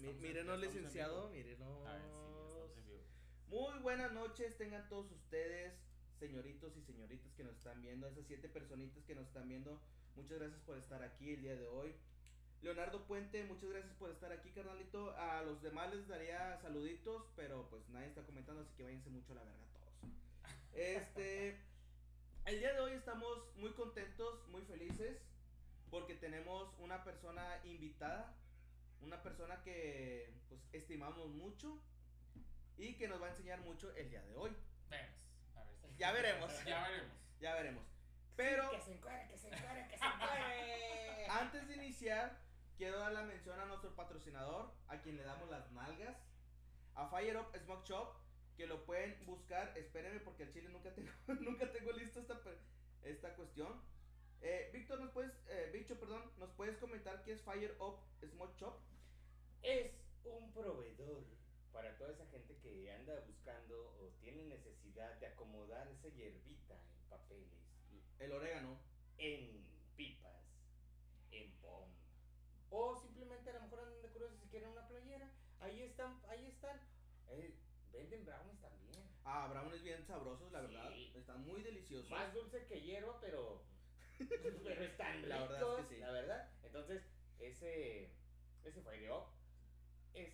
mírenos, licenciado, mírenos. A ver, sí, ya estamos en vivo. Muy buenas noches, tengan todos ustedes, señoritos y señoritas que nos están viendo, esas siete personitas que nos están viendo. Muchas gracias por estar aquí el día de hoy. Leonardo Puente, muchas gracias por estar aquí, carnalito. A los demás les daría saluditos, pero pues nadie está comentando, así que váyanse mucho a la verga todos. Este, el día de hoy estamos muy contentos, muy felices, porque tenemos una persona invitada, una persona que pues estimamos mucho y que nos va a enseñar mucho el día de hoy. Vemos. A ver. si- Ya veremos, Ya veremos. ya veremos. Pero Que se encuere, que se encuere, que se encuere. antes de iniciar, quiero dar la mención a nuestro patrocinador, a quien le damos las nalgas, a Fire Up Smoke Shop, que lo pueden buscar. Espérenme porque al chile nunca tengo, nunca tengo listo esta, esta cuestión. Eh, Víctor, nos puedes, eh, Bicho, perdón, nos puedes comentar qué es Fire Up Smoke Shop. Es un proveedor para toda esa gente que anda buscando o tiene necesidad de acomodar esa hierbita en papeles, El orégano. en pipas, en pom. O simplemente a lo mejor andan de curiosos si quieren una playera. Ahí están, ahí están. Eh, venden brownies también. Ah, brownies bien sabrosos, la Sí. verdad. Están muy deliciosos. Más dulce que hierba, pero. pero están La verdad es que sí. La verdad. Entonces, ese. Ese Fire Up es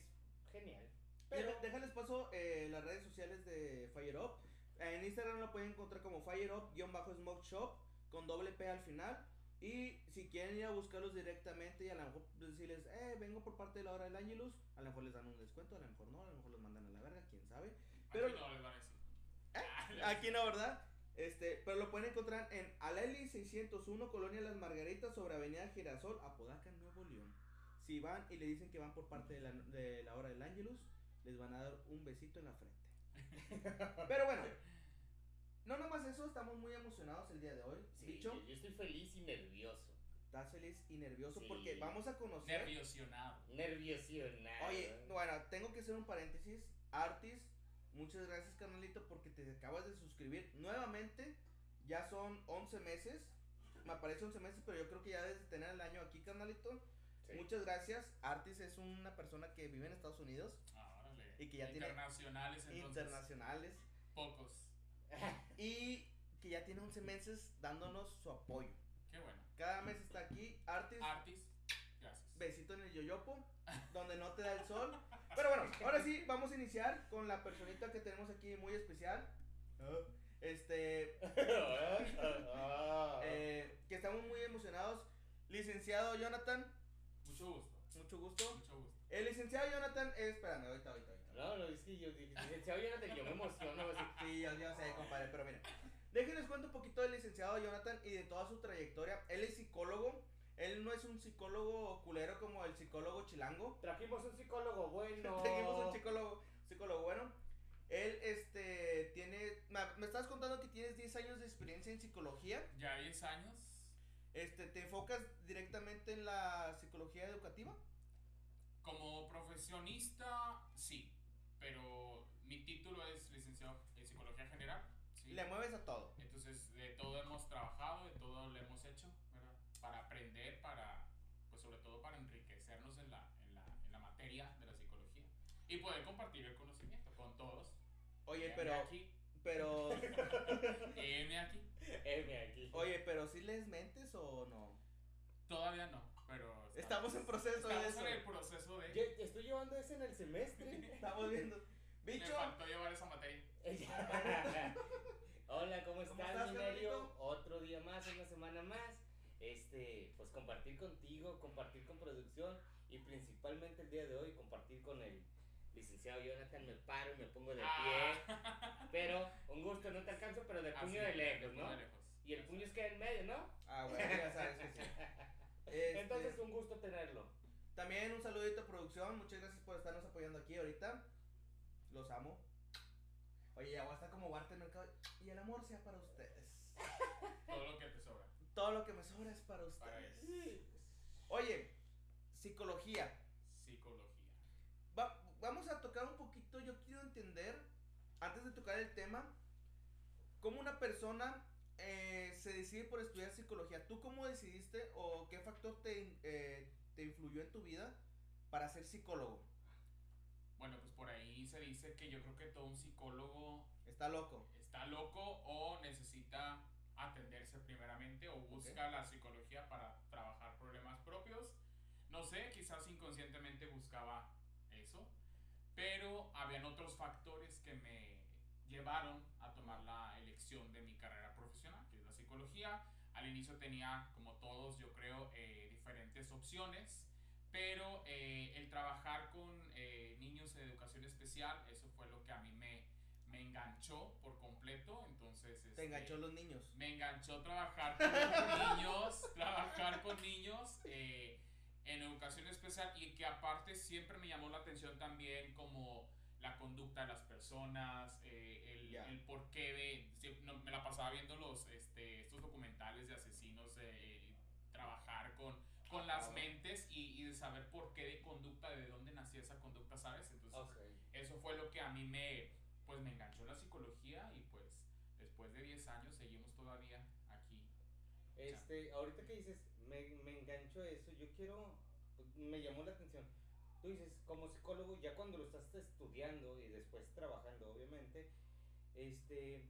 genial. Pero. Deja- Déjales paso eh, las redes sociales de Fire Up. En Instagram lo pueden encontrar como Fire Up-Smoke Shop con doble P al final. Y si quieren ir a buscarlos directamente y a lo mejor decirles, eh, vengo por parte de la hora del Angelus, a lo mejor les dan un descuento, a lo mejor no, a lo mejor los mandan a la verga, quién sabe. Pero Aquí no les van a decir. aquí no, ¿verdad? Este, pero lo pueden encontrar en Aleli 601, Colonia Las Margaritas, sobre Avenida Girasol, Apodaca, Nuevo León. Si van y le dicen que van por parte de la, de la hora del Angelus, les van a dar un besito en la frente. Pero bueno, no nomás eso, estamos muy emocionados el día de hoy. Sí, Bicho, yo, yo estoy feliz y nervioso. estás feliz y nervioso Sí. porque vamos a conocer. Nerviosionado. Nerviosionado. Oye, bueno, tengo que hacer un paréntesis. Artis, muchas gracias, carnalito, porque te acabas de suscribir nuevamente. Ya son 11 meses. Me aparece 11 meses, pero yo creo que ya debes de tener el año aquí, carnalito. Sí. Muchas gracias. Artis es una persona que vive en Estados Unidos, Ah, órale. Y que ya tiene Internacionales, entonces. internacionales, Pocos. y que ya tiene 11 meses dándonos su apoyo. Qué bueno. Cada mes está aquí. Artis, Artis. Gracias. besito en el yoyopo, donde no te da el sol. Pero bueno, ahora sí, vamos a iniciar con la personita que tenemos aquí muy especial. Este, Ah. eh, que estamos muy emocionados. Licenciado Jonathan, Mucho gusto. mucho gusto. Mucho gusto. El licenciado Jonathan, eh, espérame, ahorita, ahorita, ahorita. No, no, es que yo licenciado Jonathan, yo me emociono. así. Sí, yo, yo sé, compadre, pero miren. Déjenles cuento un poquito del licenciado Jonathan y de toda su trayectoria. Él es psicólogo. Él no es un psicólogo culero como el psicólogo chilango. Trajimos un psicólogo bueno. Tenemos un psicólogo, psicólogo bueno. Él, este, tiene. Me, me estabas contando que tienes 10 años de experiencia en psicología. Ya 10 años. Este, ¿te enfocas directamente en la psicología educativa? Como profesionista, sí. Pero mi título es licenciado en psicología general. ¿sí? Le mueves a todo. Entonces, de todo hemos trabajado, de todo lo hemos hecho, ¿verdad? Para aprender, para, pues sobre todo para enriquecernos en la, en la, en la materia de la psicología. Y poder compartir el conocimiento con todos. Oye, pero. aquí, Pero. heme aquí. M aquí. Oye, pero si les mentes o no? Todavía no, pero... Estamos en proceso de estamos eso. en el proceso de... Yo estoy llevando eso en el semestre. Estamos viendo. Me Bicho. faltó llevar esa materia. Hola, ¿cómo ¿Cómo estás, estás, mi Nerio? Carlito? Otro día más, una semana más. Este, pues compartir contigo, compartir con producción y principalmente el día de hoy compartir con el licenciado Jonathan. Me paro y me pongo de pie. Ah. Pero un gusto, no te alcanzo, pero de Así, puño de lejos, ¿no? de lejos. Y el puño es que en medio, ¿no? Ah, bueno, ya sabes que sí. Este, Entonces, un gusto tenerlo. También un saludito a producción. Muchas gracias por estarnos apoyando aquí ahorita. Los amo. Oye, ya voy a estar como Walter Mercado. Y el amor sea para ustedes. Todo lo que te sobra. Todo lo que me sobra es para Para ustedes. Oye, psicología. Psicología. Va- vamos a tocar un poquito. Yo quiero entender, antes de tocar el tema, cómo una persona eh, se decide por estudiar psicología. ¿Tú cómo decidiste o qué factor te, eh, te influyó en tu vida para ser psicólogo? se dice que yo creo que todo un psicólogo Está loco. está loco o necesita atenderse primeramente o busca la psicología para trabajar problemas propios. No sé, quizás inconscientemente buscaba pero habían otros factores que me llevaron a tomar la elección de mi carrera profesional, que es la psicología. Al inicio tenía, como todos, yo creo, eh, diferentes opciones, pero eh, el trabajar con eh, niños en educación especial, eso fue lo que a mí me, me enganchó por completo. Entonces, Te este, enganchó los niños. me enganchó trabajar con niños, trabajar con niños eh, en educación especial y que aparte siempre me llamó la atención también como la conducta de las personas, eh, el, Ya. el porqué de... sie- no, me la pasaba viendo los, este, estos documentales de asesinos, eh, trabajar con, con las Ah. mentes y, y de saber por qué de conducta, de dónde nacía esa conducta, ¿sabes? Entonces Ok. eso fue lo que a mí me, pues me enganchó la psicología y pues después de 10 años seguimos todavía aquí. Este, ahorita que dices, me, me engancho a eso, yo quiero, me llamó la atención. Tú dices, como psicólogo, ya cuando lo estás estudiando y después trabajando, obviamente, este,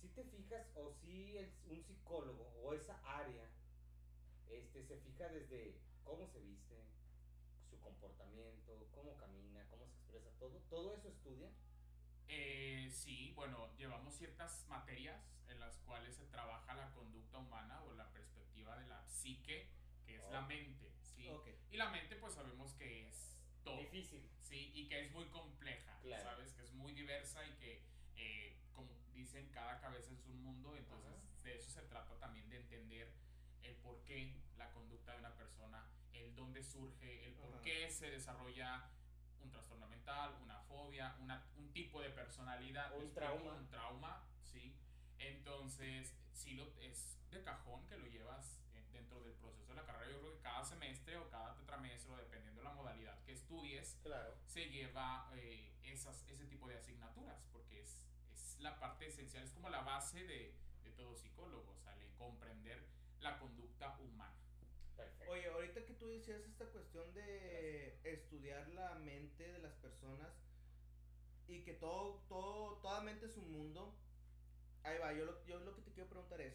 si te fijas o si un psicólogo o esa área, este, se fija desde cómo se viste, su comportamiento, cómo camina, cómo se expresa, todo, todo eso estudia. Eh, sí, bueno, llevamos ciertas materias en las cuales se trabaja la conducta humana o la perspectiva de la psique, que es la Oh. mente, ¿sí? Ok. Y la mente pues sabemos que es todo. Difícil. Sí, y que es muy compleja, Claro. ¿sabes? Que es muy diversa y que, eh, como dicen, cada cabeza es un mundo, entonces Ajá. de eso se trata también de entender el por qué la conducta de una persona, el dónde surge, el por Ajá. qué se desarrolla un trastorno mental, una fobia, una- un tipo de personalidad, Un trauma. un trauma, sí. Entonces, sí lo, es de cajón que lo llevas del proceso de la carrera. Yo creo que cada semestre o cada tetramestre, o dependiendo de la modalidad que estudies, Claro. se lleva eh, esas, ese tipo de asignaturas, porque es, es la parte esencial, es como la base de, de todo psicólogo, o sea, el comprender la conducta humana. Perfecto. Oye, ahorita que tú decías esta cuestión de estudiar la mente de las personas y que todo, todo, toda mente es un mundo. Ahí va, yo lo, yo lo que te quiero preguntar es,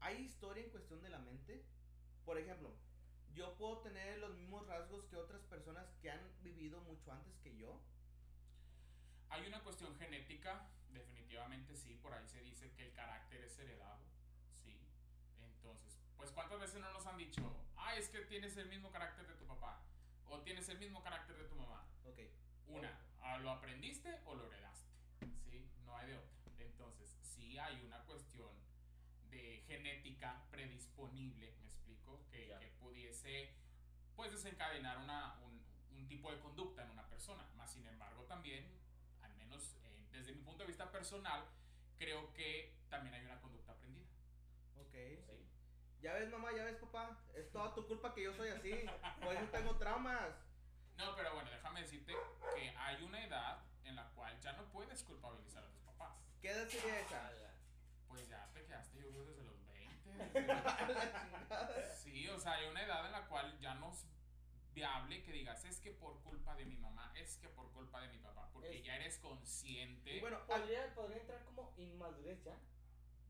¿hay historia en cuestión de la mente? Por ejemplo, yo puedo tener los mismos rasgos que otras personas que han vivido mucho antes que yo. Hay una cuestión genética, definitivamente sí, por ahí se dice que el carácter es heredado, sí. Entonces, pues ¿cuántas veces no nos han dicho, ah, es que tienes el mismo carácter de tu papá, o tienes el mismo carácter de tu mamá? Ok. Una, ah, ¿lo aprendiste o lo heredaste? ¿Sí? No hay de otra. Entonces, sí hay una cuestión de genética predisponible, ¿me explico? Que, Ya. que pudiese, pues, desencadenar una, un, un tipo de conducta en una persona. Más sin embargo, también, al menos eh, desde mi punto de vista personal, creo que también hay una conducta aprendida. Ok. Sí. Ya ves, mamá, ya ves, papá. Es toda tu culpa que yo soy así. Por eso tengo traumas. No, pero bueno, déjame decirte que hay una edad en la cual ya no puedes culpabilizar a tus papás. ¿Qué edad sería esa? Pues ya desde los 20. A la chingada. Sí, o sea, hay una edad en la cual ya no es viable que digas, es que por culpa de mi mamá, es que por culpa de mi papá, porque Es- ya eres consciente. Y bueno, ¿Podría, podría entrar como inmadurez ya.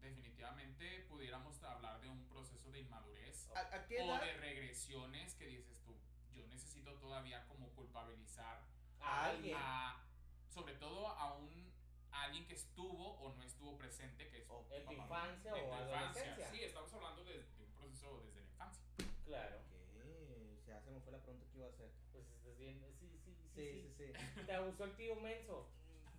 definitivamente pudiéramos hablar de un proceso de inmadurez ¿a, a qué o edad? de regresiones que dices tú, yo necesito todavía como culpabilizar A alguien. a, sobre todo a un a alguien que estuvo o no estuvo presente, que es O- En tu infancia En o tu infancia. adolescencia. Sí, estamos hablando de, de un proceso desde la infancia. Claro. ¿Qué? Ya se me fue la pregunta que iba a hacer. Pues estás bien. Sí, sí, sí. Sí, sí, sí, sí. Te abusó el tío menso.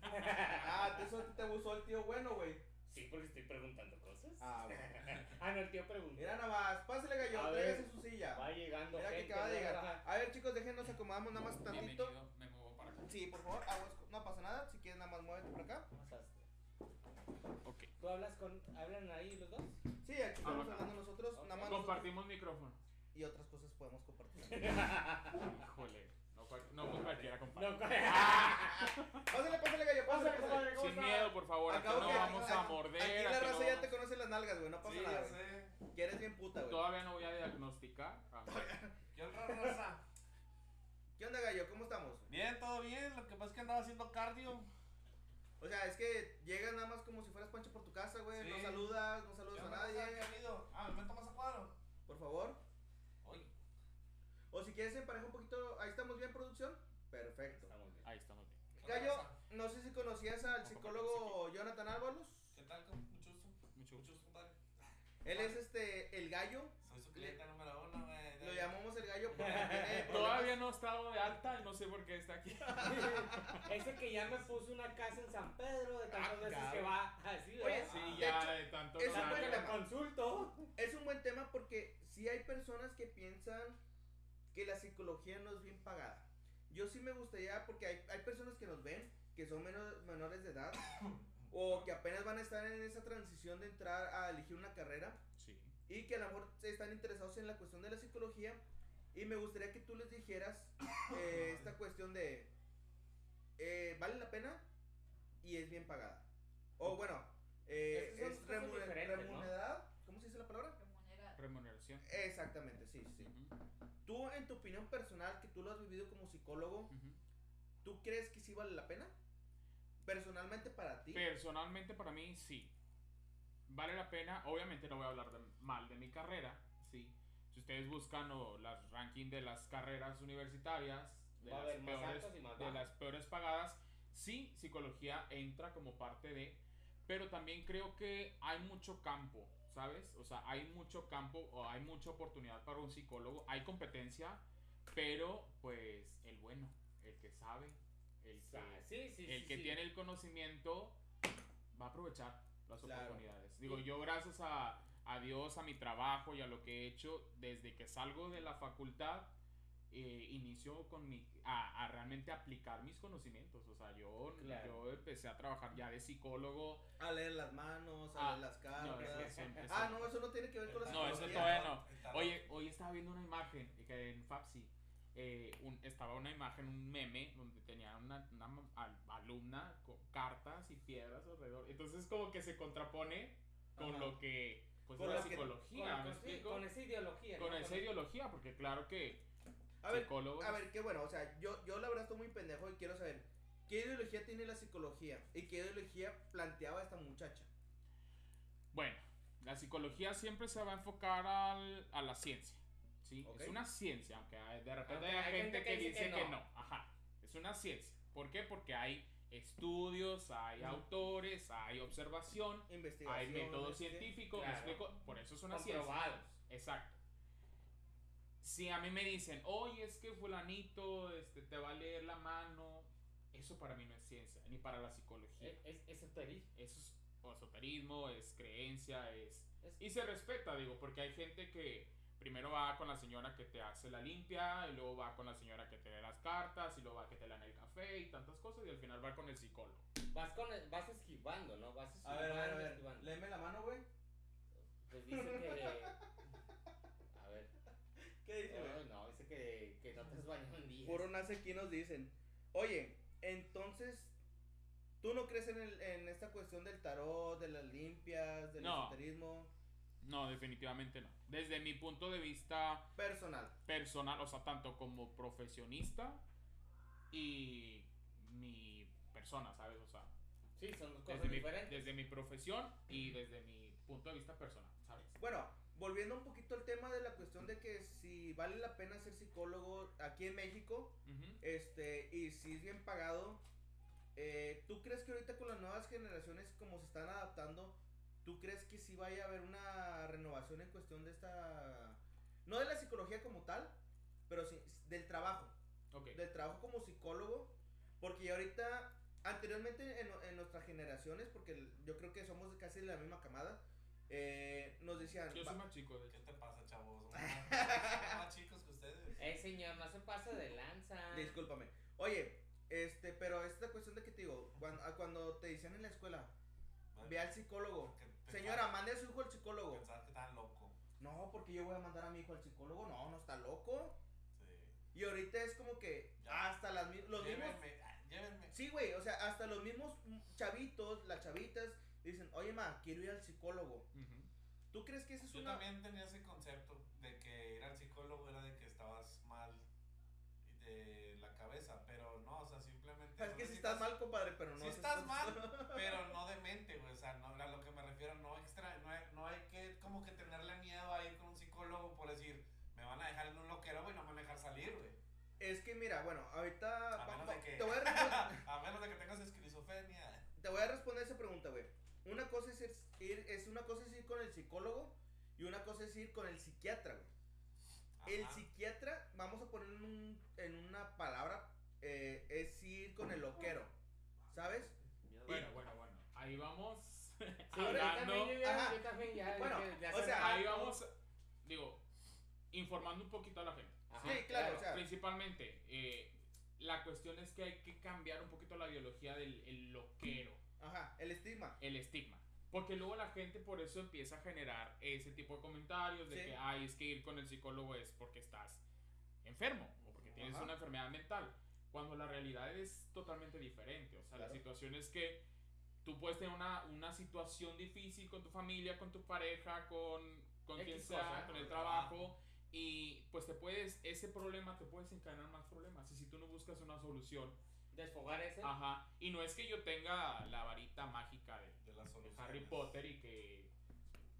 Ah, ¿te- eso te abusó el tío bueno, güey. Sí, porque estoy preguntando cosas. Ah, bueno. ah, no, el tío preguntó. Mira nada más, pásale gallo, A tráigase ver. su silla. Va llegando Mira que gente acaba de llegar. A ver, chicos, déjenos acomodamos nada más tantito. Bienvenido, me muevo para acá. Sí, por favor, aguas, no pasa nada. Si quieres, nada más muévete por acá. Pasaste. Ok. ¿Tú hablas con. ¿Hablan ahí los dos? Sí, aquí estamos Habla. hablando nosotros. Ok. Nada más nosotros- Compartimos micrófono. y otras cosas podemos compartir. Híjole, no, cual- no cualquiera comparte. No, Pásale, pásale gallo, pásale, Pásale, pásale. compadre, ¿cómo Sin miedo, por favor, aquí Acabo no que vamos a aquí- morder. Aquí la aquí raza no ya vamos- te conoce las nalgas, güey. No pasa Sí, nada, ya güey. sé. Que eres bien puta, güey. Todavía no voy a diagnosticar. Ah, ¿Qué onda, raza? ¿Qué onda, gallo? ¿Cómo estamos? Bien, todo bien. Lo que pasa es que andaba haciendo O sea, es que llegas nada más como si fueras Pancho por tu casa, güey. Sí. No saludas, no saludas ¿Qué a nadie. Ah, me meto más a cuadro. Por favor. Oye, O si quieres empareja un poquito. Ahí estamos bien, producción. Perfecto. Estamos bien. Ahí estamos bien. ¿qué onda, Gallo, no sé si conocías al psicólogo Jonathan Ábalos. ¿Qué tal? Mucho gusto. Mucho Mucho gusto, compadre. Él es este, el gallo. Soy su cliente número uno, güey. Lo llamamos el gallo porque. no he estado de alta y no sé por qué está aquí. Ese que ya me puso una casa en San Pedro de tantas Ah, veces cabrón. que va así, Oye. Sí, de ya hecho, de tanto. es un buen tema. consulto. Es un buen tema porque sí hay personas que piensan que la psicología no es bien pagada. Yo sí me gustaría, porque hay, hay personas que nos ven, que son menor- menores de edad, o que apenas van a estar en esa transición de entrar a elegir una carrera, Sí. y que a lo mejor están interesados en la cuestión de la psicología, y me gustaría que tú les dijeras eh, esta cuestión de, eh, ¿vale la pena? Y es bien pagada. O bueno, eh, Es es cosas remuner- diferentes, ¿no? remunerada, ¿cómo se dice la palabra? Remuneración. Exactamente, sí, sí. Ujú, Tú, en tu opinión personal, que tú lo has vivido como psicólogo, ujú. ¿tú crees que sí vale la pena? Personalmente para ti. Personalmente para mí sí. Vale la pena, obviamente no voy a hablar de- mal de mi carrera. Si ustedes buscan o las rankings de las carreras universitarias, de, las peores, de las peores pagadas, sí, psicología entra como parte de, pero también creo que hay mucho campo, ¿sabes? O sea, hay mucho campo o hay mucha oportunidad para un psicólogo, hay competencia, pero pues el bueno, el que sabe, el que Sí, sí, el sí, que tiene el conocimiento va a aprovechar las Claro. oportunidades. Digo, yo gracias a, a Dios, a mi trabajo y a lo que he hecho, desde que salgo de la facultad, eh, inicio con mi, a, a realmente aplicar mis conocimientos. O sea, yo, Claro. yo empecé a trabajar ya de psicólogo. A leer las manos, a Ah, leer las cartas. No, eso- eso- eso- ah, no, eso no tiene que ver con la No, eso todavía no. Oye, hoy estaba viendo una imagen que en Fapsi. eh, un- estaba una imagen, un meme, donde tenía una, una al- alumna con cartas y piedras alrededor. Entonces, como que se contrapone con Ajá. lo que. Pues Con de la que- psicología, Con, ¿me con- sí, explico? con esa ideología. Con ¿no? esa ideología, porque claro que A ver, psicólogos. a ver, qué bueno, o sea, yo, yo la verdad estoy muy pendejo y quiero saber, ¿qué ideología tiene la psicología? ¿Y qué ideología planteaba esta muchacha? Bueno, la psicología siempre se va a enfocar al- a la ciencia. ¿sí? Es una ciencia, aunque hay- de repente Aunque hay, gente, que, dice que no. no. Ajá, es una ciencia. ¿Por qué? Porque hay estudios, hay autores, hay observación, hay método científico. ¿me claro. explico? Por eso es una ciencia. Exacto. Si a mí me dicen, oye, es que fulanito este, te va a leer la mano, eso para mí no es ciencia, ni para la psicología. Es, es esoterismo. Eso es esoterismo, es creencia, es... Es- Y se respeta, digo, porque hay gente que primero va con la señora que te hace la limpia, y luego va con la señora que te lee las cartas, y luego va que te dan el café y tantas cosas, y al final va con el psicólogo. Vas, con el- vas esquivando, ¿no? Vas A esquivando, ver, a ver, a ver, esquivando. léeme la mano, güey. Pues dice que. A ver. ¿Qué dice, güey? Ay, no, dice que, que no te has bañado en días. Puro nace aquí nos dicen, oye, entonces, ¿tú no crees en, el, en esta cuestión del tarot, de las limpias, del No. esoterismo No, definitivamente no. Desde mi punto de vista personal? personal, o sea, tanto como profesionista y mi persona, ¿sabes? O sea, Sí, son dos cosas desde mi, diferentes. desde mi profesión y desde mi punto de vista personal, ¿sabes? Bueno, volviendo un poquito al tema de la cuestión de que si vale la pena ser psicólogo aquí en México, este, y si es bien pagado, eh, ¿tú crees que ahorita con las nuevas generaciones como se están adaptando, tú crees que sí vaya a haber una renovación en cuestión de esta, no de la psicología como tal, pero sí del trabajo, Ok. del trabajo como psicólogo, porque ya ahorita, anteriormente en, en nuestras generaciones, porque yo creo que somos casi de la misma camada, eh, nos decían, Yo "Va- soy más chico, de ¿Qué te pasa, chavos? Somos más, chicos que ustedes. Eh, señor, no se pasa de lanza. Discúlpame. Oye, este, pero esta cuestión de que te digo, cuando, cuando te decían en la escuela, ve al psicólogo. Que Señora, mande a su hijo al psicólogo. Pensabas que estaban loco. No, porque yo voy a mandar a mi hijo al psicólogo. No, no está loco. Sí. Y ahorita es como que Ya. hasta las, los mismos... llévenme, ah, llévenme. Sí, güey, o sea, hasta los mismos chavitos, las chavitas, dicen, oye, ma, quiero ir al psicólogo. ¿Tú crees que esa es Yo una... también tenía ese concepto de que ir al psicólogo era de que estabas mal de la cabeza, pero no, o sea, simplemente. Es no que si estás mal, compadre, pero no. Haces estás mal, pero no demente, güey. O sea, no, refiero, no extra, no hay, no hay que como que tenerle miedo a ir con un psicólogo por decir, me van a dejar en un loquero, güey, no me van a dejar salir, güey. Es que mira, bueno, ahorita. A menos va- de que- te, voy a A menos de que tengas esquizofrenia. te voy a responder esa pregunta, güey. Una cosa es ir, es una cosa es ir con el psicólogo y una cosa es ir con el psiquiatra, güey. El psiquiatra, vamos a poner en, un- en una palabra, eh, es ir con el loquero, ¿sabes? Bueno, bueno, bueno. Ahí vamos. Sí, yo hablando. también, yo, ya- Ajá. yo también ya. Bueno, o sea, Ahí vamos, digo, informando un poquito a la gente. Ajá, Sí, claro, o sea, Principalmente, eh, la cuestión es que hay que cambiar un poquito la ideología del el loquero, Ajá, el estigma. el estigma. Porque luego la gente por eso empieza a generar ese tipo de comentarios de Sí. que, ay, es que ir con el psicólogo es porque estás enfermo o porque tienes Ajá. una enfermedad mental. Cuando la realidad es totalmente diferente. O sea, la situación es que tú puedes tener una, una situación difícil con tu familia, con tu pareja, con, con quien sea, cosa, con el el trabajo. Y pues te puedes, ese problema te puedes encadenar más problemas. Y si tú no buscas una solución, Desfogar ese. ajá. Y no es que yo tenga la varita mágica de, De las de. Harry Potter y que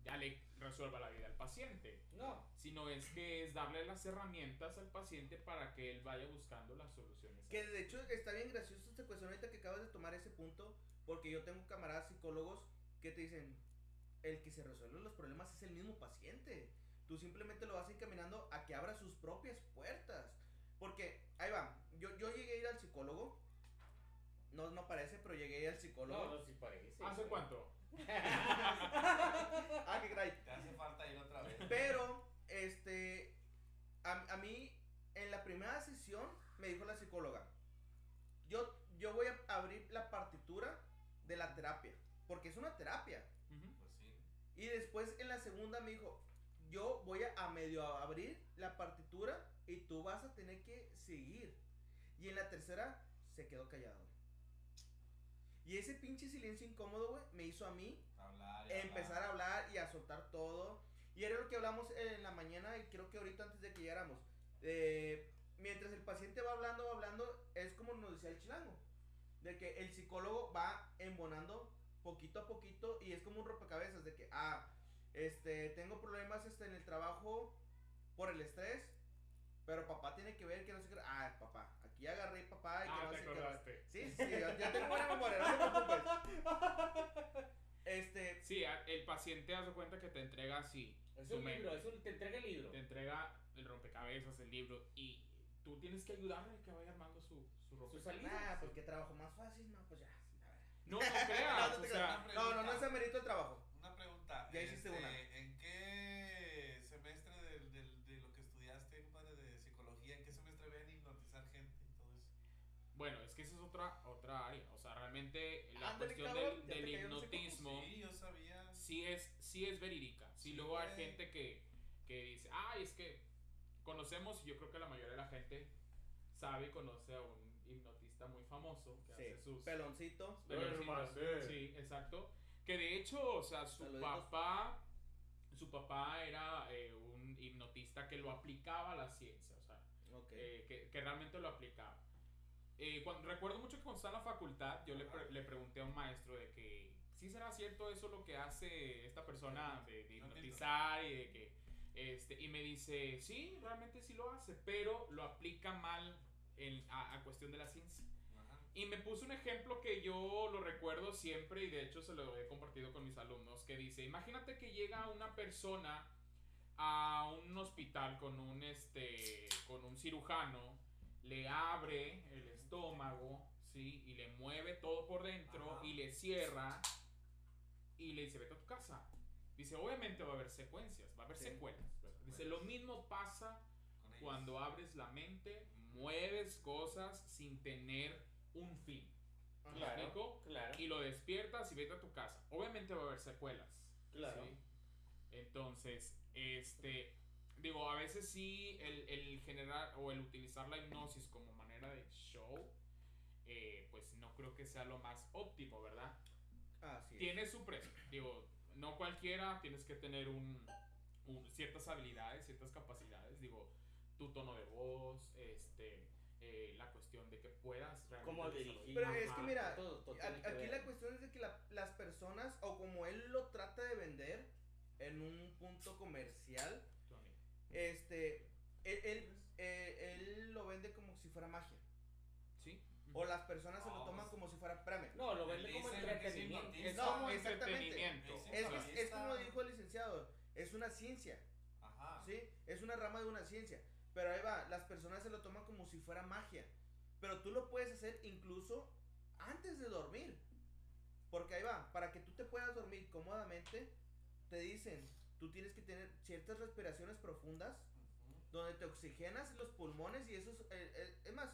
ya le resuelva la vida al paciente, No. sino es que es darle las herramientas al paciente para que él vaya buscando las soluciones. Que de hecho está bien gracioso esta cuestión ahorita que acabas de tomar ese punto, porque yo tengo camaradas psicólogos que te dicen, el que se resuelve los problemas es el mismo paciente. Tú simplemente lo vas encaminando a que abra sus propias puertas. Porque, ahí va, yo, yo llegué a ir al psicólogo, no, no parece, pero llegué a ir al psicólogo. No, no, sí parece. ¿Hace güey. cuánto? Ah, qué caray. Te hace falta ir otra vez. Pero, este, a, a mí, en la primera sesión, me dijo la psicóloga, yo, yo voy a abrir la partitura de la terapia, porque es una terapia. Pues sí. Y después en la segunda me dijo, yo voy a, a medio abrir la partitura y tú vas a tener que seguir. Y en la tercera se quedó callado. güey. Y ese pinche silencio incómodo, güey, me hizo a mí Hablar empezar a hablar y a soltar todo. Y era lo que hablamos en la mañana y creo que ahorita antes de que llegáramos. Eh, mientras el paciente va hablando, va hablando, es como nos decía el chilango. De que el psicólogo va embonando poquito a poquito y es como un rompecabezas de que, ah, este, tengo problemas este, en el trabajo por el estrés, pero papá tiene que ver que no sé qué. Ah, papá, aquí agarré papá y que Ah, no te sé qué. Sí, sí, yo, yo tengo buena memoria, no te preocupes. Este, Sí, el paciente hace cuenta que te entrega así. Es un libro, es un, te entrega el libro. Te entrega el rompecabezas, el libro, y tú tienes que ayudarle a que vaya armando su, su rompecabezas. salida. Nah, pues qué trabajo más fácil, no, pues ya. a ver. No, no creas, No, o sea, no, no, no es amerito el trabajo. Una pregunta. Ya hiciste este, una. ¿En qué semestre del, del, de lo que estudiaste, compadre, de psicología, en qué semestre ven hipnotizar gente y todo eso? bueno, es que esa es otra, otra área. O sea, realmente la cuestión cabrón, del, del cómo. hipnotismo Sí, yo sabía. sí es, sí es verídica. Sí, Sí, luego hay gente que, que dice, ay, es que conocemos, y yo creo que la mayoría de la gente sabe y conoce a un hipnotista muy famoso que hace Sí, sus... peloncito. Peloncitos. Hermandad. Sí, exacto. Que de hecho, o sea, su Saluditos. papá, su papá era eh, un hipnotista que lo aplicaba a la ciencia, o sea, Ok. eh, que, que realmente lo aplicaba. Eh, cuando, recuerdo mucho que cuando estaba en la facultad, yo le, pre- le pregunté a un maestro de que, ¿sí será cierto eso lo que hace esta persona de, de hipnotizar y de que, este, y me dice, sí, realmente sí lo hace, pero lo aplica mal en, a- a cuestión de la ciencia. Ajá. Y me puso un ejemplo que yo lo recuerdo siempre y de hecho se lo he compartido con mis alumnos, que dice, imagínate que llega una persona a un hospital con un, este, con un cirujano, le abre el estómago, ¿sí? Y le mueve todo por dentro Ajá. y le cierra y le dice, vete a tu casa. Dice, obviamente va a haber secuencias, va a haber Sí. secuelas. Dice, lo mismo pasa cuando abres la mente, mueves cosas sin tener un fin. ¿Me Claro, explico? claro. Y lo despiertas y vete a tu casa. Obviamente va a haber secuelas. Claro. ¿sí? Entonces, este, digo, a veces sí el, el generar o el utilizar la hipnosis como manera de show, eh, pues no creo que sea lo más óptimo, ¿verdad? Así es. Tiene su precio. Digo, no cualquiera, tienes que tener un, un- ciertas habilidades, ciertas capacidades. Digo, tu tono de voz, este, eh, la cuestión de que puedas realmente cómo dirigir. Pero es que mira, Todo- todo a- tiene que aquí ver. la cuestión es de que la- las personas, o como él lo trata de vender en un punto comercial, este, él, él, eh, él lo vende como si fuera magia. ¿Sí? O las personas se lo No, toman como si fuera, espérame. No, lo vende como entretenimiento. Es No, como exactamente. entretenimiento. Es Es, que es, como dijo el licenciado, es una ciencia, Ajá. ¿sí? Es una rama de una ciencia. Pero ahí va, las personas se lo toman como si fuera magia. Pero tú lo puedes hacer incluso antes de dormir. Porque ahí va, para que tú te puedas dormir cómodamente, te dicen, tú tienes que tener ciertas respiraciones profundas donde te oxigenas los pulmones y eso es, eh, eh, es más,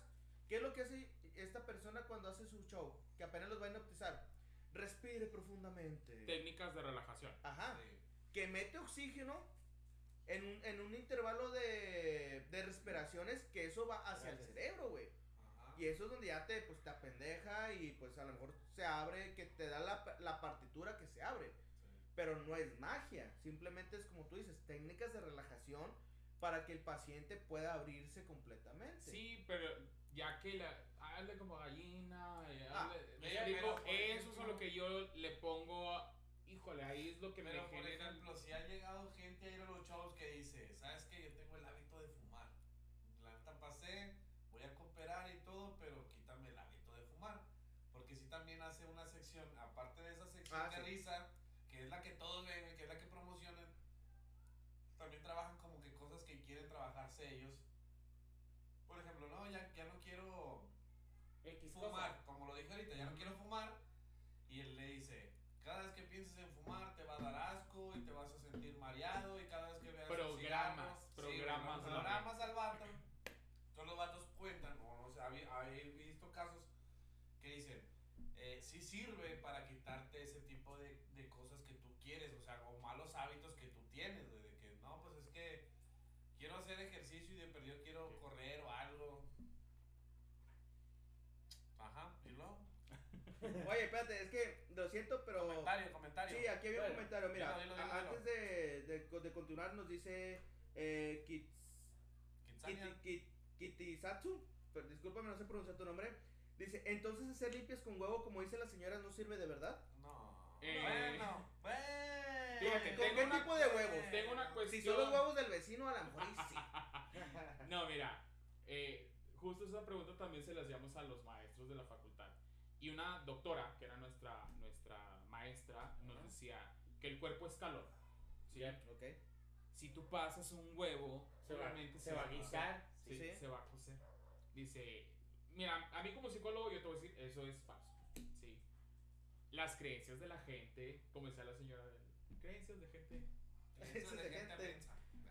¿qué es lo que hace esta persona cuando hace su show? Que apenas los va a hipnotizar. Respire profundamente. Técnicas de relajación. Ajá. Sí. Que mete oxígeno en un, en un intervalo de, de respiraciones que eso va hacia el Gracias. cerebro, güey. Y eso es donde ya te, pues, te apendeja y pues a lo mejor se abre, que te da la, la partitura que se abre. Sí. Pero no es magia, simplemente es como tú dices, técnicas de relajación para que el paciente pueda abrirse completamente. Sí, pero ya que la. Hazle como gallina. eh, Ah, por eso es a lo que yo le pongo. Híjole, ahí es lo que Pero me por genera. ejemplo, si ha llegado gente a ir a los shows que dice, ¿sabes qué? Yo tengo el hábito de fumar. La neta pasé, voy a cooperar y todo, pero quítame el hábito de fumar. Porque si también hace una sección, aparte de esa sección Ah, de sí. risa, que es la que todos ven, que es la que promocionan, también trabajan como que cosas que quieren trabajarse ellos. Sí sirve para quitarte ese tipo de, de cosas que tú quieres, o sea, o malos hábitos que tú tienes, güey, de que no, pues es que quiero hacer ejercicio y de perdido quiero correr o algo. Ajá, y luego. Oye, espérate, es que lo siento, pero... Comentario, comentario. Sí, aquí había un Bueno, comentario, mira, dilo, dilo, dilo. antes de, de, de continuar nos dice eh, Kits, Kitsania. Kiti- Kit- Kitisatsu, pero discúlpame, no sé pronunciar tu nombre, dice, entonces hacer limpias con huevo, como dice la señora, no sirve de verdad. No. Eh, bueno, bueno. Fíjate, ¿Con tengo qué una- tipo de huevos? Tengo una Si cuestión. son los huevos del vecino, a lo mejor sí. No, mira, eh, justo esa pregunta también se la hacíamos a los maestros de la facultad. Y una doctora, que era nuestra, nuestra maestra, nos Ajá. decía que el cuerpo es calor. ¿sí? ok. Si tú pasas un huevo, Se va, obviamente se va a guisar. Sí, Sí. se va a cocer. Dice, mira, a mí como psicólogo yo te voy a decir, eso es falso. Sí. Las creencias de la gente, como decía la señora, de- creencias de gente. Creencias de de gente gente.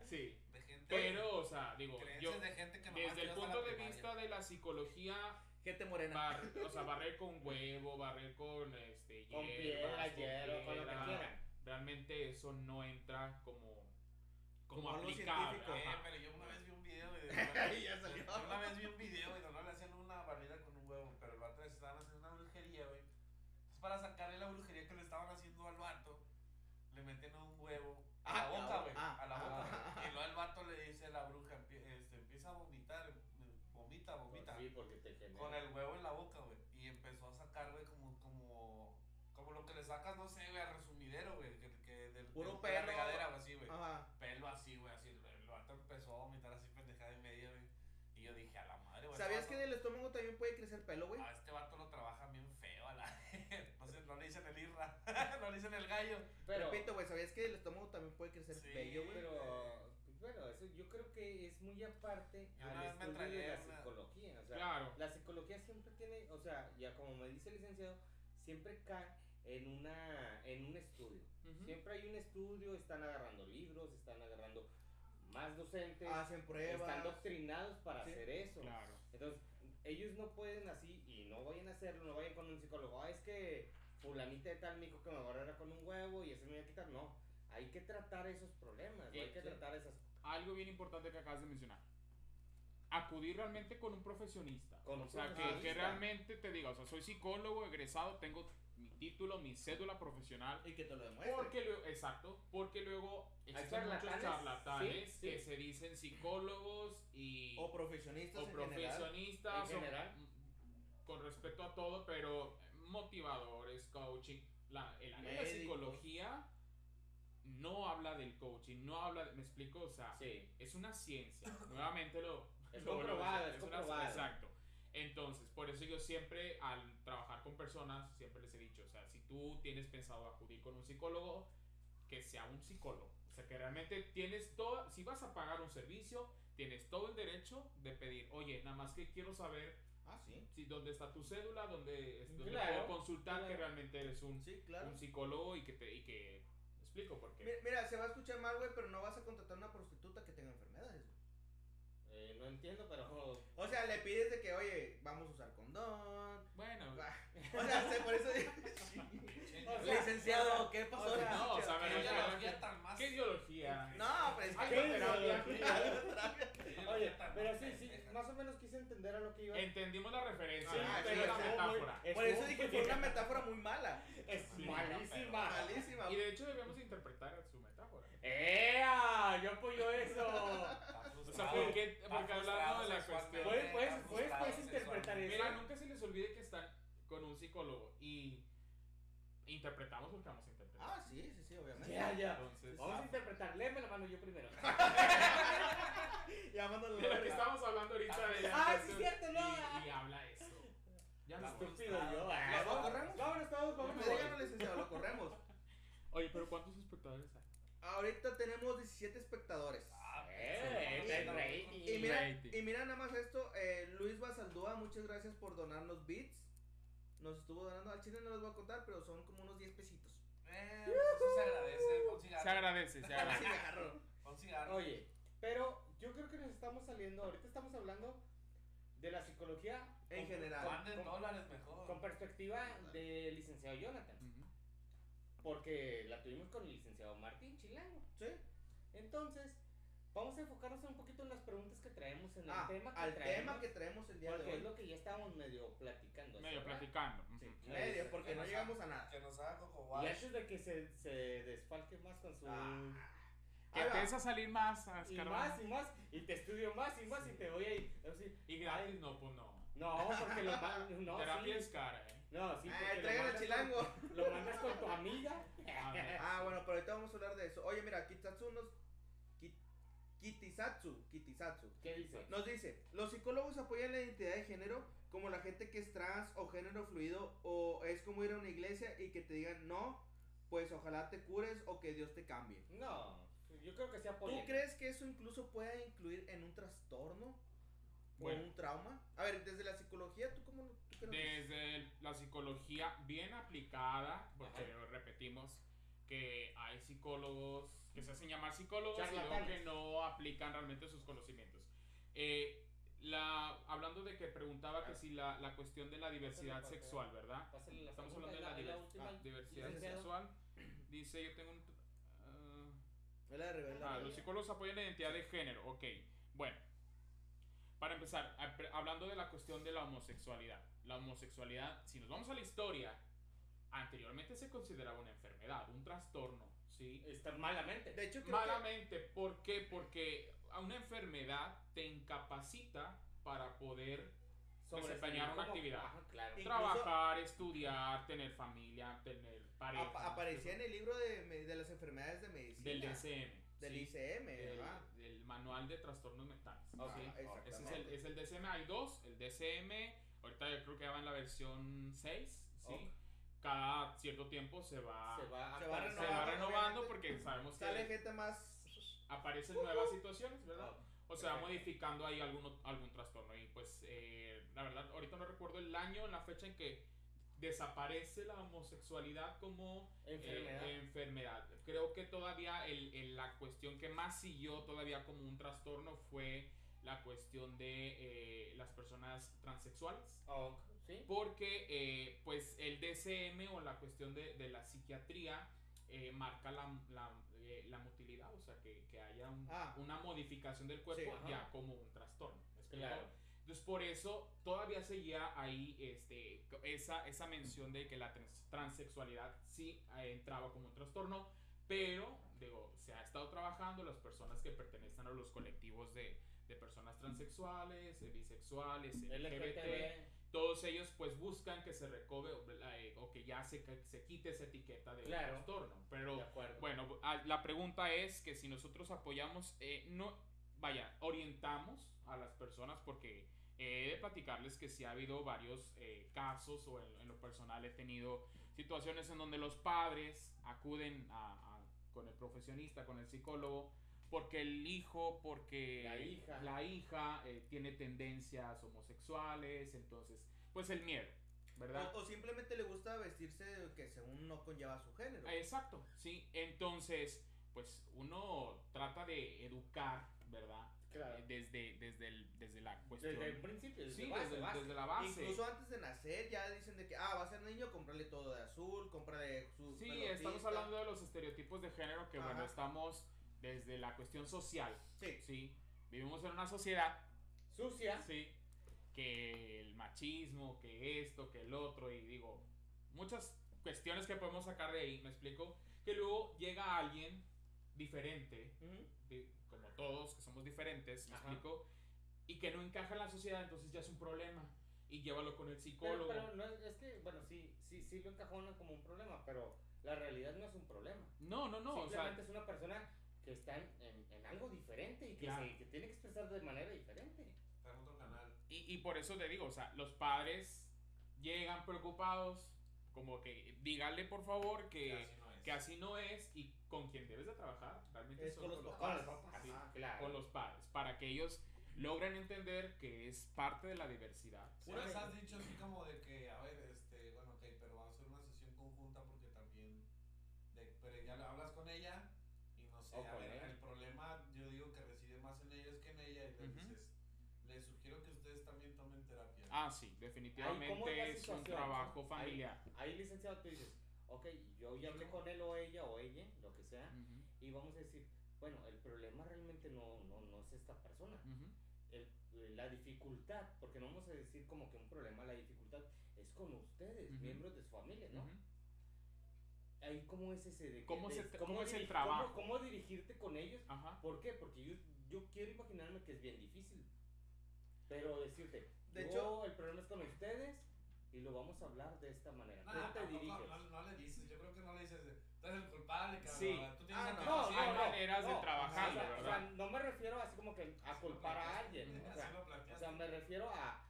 Sí. De gente. Pero, o sea, digo, yo, de gente que desde el punto de primaria. vista de la psicología, Gente morena. bar- o sea, barrer con huevo, barrer con este, Con hierbas, piedra, hierro, con lo que quieran. Realmente eso no entra como, como, Como aplicable. Eh, pero yo una vez vi un video y Ahí ya salió. Yo una vez vi un video y no le hacían una barrida con un huevo, pero el vato le estaban haciendo una brujería, güey. Entonces para sacarle la brujería que le estaban haciendo al vato, le meten un huevo a Ah, la boca, ah, güey. ah, a la ah, boca. ah. Y luego el vato le dice a la bruja, este, empieza a vomitar, eh, vomita, vomita. Sí, porque te genera. Con el huevo en la boca, güey. Y empezó a sacar, güey, como, como, como lo que le sacas, no sé, güey, al resumidero, güey. Que, que del, Puro del- de la pelo. regadera, güey, así, güey pelo así, güey, así. El el vato empezó a vomitar así pendejada y media, güey. Y yo dije, a la madre, güey. ¿Sabías que del estómago también puede crecer pelo, güey? vato- A este vato lo trabajan bien feo, a la. no sé, no le dicen el irra, no le dicen el gallo. Pero, Repito, güey, ¿sabías que del estómago también puede crecer Sí, vello, güey? pero, pues, bueno, eso yo creo que es muy aparte Yo al estudio de la una- psicología. O sea, Claro. la psicología siempre tiene, o sea, ya como me dice el licenciado, siempre cae en una en un estudio. Ujú. Siempre hay un estudio, están agarrando libros, están agarrando más docentes, Hacen pruebas. están doctrinados para Sí, hacer eso. Claro. Entonces, ellos no pueden así y no vayan a hacerlo, no vayan con un psicólogo, ah, es que fulanita de tal me dijo que me agarrara con un huevo y eso me iba a quitar. No, hay que tratar esos problemas, Sí, hay que sí. tratar esas Algo bien importante que acabas de mencionar. Acudir realmente con un profesionista. Con un o sea, que, que realmente te diga, o sea, soy psicólogo, egresado, tengo mi título, mi cédula profesional. Y que te lo demuestre. Porque luego, exacto, porque luego existen muchos charlatanes, sí, sí. que se dicen psicólogos y O profesionistas o en general. profesionistas En o- general. mm, con respeto a todo, pero motivadores, coaching, la, el área de psicología no habla del coaching, no habla, de- me explico, o sea, Sí. es una ciencia. Nuevamente lo Es lo comprobado, es una- comprobado. exacto. Entonces, por eso yo siempre al trabajar con personas siempre les he dicho, o sea, si tú tienes pensado acudir con un psicólogo, que sea un psicólogo. O sea, que realmente tienes todo, si vas a pagar un servicio, tienes todo el derecho de pedir, oye, nada más que quiero saber Ah, sí. si dónde está tu cédula, es- dónde Claro, puedo consultar que realmente eres un, Sí, claro. un psicólogo y que te y que ¿me explico porque Mira, mira, se va a escuchar mal, güey, pero no vas a contratar una prostituta que tenga enfermedades, güey. Eh, no entiendo, pero. O sea, le pides de que, oye, vamos a usar condón. bueno, va. O sea, se- por eso digo, sí. O sea, Licenciado, ¿qué pasó? o sea, no, o sea, ¿Qué ideología tan más? ¿qué ideología? No, pero es que. qué terapia. Oye, ideología tan pero sí, sí, pendeja? más o menos quise entender a lo que iba. Entendimos la referencia, Sí, Ah, pero estuvo metáfora. muy- Por eso dije que fue una metáfora muy mala. Es Sí, malísima. Malísima. Y de hecho debemos interpretar su metáfora. ¡Ea! Yo apoyo eso. O sea, frustrado. ¿por qué? Está Porque hablando de la cuestión. Puedes- puedes- puedes- puedes interpretar sexualmente. Mira, nunca se les olvide que están con un psicólogo y interpretamos lo que vamos a interpretar. Ah, sí, sí, sí, obviamente. Ya, ya. Entonces, Vamos a interpretar. Léeme la mano yo primero. Llamándolo. de lo que estamos hablando ahorita de Ah, sí, cierto, no. y, y habla eso. Ya no. Estúpido yo. ¿Lo Ah, vamos- corremos? Vámonos todos, vámonos. Usted díganos, licenciado, lo corremos. Oye, pero ¿cuántos espectadores hay? Ahorita tenemos 17 espectadores. Ah, Eh, no, rating. Y mira, Rating. y mira nada más esto, eh, Luis Basaldúa, muchas gracias por donarnos bits. Nos estuvo donando al chile, no les voy a contar, pero son como unos 10 pesitos. Eh, pues eso se agradece. Pon Se cigarro. agradece, se agradece. Pon cigarro. Oye, pero yo creo que nos estamos saliendo. Ahorita estamos hablando de la psicología En con- general. con- con- dólares mejor. con perspectiva del licenciado Jonathan. Porque la tuvimos con el licenciado Martín Chilango. Sí. Entonces, vamos a enfocarnos un poquito en las preguntas que traemos en el Ah, tema que al traemos. tema que traemos el día de Porque es hoy. lo que ya estábamos medio platicando. Medio platicando. Sí. Medio, porque Que no llegamos a nada. Que nos haga Coco Y antes de que se, se desfalque más con su... Ah. Que Ahí empieza a salir más a y más y más, y te estudio más y más y te voy a ir. así, Y gratis, no, pues no. No, porque lo. No, Terapia sí. es cara, ¿eh? No, sí, Ah, lo traigan el mandas chilango. con- Lo mandas con tu amiga. Ah, bueno, pero ahorita vamos a hablar de eso. Oye, mira, Kitatsu nos. Ki- Kitisatsu, Kitisatsu. ¿Qué dice? Nos dice, los psicólogos apoyan la identidad de género como la gente que es trans o género fluido o es como ir a una iglesia y que te digan no, pues ojalá te cures o que Dios te cambie. No, yo creo que se ¿Tú apoya. crees que eso incluso pueda incluir en un trastorno Bueno. o un trauma? A ver, desde la psicología, ¿tú cómo tú dices? Desde el- la psicología bien aplicada, porque repetimos que hay psicólogos que se hacen llamar psicólogos y luego que no aplican realmente sus conocimientos. Eh, la, hablando de que preguntaba que si la, la cuestión de la diversidad Pásale, sexual, ¿verdad? Estamos hablando de la, la- la divers- última. ah, diversidad sexual. Dice, yo tengo un... ah, la de. Ah, los psicólogos apoyan la identidad de género, ok. Bueno, para empezar, hablando de la cuestión de la homosexualidad. La homosexualidad, si nos vamos a la historia, anteriormente se consideraba una enfermedad, un trastorno, ¿sí? Está malamente. De hecho, creo que- Malamente, ¿por qué? Porque a una enfermedad te incapacita para poder desempeñar una como- actividad. Ajá, claro. Incluso- trabajar, estudiar, tener familia, tener pareja. apa- aparecía en el libro de, de las enfermedades de medicina. Del DCM. Del ¿sí? ICM, del, ¿verdad? del manual de trastornos mentales. Ok, ¿sí? exactamente. Ese es el, es el DCM, hay dos, el DCM, ahorita yo creo que ya va en la versión 6, ¿sí? Ok. Cada cierto tiempo se va, Se va, Se va aparecer. se va renovando, renovando porque sabemos Sale que gente más. aparecen nuevas situaciones, ¿verdad? Oh, O se va modificando ahí algún, algún trastorno. Y pues, eh, la verdad, ahorita no recuerdo el año, la fecha en que desaparece la homosexualidad como eh, Enfermedad. enfermedad. Creo que todavía el, el- la cuestión que más siguió todavía como un trastorno fue la cuestión de eh, las personas transexuales. Oh, ¿Sí? Porque eh, pues el DCM o la cuestión de, de la psiquiatría eh, marca la, la, la motilidad, o sea, que, que haya un- Ah. una modificación del cuerpo Sí, ya como un trastorno. Claro. Entonces por eso todavía seguía ahí este, esa, esa mención de que la trans- transexualidad sí eh, entraba como un trastorno, pero digo, se ha estado trabajando las personas que pertenecen a los colectivos de, de personas transexuales, eh, bisexuales, LGBT, LGTB. todos ellos pues buscan que se recobre o, eh, o que ya se, que se quite esa etiqueta de Claro. trastorno. Pero De bueno, la pregunta es que si nosotros apoyamos, eh, no, vaya, orientamos a las personas porque he de platicarles que sí ha habido varios eh, casos o en, en lo personal he tenido situaciones en donde los padres acuden a- a- con el profesionista, con el psicólogo, porque el hijo, porque La hija. la hija, eh, tiene tendencias homosexuales, entonces, pues el miedo, ¿verdad? O, o simplemente le gusta vestirse que según no conlleva su género. Exacto, sí. Entonces, pues uno trata de educar, ¿verdad? Claro. Eh, desde, desde, el- desde la cuestión. Desde el principio, desde sí, base, desde, base. desde la base. Incluso antes de nacer ya dicen de que, ah, va a ser niño, comprarle todo de azul, cómprale su Sí, estamos hablando de los estereotipos de género que, bueno, estamos desde la cuestión social, Sí. ¿sí? Vivimos en una sociedad, Sucia. ¿sí? Que el machismo, que esto, que el otro, y digo, muchas cuestiones que podemos sacar de ahí, ¿me explico? Que luego llega alguien diferente, de- como todos, que somos diferentes, ¿me Ajá. explico? Y que no encaja en la sociedad, entonces ya es un problema. Y llévalo con el Pero, psicólogo. pero no, es que, bueno, sí, sí, sí lo encajona como un problema, pero la realidad no es un problema. no, no, no, o sea, Simplemente es una persona que está en, en- en algo diferente y que, Claro. se, que tiene que expresar de manera diferente. Está en otro canal. y, y por eso te digo, o sea, los padres llegan preocupados, como que dígale por favor que, Que así no es. que así no es y con quien debes de trabajar realmente Es son con los los papás. Con los padres, para que ellos logren entender que es parte de la diversidad. Una vez has dicho así como de que, a ver, este, bueno, ok, pero vamos a hacer una sesión conjunta porque también, de, pero ya le hablas con ella y no sé, a ver, el problema yo digo que reside más en ellos que en ella y le dices, les sugiero que ustedes también tomen terapia. Ah, sí, Ahí, ¿cómo es definitivamente es un trabajo Ahí- familiar. Ahí, licenciado, tú dices, ok, yo ya hablé con él o ella o ella, lo que sea, Ujú, y vamos a decir, bueno, el problema realmente no, no, no es esta persona. ujú. El- la dificultad, porque no vamos a decir como que un problema, la dificultad es con ustedes, Ujú. miembros de su familia, ¿no? Ujú. Ahí, ¿cómo es ese de ¿Cómo de- se- cómo es el trabajo? Cómo, cómo dirigirte con ellos? Ajá. ¿Por qué? Porque yo, yo quiero imaginarme que es bien difícil. Pero decirte, De yo, hecho- el problema es con ustedes y lo vamos a hablar de esta manera. Nah, ¿Cómo te tampoco, diriges? no, no le dices, yo creo que no le dices, de, tú eres el culpable, cabrón. Sí. Tú tienes Ah, que no, No, Sí, no, hay no, maneras de no. trabajarlo, o sea, ¿verdad? O sea, no me refiero así como que a culpar a alguien. ¿no? O sea, o sea, me refiero a,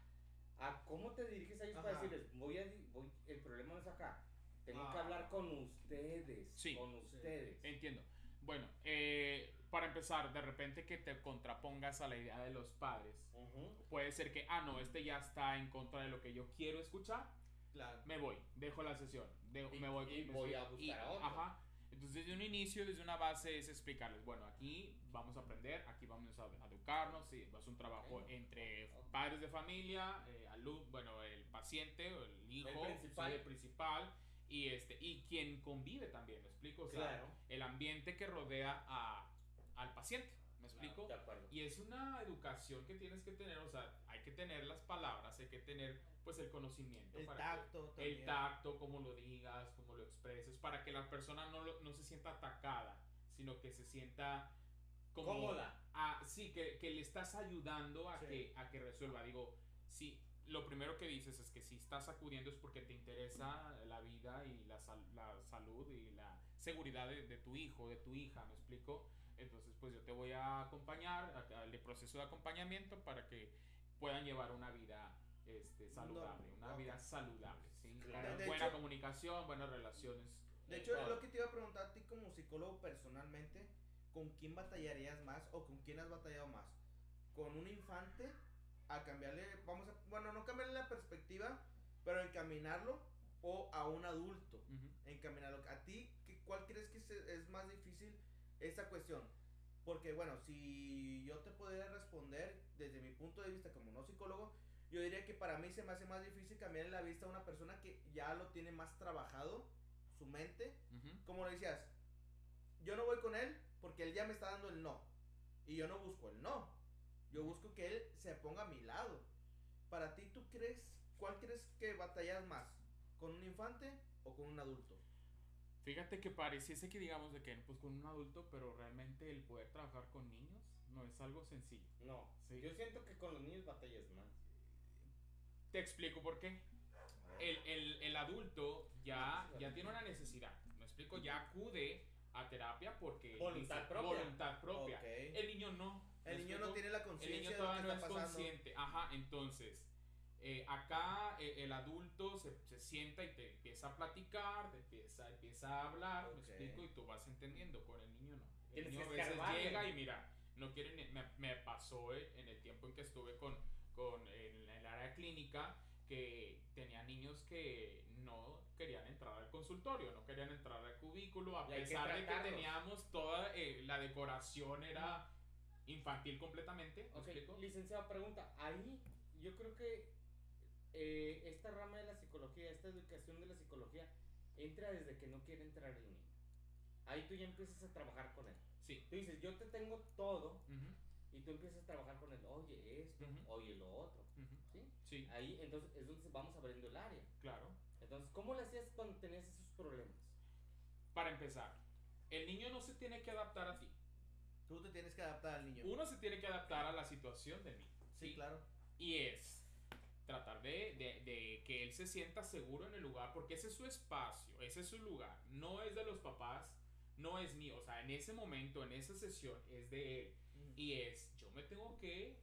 a cómo te diriges a ellos para Ajá. decirles, voy a, voy, el problema no es acá. Tengo que Ah. hablar con ustedes. Sí. Con ustedes. Entiendo. Bueno, eh, para empezar, de repente que te contrapongas a la idea de los padres. Ujú. Puede ser que, ah, no, este ya está en contra de lo que yo quiero escuchar. Claro. Me voy, dejo la sesión. de- Y- me voy, y voy a buscar a otro. Ajá. Entonces, desde un inicio, desde una base, es explicarles, bueno, aquí vamos a aprender, aquí vamos a educarnos, sí, es un trabajo Ok. entre Ok. padres de familia, eh, alumno, bueno, el paciente, el hijo, principal. sí, el principal, y, este, y quien convive también, ¿me explico? O sea, Claro. el ambiente que rodea a, al paciente, ¿me explico? De acuerdo. Y es una educación que tienes que tener, o sea, hay que tener las palabras, hay que tener pues el conocimiento. El para que- tacto también. el tacto, cómo lo digas, cómo lo expreses, para que la persona no, lo- no se sienta atacada, sino que se sienta como... Cómoda. a- sí, que, que le estás ayudando a, Sí. que, a que resuelva. Digo, sí, lo primero que dices es que si estás acudiendo es porque te interesa la vida y la, sal- la salud y la seguridad de, de tu hijo, de tu hija, ¿me explico? Entonces, pues yo te voy a acompañar al proceso de acompañamiento para que puedan llevar una vida este, saludable, una ok. vida saludable, ¿sí? Claro. De buena hecho- comunicación, buenas relaciones. De en hecho, todo. lo que te iba a preguntar a ti como psicólogo personalmente, ¿con quién batallarías más o con quién has batallado más? ¿Con un infante a cambiarle, vamos a, bueno, no cambiarle la perspectiva, pero encaminarlo o a un adulto? Ujú. encaminarlo. ¿A ti qué- cuál crees que es más difícil esta cuestión? Porque bueno, si yo te pudiera responder desde mi punto de vista como no psicólogo, yo diría que para mí se me hace más difícil cambiar la vista a una persona que ya lo tiene más trabajado, su mente. Como lo decías, yo no voy con él porque él ya me está dando el no. Y yo no busco el no. Yo busco que él se ponga a mi lado. Para ti, ¿tú crees, cuál crees que batallas más? ¿Con un infante o con un adulto? Fíjate que pareciese que digamos de que pues con un adulto, pero realmente el poder trabajar con niños no es algo sencillo. No. Sí. Yo siento que con los niños batallas más. Te explico por qué. El, el, el adulto ya, ya tiene una necesidad. Me explico, ya acude a terapia porque Voluntad dice, propia. voluntad propia. Ok. El niño no. ¿me El niño no explico? tiene la El conciencia niño de lo que todavía no está es pasando. consciente. Ajá, entonces, eh, acá eh, el adulto se, se sienta y te empieza a platicar, te empieza, empieza a hablar, me explico, y tú vas entendiendo. Con el niño no. El niño a veces llega y mira, no quiere ni- me, me pasó en el tiempo en que estuve con, con en el área clínica que tenía niños que no querían entrar al consultorio, no querían entrar al cubículo, a que pesar de que teníamos toda eh, la decoración era infantil completamente, ¿me Ok, explico? licenciado, pregunta. Ahí yo creo que eh, esta rama de la psicología, esta educación de la psicología, entra desde que no quiere entrar el niño. Ahí tú ya empiezas a trabajar con él. Sí. Tú dices, yo te tengo todo Ujú, y tú empiezas a trabajar con él. Oye, esto, Ujú. oye, lo otro. ujú. ¿Sí? Sí, Ahí entonces es donde vamos abriendo el área. claro. Entonces, ¿cómo le hacías cuando tenías esos problemas? Para empezar, el niño no se tiene que adaptar a ti. Tú te tienes que adaptar al niño. Uno se tiene que adaptar a la situación del niño. Sí, claro. Y es tratar de, de- de que él se sienta seguro en el lugar, porque ese es su espacio, ese es su lugar. No es de los papás, no es mío. O sea, en ese momento, en esa sesión, es de él. Y es, yo me tengo que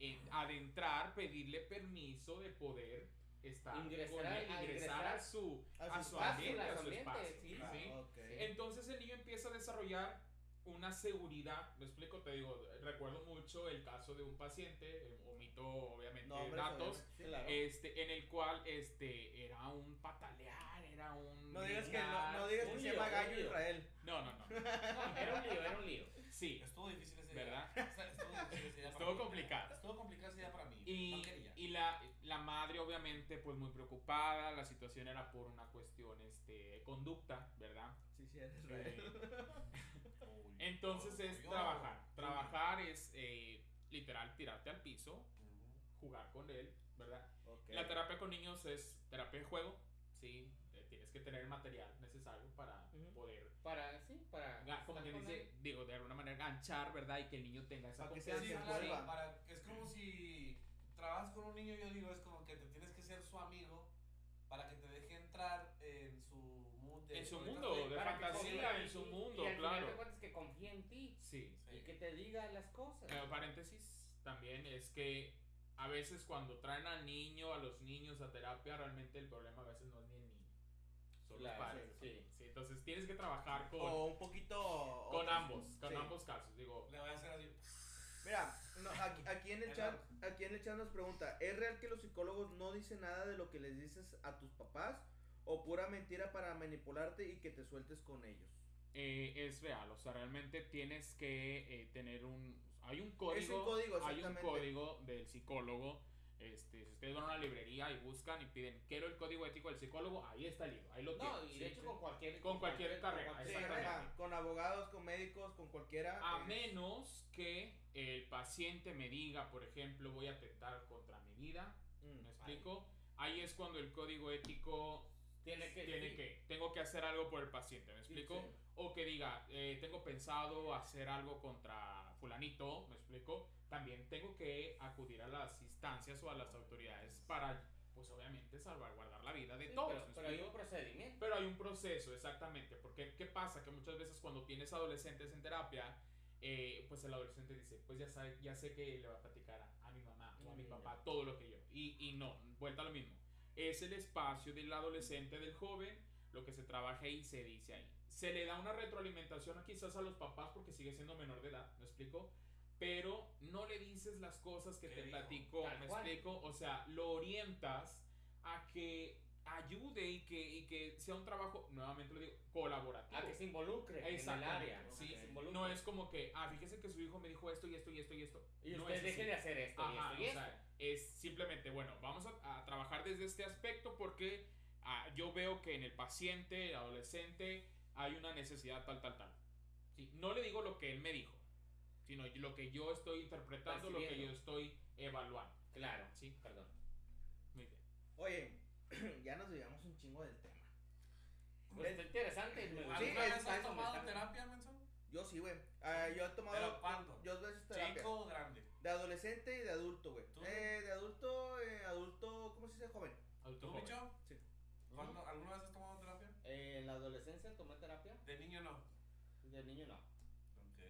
en- adentrar, pedirle permiso de poder estar Ingresar con a- él, a ingresar ingresar a su, a a su su espacio, ambiente, a su su ambiente, espacio. sí, Ah, ¿sí? ok. Entonces el niño empieza a desarrollar una seguridad, me explico, te digo, recuerdo mucho el caso de un paciente, eh, omito obviamente datos, obviamente. Sí, claro. este, en el cual este, era un patalear, era un... No digas que, no, no digas que se llama Gallo. Israel. No, no, no. No, era un lío, era un lío. Sí, Estuvo difícil ese día. ¿Verdad? O sea, Estuvo difícil ese día para Estuvo mí. complicado. Estuvo complicado ese día para mí. Y, la, la madre obviamente pues muy preocupada, la situación era por una cuestión este, de conducta, ¿verdad? Sí, sí, eres Eh, Israel. Uy, entonces es trabajar. Trabajar es eh, literal tirarte al piso, jugar con él, ¿verdad? Ok. La terapia con niños es terapia de juego, sí, eh, tienes que tener el material necesario para Ujú. poder, Para, sí, para. como quien dice, él. digo, de alguna manera ganchar, ¿verdad? Y que el niño tenga esa Para que se confianza. Sí, para, es como si trabajas con un niño, yo digo, es como que te tienes que ser su amigo para que te deje entrar en su de- En su mundo, de fantasía, en su y- mundo, y al claro. En ti Sí. Sí. y que te diga las cosas. Eh, paréntesis también es que a veces cuando traen al niño, a los niños a terapia, realmente el problema a veces no es ni el niño, son Claro, los padres. sí. Sí, entonces tienes que trabajar con, O un poquito. con otros- ambos, con sí. ambos casos. Digo, Le voy a hacer así. Mira, no, aquí, aquí en el chat, aquí en el chat nos pregunta, ¿es real que los psicólogos no dicen nada de lo que les dices a tus papás o pura mentira para manipularte y que te sueltes con ellos? Eh, es real, o sea, realmente tienes que eh, tener un... Hay un código, Es un código, hay un código del psicólogo. Este, si ustedes van a una librería y buscan y piden, quiero el código ético del psicólogo, ahí está el libro, ahí lo No, y de hecho con cualquier. Con cualquier carrera, con abogados, con médicos, con cualquiera. A es- menos que el paciente me diga, por ejemplo, voy a atentar contra mi vida, Mm. ¿me explico? Ahí es cuando el código ético Tiene que. tiene que, tengo que hacer algo por el paciente, ¿me explico? sí. O que diga, eh, tengo pensado hacer algo contra fulanito, ¿me explico? También tengo que acudir a las instancias o a las autoridades para, pues obviamente, salvaguardar la vida de Sí, todos, pero, ¿me pero hay un procedimiento. Pero hay un proceso, exactamente. Porque, ¿qué pasa? Que muchas veces cuando tienes adolescentes en terapia, eh, pues el adolescente dice, pues ya, sabe, ya sé que le va a platicar a, a mi mamá o a mi Mm. papá todo lo que yo. Y, y no, vuelta a lo mismo. Es el espacio del adolescente, del joven, lo que se trabaja y se dice ahí. Se le da una retroalimentación quizás a los papás porque sigue siendo menor de edad, ¿me explico? Pero no le dices las cosas que ¿Qué te dijo? platico, Tal ¿me cual. explico? O sea, lo orientas a que ayude y que, y que sea un trabajo, nuevamente lo digo, colaborativo. A que se involucre en el área. ¿no? sí. No es como que, ah, fíjese que su hijo me dijo esto y esto y esto y esto. Y no usted es deje así. de hacer esto y Ajá, esto y o esto. sea, es simplemente, bueno, vamos a, a trabajar desde este aspecto porque ah, yo veo que en el paciente, el adolescente, hay una necesidad tal, tal, tal. Sí, no le digo lo que él me dijo, sino lo que yo estoy interpretando, lo que yo estoy evaluando. Claro, Sí, perdón. muy bien. Oye, ya nos llevamos un chingo del tema. Pues está interesante. Sí, ¿Alguna es- vez has tomado está- terapia, Menso? Yo sí, güey. Ah, yo he tomado ¿Pero cuánto? yo dos veces terapia. ¿Chico o grande? De adolescente y de adulto, güey. ¿Tú? Eh, de adulto, eh, adulto, ¿cómo se dice? Joven. Adulto ¿Tú, joven. Micho? Sí. ¿Cuándo- ¿Alguna vez has tomado terapia? Eh, en la adolescencia tomé terapia, De niño no. de niño no. Ok.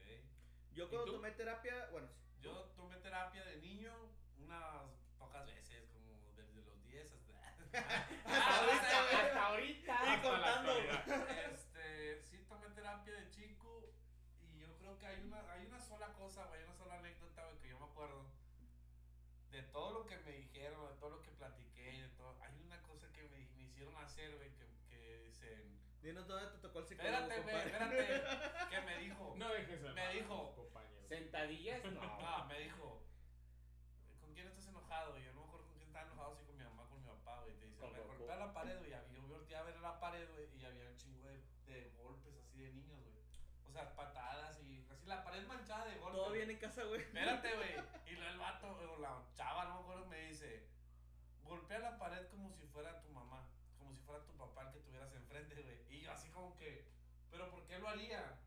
Yo ¿Y cuando tú? tomé terapia, bueno, sí. Yo tomé terapia de niño unas pocas veces, como desde los 10 hasta... Hasta ahorita, güey. Hasta ahorita. Y Hasta la contando. actualidad. Este, sí tomé terapia de chico y yo creo que hay una, hay una sola cosa, güey, una sola anécdota, güey, que yo me acuerdo. De todo lo que me dijeron, de todo lo que platiqué, de todo, hay una cosa que me, me hicieron hacer, güey, que, que dicen... Dinos dónde te tocó el psicólogo, Espérate, güey, compadre. espérate. ¿Qué me dijo? No dejes de Me dijo- compañero. Sentadillas, no. No, me dijo, ¿con quién estás enojado? Y yo no me acuerdo con quién estaba enojado, si con mi mamá, con mi papá, güey. Te dice, me Goku. golpea la pared, güey. y Yo volteé a ver la pared, güey, y había un chingo de, de golpes así de niños, güey. O sea, patadas y así, la pared manchada de golpes. Todo bien en casa, güey. Espérate, güey. Y luego el vato, güey, o la chava, no me acuerdo, me dice, golpea la pared como si fuera tu mamá, como si fuera tu papá el que tuvieras enfrente, güey. Y yo así como que, ¿pero por qué lo haría?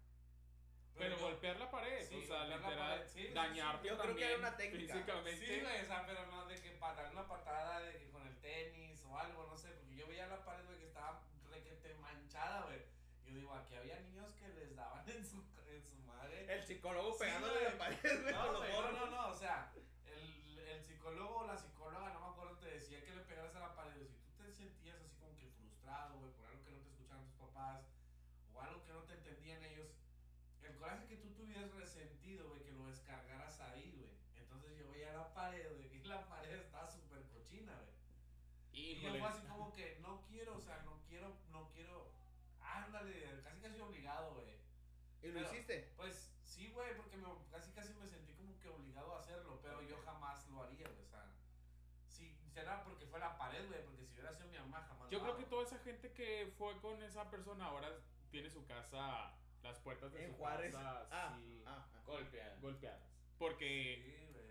Pero yo- golpear la pared, Sí, o sea, literal, pared, sí, sí, sí. dañarte Yo creo que era una técnica. físicamente. Sí, güey, o sea, pero no de que para dar una patada de que con el tenis o algo, no sé, porque yo veía la pared, güey, que estaba requete manchada, güey. Yo digo, aquí había niños que les daban en su, en su madre. El psicólogo pegándole la pared, güey, con No, los güey, no, morros. no, no, o sea, el, el psicólogo o la psicóloga, no me acuerdo, te decía que le pegaras a la pared, güey, si tú te sentías así como que frustrado, güey, por algo que no te escuchaban tus papás, o algo que no te entendían ellos, el coraje que tú tuvieras resentido, güey, que lo descargaras ahí, güey. Entonces yo veía la pared, güey, y la pared estaba súper cochina, güey. Y yo fue así como que no quiero, o sea, no quiero, no quiero, ándale, casi casi obligado, güey. ¿Y lo Pero- hiciste? Pues sí, güey, porque me, casi casi me sentí como que obligado a hacerlo, pero yo jamás lo haría, güey, o sea, si será porque fue la pared, güey, porque si hubiera sido mi mamá jamás Yo lo creo hago. que toda esa gente que fue con esa persona ahora tiene su casa, las puertas de En su Juárez. casa Ah, sí, ah, ah. Golpeada. golpeadas. Porque Sí, güey.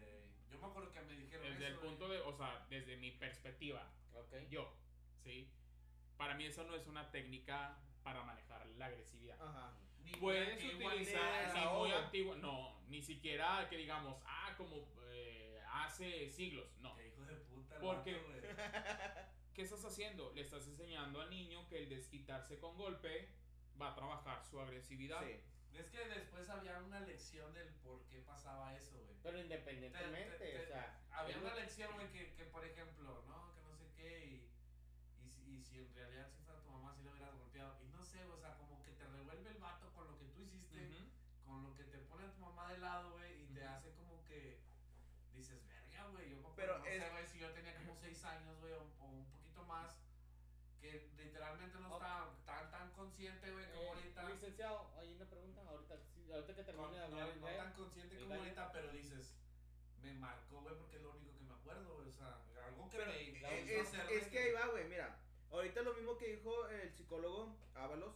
Yo me acuerdo que me dijeron desde el eso, punto güey. de, o sea, desde mi yo, ¿sí? Para mí eso no es una técnica para manejar la agresividad. Ajá. Ni muy Puedes antigua, ni utilizar ni muy antiguo, no, ni siquiera que digamos, ah, como eh, hace siglos, no. Qué hijo de puta Porque-. ¿Qué estás haciendo? Le estás enseñando al niño que el desquitarse con golpe va a trabajar su agresividad. Sí. Es que después había una lección del por qué pasaba eso, güey. Pero independientemente, Te- te- te- o sea. Había una lección, güey, que, que por ejemplo, ¿no? Que no sé qué, y, y, si- en realidad si fuera tu mamá, si lo hubieras golpeado. Y no sé, o sea, como que te revuelve el vato con lo que tú hiciste, Ujú. con lo que te pone a tu mamá de lado, güey, y te Ujú. hace como que dices, verga, güey. Yo acuerdo, Pero no es- sé, güey, si yo tenía como 6 años, güey, o, o un poquito más, que literalmente no estaba tan, tan consciente, güey, como Eh, ahorita. licenciado, hay una pregunta. Ahorita, sí, ahorita que Con- termine de no, hablar no de tan consciente como ahorita, pero dices, me marcó, güey, porque es lo único que me acuerdo, güey. O sea, algo que Pero me es, hizo hacer, es güey, que ahí va, güey, mira. Ahorita lo mismo que dijo el psicólogo Ábalos,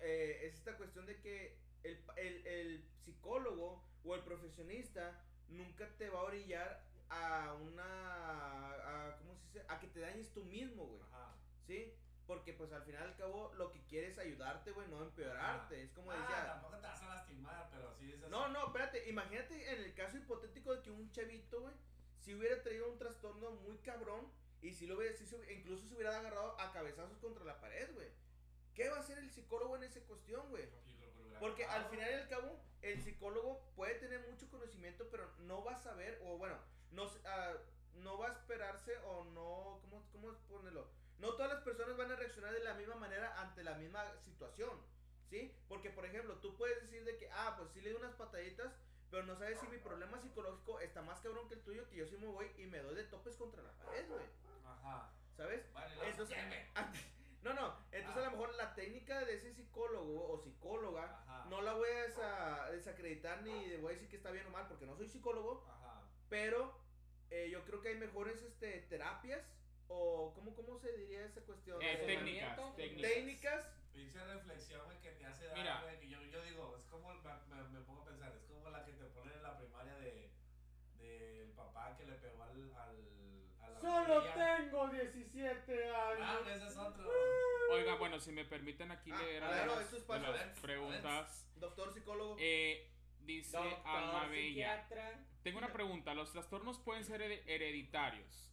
eh, es esta cuestión de que el, el, el psicólogo o el profesionista nunca te va a orillar a una, a, ¿cómo se dice? A que te dañes tú mismo, güey, Ajá. ¿sí? Porque pues al final y al cabo lo que quieres es ayudarte, güey, no empeorarte. Es como ah, decía, tampoco te vas a lastimar, pero sí es así. no, no, espérate, imagínate en el caso hipotético de que un chavito, güey, si hubiera traído un trastorno muy cabrón y si lo hubiera, si incluso se hubiera agarrado a cabezazos contra la pared, güey. ¿Qué va a hacer el psicólogo en esa cuestión, güey? Porque al final y al cabo, el psicólogo puede tener mucho conocimiento, pero no va a saber, o bueno, no, ah, no va a esperarse o no, ¿cómo, ¿cómo ponerlo? No todas las personas van a reaccionar de la misma manera ante la misma situación, ¿sí? Porque, por ejemplo, tú puedes decir de que, ah, pues sí le doy unas pataditas, pero no sabes si mi problema psicológico está más cabrón que el tuyo, que yo sí me voy y me doy de topes contra la pared, güey, Ajá. ¿sabes? Vale, la Entonces, no, no, entonces Ah. a lo mejor la técnica de ese psicólogo o psicóloga Ajá. no la voy a desa- desacreditar ni voy a decir que está bien o mal porque no soy psicólogo, Ajá. pero eh, yo creo que hay mejores este, terapias o ¿cómo, cómo se diría esa cuestión? Eh, De- técnicas, técnicas. técnicas. Pinche reflexión, güey, que te hace dar, Mira. que yo, yo digo, es como, me, me, me pongo a pensar, es como la que te ponen en la primaria de del papá que le pegó al, al Solo tengo 17 Ah, años. ese es otro. Oiga, bueno, si me permiten aquí Ah, leer claro, eso es las preguntas. Doctor psicólogo. Eh, dice Alma Bella. Tengo una pregunta. ¿Los trastornos pueden ser hered- hereditarios?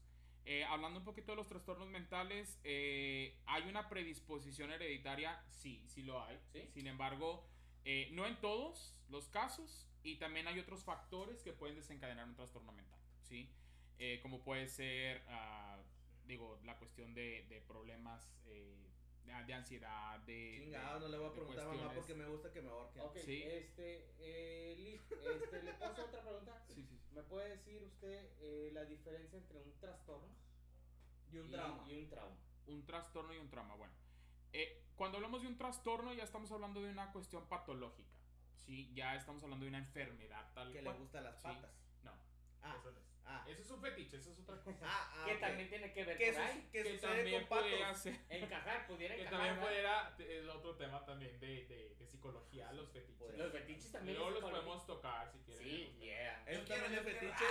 eh, hablando un poquito de los trastornos mentales, eh, ¿hay una predisposición hereditaria? Sí, sí lo hay. ¿Sí? Sin embargo, eh, no en todos los casos y también hay otros factores que pueden desencadenar un trastorno mental, ¿sí? Eh, como puede ser, ah, digo, la cuestión de, de problemas eh, de, ansiedad, de... Chingado, de- no le voy a preguntar a mamá porque me gusta que me ahorquen. Ok, Sí. este, eh, Liz, este, ¿le paso otra pregunta? Sí, sí, sí. ¿Me puede decir usted eh, la diferencia entre un trastorno Y un trauma. y un trauma? Un trastorno y un trauma. Bueno, eh, cuando hablamos de un trastorno ya estamos hablando de una cuestión patológica, ¿sí? Ya estamos hablando de una enfermedad tal Que le cual. gustan las Sí. patas. No, Ah, eso es. Ah, Eso es un fetiche, eso es otra cosa. ah, ah, que también tiene que ver Que, su- ahí. que que sucede también con pudiera ser... Encajar, pudiera Que encajar. también ¿verdad? pudiera, es otro tema también de, de, de psicología, los fetiches. Pues, Los fetiches también. Luego los podemos tocar si quieren. Sí, yeah. Eso también es fetiche.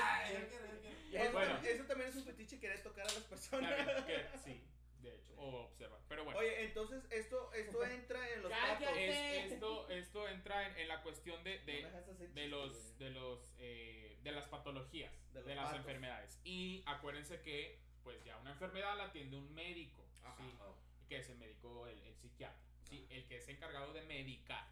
Bueno. también, eso también es un fetiche querer tocar a las personas. Que- sí, de hecho, o observar. Pero bueno, Oye, entonces esto, esto entra en los patos. es- esto, esto entra en, en la cuestión de, No de, de los, de los, eh, de las patologías, De las patos. enfermedades. Y acuérdense que, pues ya una enfermedad la atiende un médico, Ajá. ¿sí? Oh, que es el médico, el, el psiquiatra, ¿sí? El que es encargado de medicar.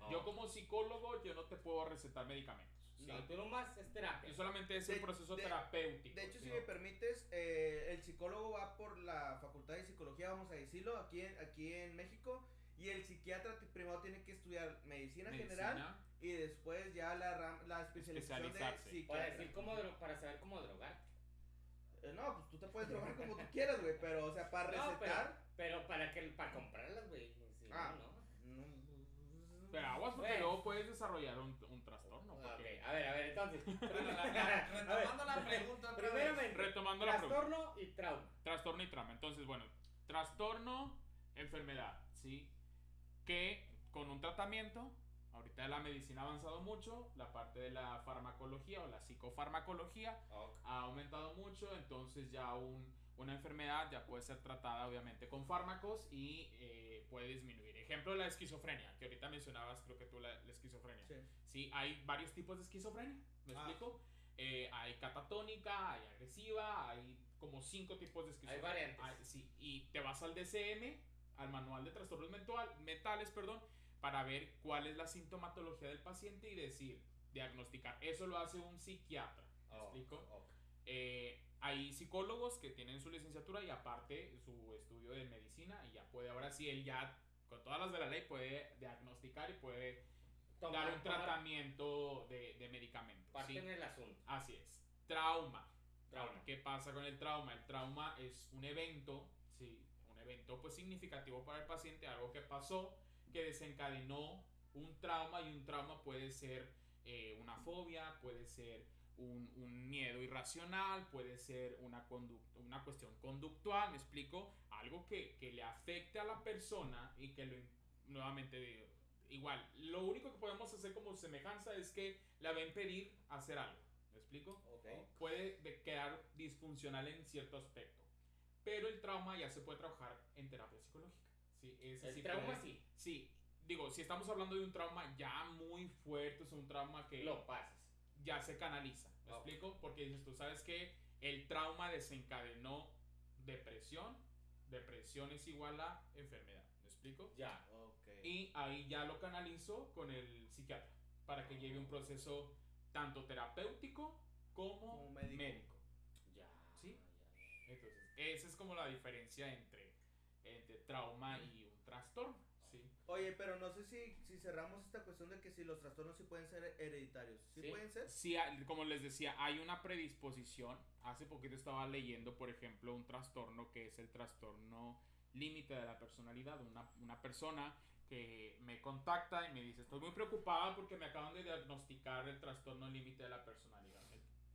Oh. Yo como psicólogo, yo no te puedo recetar medicamentos. ¿sí? No, tú nomás es terapia. Yo solamente es De- el proceso de- terapéutico. De hecho, si me permites, eh, el psicólogo va por la facultad de psicología, vamos a decirlo, aquí en, aquí en México. Y el psiquiatra primero tiene que estudiar medicina, general y después ya la, ram- la especialización de Especializarse. Para, psiquiatra. decir cómo para saber cómo drogar. Eh, no, pues tú te puedes drogar como tú quieras, güey, pero o sea, para No, recetar... Pero para que para comprarlas, güey. Si Ah. no, no. Pero aguas porque Bueno. luego puedes desarrollar un, un trastorno. Porque- ok, A ver, a ver, entonces. Retomando la pregunta. Primeramente, Retomando la pregunta. trastorno y trauma. Trastorno y trauma. Entonces, bueno, trastorno, enfermedad, ¿sí? Que con un tratamiento, ahorita la medicina ha avanzado mucho, la parte de la farmacología o la psicofarmacología Ok. ha aumentado mucho, entonces ya un- una enfermedad ya puede ser tratada obviamente con fármacos y eh, puede disminuir. Ejemplo, la esquizofrenia, que ahorita mencionabas, creo que tú la, la esquizofrenia. Sí. Sí, hay varios tipos de esquizofrenia, ¿me Ah. explico? Eh, hay catatónica, hay agresiva, hay como cinco tipos de esquizofrenia. variantes. Hay- sí, y te vas al DCM, al manual de trastornos mental, mentales, perdón, para ver cuál es la sintomatología del paciente y decir, diagnosticar. Eso lo hace un psiquiatra, ¿me Oh, explico? ok. Eh, hay psicólogos que tienen su licenciatura y aparte su estudio de medicina y ya puede, ahora sí, él ya, con todas las de la ley, puede diagnosticar y puede Tomar- dar un tomar tratamiento de, de medicamentos. Parte ¿sí? en el asunto. Así es. Trauma. Trauma. Ahora, ¿qué pasa con el trauma? El trauma es un evento, sí, un evento pues significativo para el paciente, algo que pasó, que desencadenó un trauma y un trauma puede ser eh, una fobia, puede ser un, un miedo irracional, puede ser una, una cuestión conductual, me explico, algo que, que le afecte a la persona y que lo, nuevamente digo, igual, lo único que podemos hacer como semejanza es que la va a impedir hacer algo, ¿me explico? Ok. puede de- quedar disfuncional en cierto aspecto. Pero el trauma ya se puede trabajar en terapia psicológica. ¿Sí? Ese El sí trauma puede- sí, Sí, digo, si estamos hablando de un trauma ya muy fuerte, es un trauma que lo pasas. ya se canaliza. ¿Me explico? Porque dices, tú sabes que el trauma desencadenó depresión. Depresión es igual a enfermedad. ¿Me explico? Ya. Ok. Y ahí ya lo canalizo con el psiquiatra para que lleve un proceso tanto terapéutico como Como médico. médico. Ya. Sí. ya, ya. Entonces, esa es como la diferencia entre, entre trauma y un trastorno. ¿sí? Oye, pero no sé si, si cerramos esta cuestión de que si los trastornos sí pueden ser hereditarios. ¿Sí, Sí. pueden ser? Sí, como les decía, hay una predisposición. Hace poquito estaba leyendo, por ejemplo, un trastorno que es el trastorno límite de la personalidad. Una, una persona que me contacta y me dice, estoy muy preocupada porque me acaban de diagnosticar el trastorno límite de la personalidad.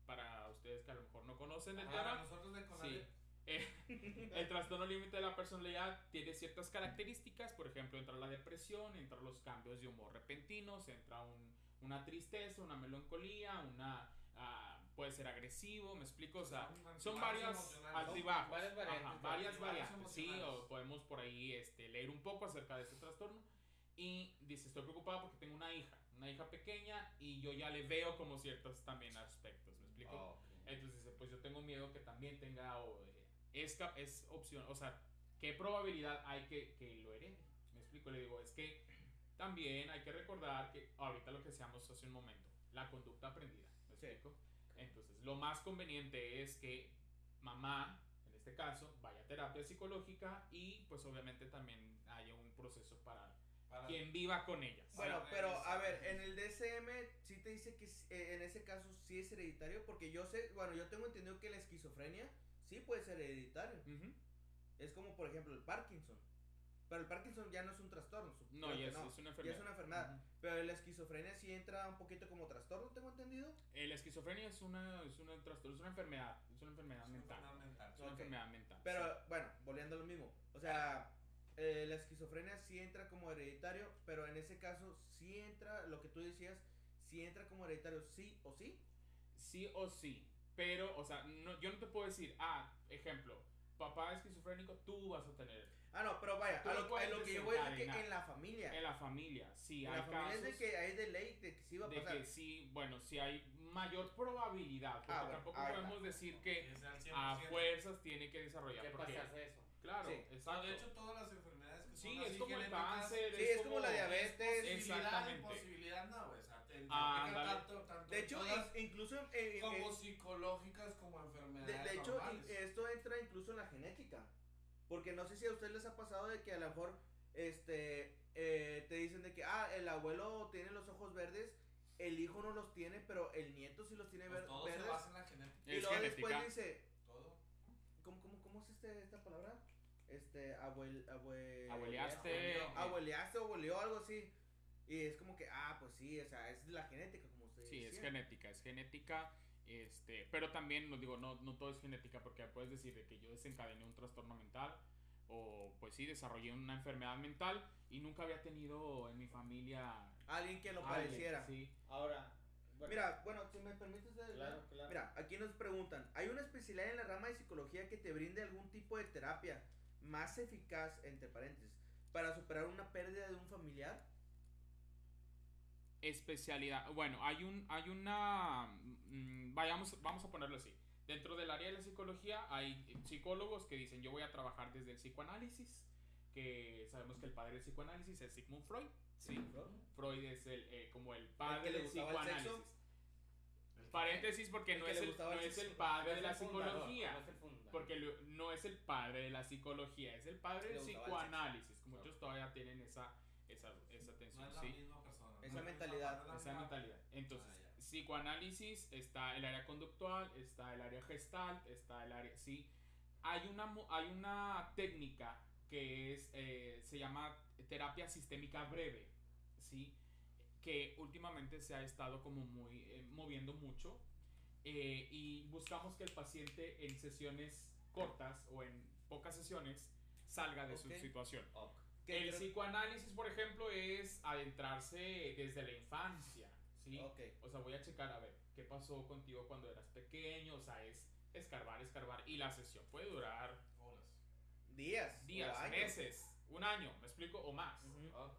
Para ustedes que a lo mejor no conocen el Para tema, nosotros de Sí. Eh, el trastorno límite de la personalidad tiene ciertas características, por ejemplo, entra la depresión, entra los cambios de humor repentinos, entra un- una tristeza, una melancolía, una ah, puede ser agresivo, me explico, o sea, son varias altibajos, Varias variantes, ajá, varias variantes, sí, o podemos por ahí este, leer un poco acerca de este trastorno. Y dice, estoy preocupada porque tengo una hija, una hija pequeña y yo ya le veo como ciertos también aspectos, me explico. Ok. Entonces dice, pues yo tengo miedo que también tenga, o, eh, es, es opción, o sea, ¿qué probabilidad hay que, que lo herede? Me explico, le digo, es que también hay que recordar que ahorita lo que decíamos hace un momento, la conducta aprendida, ¿me Sí. explico? Entonces, lo más conveniente es que mamá, en este caso, vaya a terapia psicológica y pues obviamente también haya un proceso para Para- quien viva con ellas. Bueno, pero a ver, en el DSM sí te dice que eh, en ese caso sí es hereditario, porque yo sé, bueno, yo tengo entendido que la esquizofrenia sí puede ser hereditario. Ujú. Es como por ejemplo el Parkinson. Pero el Parkinson ya no es un trastorno. No, ya es, no. es una Ya enfermedad. es una enfermedad. Ujú. Pero la esquizofrenia sí entra un poquito como trastorno, tengo entendido. Eh, La esquizofrenia es una, es una trastorno, es una enfermedad, es una enfermedad Es mental. enfermedad mental. Es una Ok. enfermedad mental. Pero sí. bueno, volviendo a lo mismo. O sea, eh, la esquizofrenia sí entra como hereditario, pero en ese caso sí entra, lo que tú decías, sí entra como hereditario, sí o sí. Sí o sí. Pero, o sea, no, yo no te puedo decir, ah, ejemplo, papá esquizofrénico, tú vas a tener. Ah, no, pero vaya, a lo a lo que yo voy es de que en la familia. En la familia, sí, En hay la familia casos es de que hay de ley de que sí va a de pasar. que sí, bueno, sí hay mayor probabilidad. Porque Ah, bueno, tampoco va. podemos decir que Que sea al 100%. a fuerzas tiene que desarrollar. ¿Qué porque, pasa eso? Claro, Sí. Exacto. de hecho, todas las enfermedades que son sí, así es como el cáncer. Sí, es como la diabetes. Posibilidad, Exactamente. imposibilidad, no, güey. Ah, tanto, tanto De hecho, todas incluso eh, como eh, psicológicas como de, enfermedades de hecho esto entra incluso en la genética. Porque no sé si a ustedes les ha pasado de que a lo mejor este eh, te dicen de que ah, el abuelo tiene los ojos verdes, el hijo no los tiene, pero el nieto sí los tiene Pues ver- todo se verdes. basa en la genética. Y Es luego genética. después dice, Todo. ¿cómo, cómo, cómo es este, esta palabra? Este, abuel, abue, Abueleaste. Abueleaste o abueleó, algo así. Y es como que, ah, pues sí, o sea, es la genética, como ustedes Sí, es genética, es genética. Este, pero también, no digo, no, no todo es genética, porque puedes decir de que yo desencadené un trastorno mental, o pues sí, desarrollé una enfermedad mental y nunca había tenido en mi familia Alguien que lo alguien, pareciera. Sí. Ahora, bueno, Mira, bueno, si me permites. Claro, claro. Mira, aquí nos preguntan: ¿hay una especialidad en la rama de psicología que te brinde algún tipo de terapia más eficaz, entre paréntesis, para superar una pérdida de un familiar? Especialidad. Bueno, hay un, hay una, mm, vayamos, vamos a ponerlo así. Dentro del área de la psicología hay psicólogos que dicen yo voy a trabajar desde el psicoanálisis, que sabemos que el padre del psicoanálisis es Sigmund Freud, sí. Freud es el, eh, como el padre del psicoanálisis. Paréntesis porque no es el, no es el padre de la psicología. Porque no es el padre de la psicología, es el padre del psicoanálisis. Muchos todavía tienen esa, esa, esa tensión, sí. Esa mentalidad. Esa mentalidad. Entonces, Ah, psicoanálisis está el área conductual, está el área gestalt, está el área. Sí. Hay una, hay una técnica que es, eh, se llama terapia sistémica breve, ¿sí? Que últimamente se ha estado como muy eh, moviendo mucho. eh, y buscamos que el paciente en sesiones cortas o en pocas sesiones salga de Ok. su situación. Ok. El creo- psicoanálisis, por ejemplo, es adentrarse desde la infancia, ¿sí? Ok. O sea, voy a checar a ver qué pasó contigo cuando eras pequeño, o sea, es escarbar, escarbar. Y la sesión puede durar Horas. Días. días, o meses, un año, ¿me explico? O más. Ujú. Ok.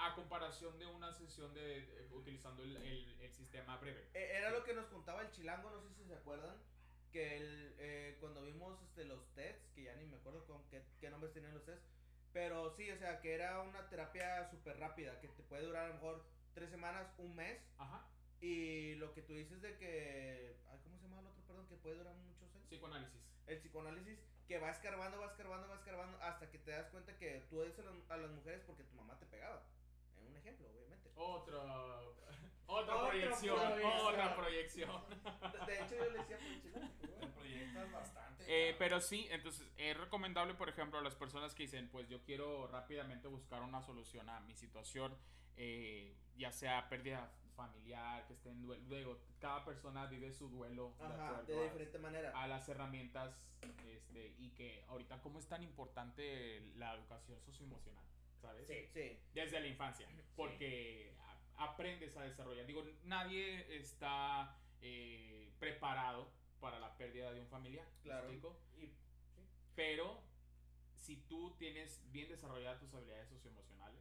A comparación de una sesión de, de- utilizando el, el- el sistema breve. Eh, Era lo que nos contaba el chilango, no sé si se acuerdan. Que el, eh, cuando vimos este, los tests, que ya ni me acuerdo con qué, qué nombres tenían los tests. Pero sí, o sea, que era una terapia súper rápida, que te puede durar a lo mejor tres semanas, un mes. Ajá. Y lo que tú dices de que. Ay, ¿Cómo se llama el otro? Perdón, que puede durar muchos años. Psicoanálisis. El psicoanálisis que va escarbando, va escarbando, va escarbando, hasta que te das cuenta que tú odias a, las- mujeres porque tu mamá te pegaba. En un ejemplo, obviamente. Otra, otra Otra proyección, proyección. otra proyección. De, hecho, yo le decía por el chilango. Te proyectas bastante. Eh, pero sí, entonces es recomendable, por ejemplo, a las personas que dicen, pues yo quiero rápidamente buscar una solución a mi situación, eh, ya sea pérdida familiar, que esté en duelo. Luego, cada persona vive su duelo de Ajá, de a- diferente manera. a las herramientas este, y que ahorita cómo es tan importante la educación socioemocional, ¿sabes? Sí. Sí. Desde la infancia, porque aprendes a desarrollar. Digo, nadie está eh, preparado para la pérdida de un familiar, ¿me Claro. Y sí. Pero si tú tienes bien desarrolladas tus habilidades socioemocionales,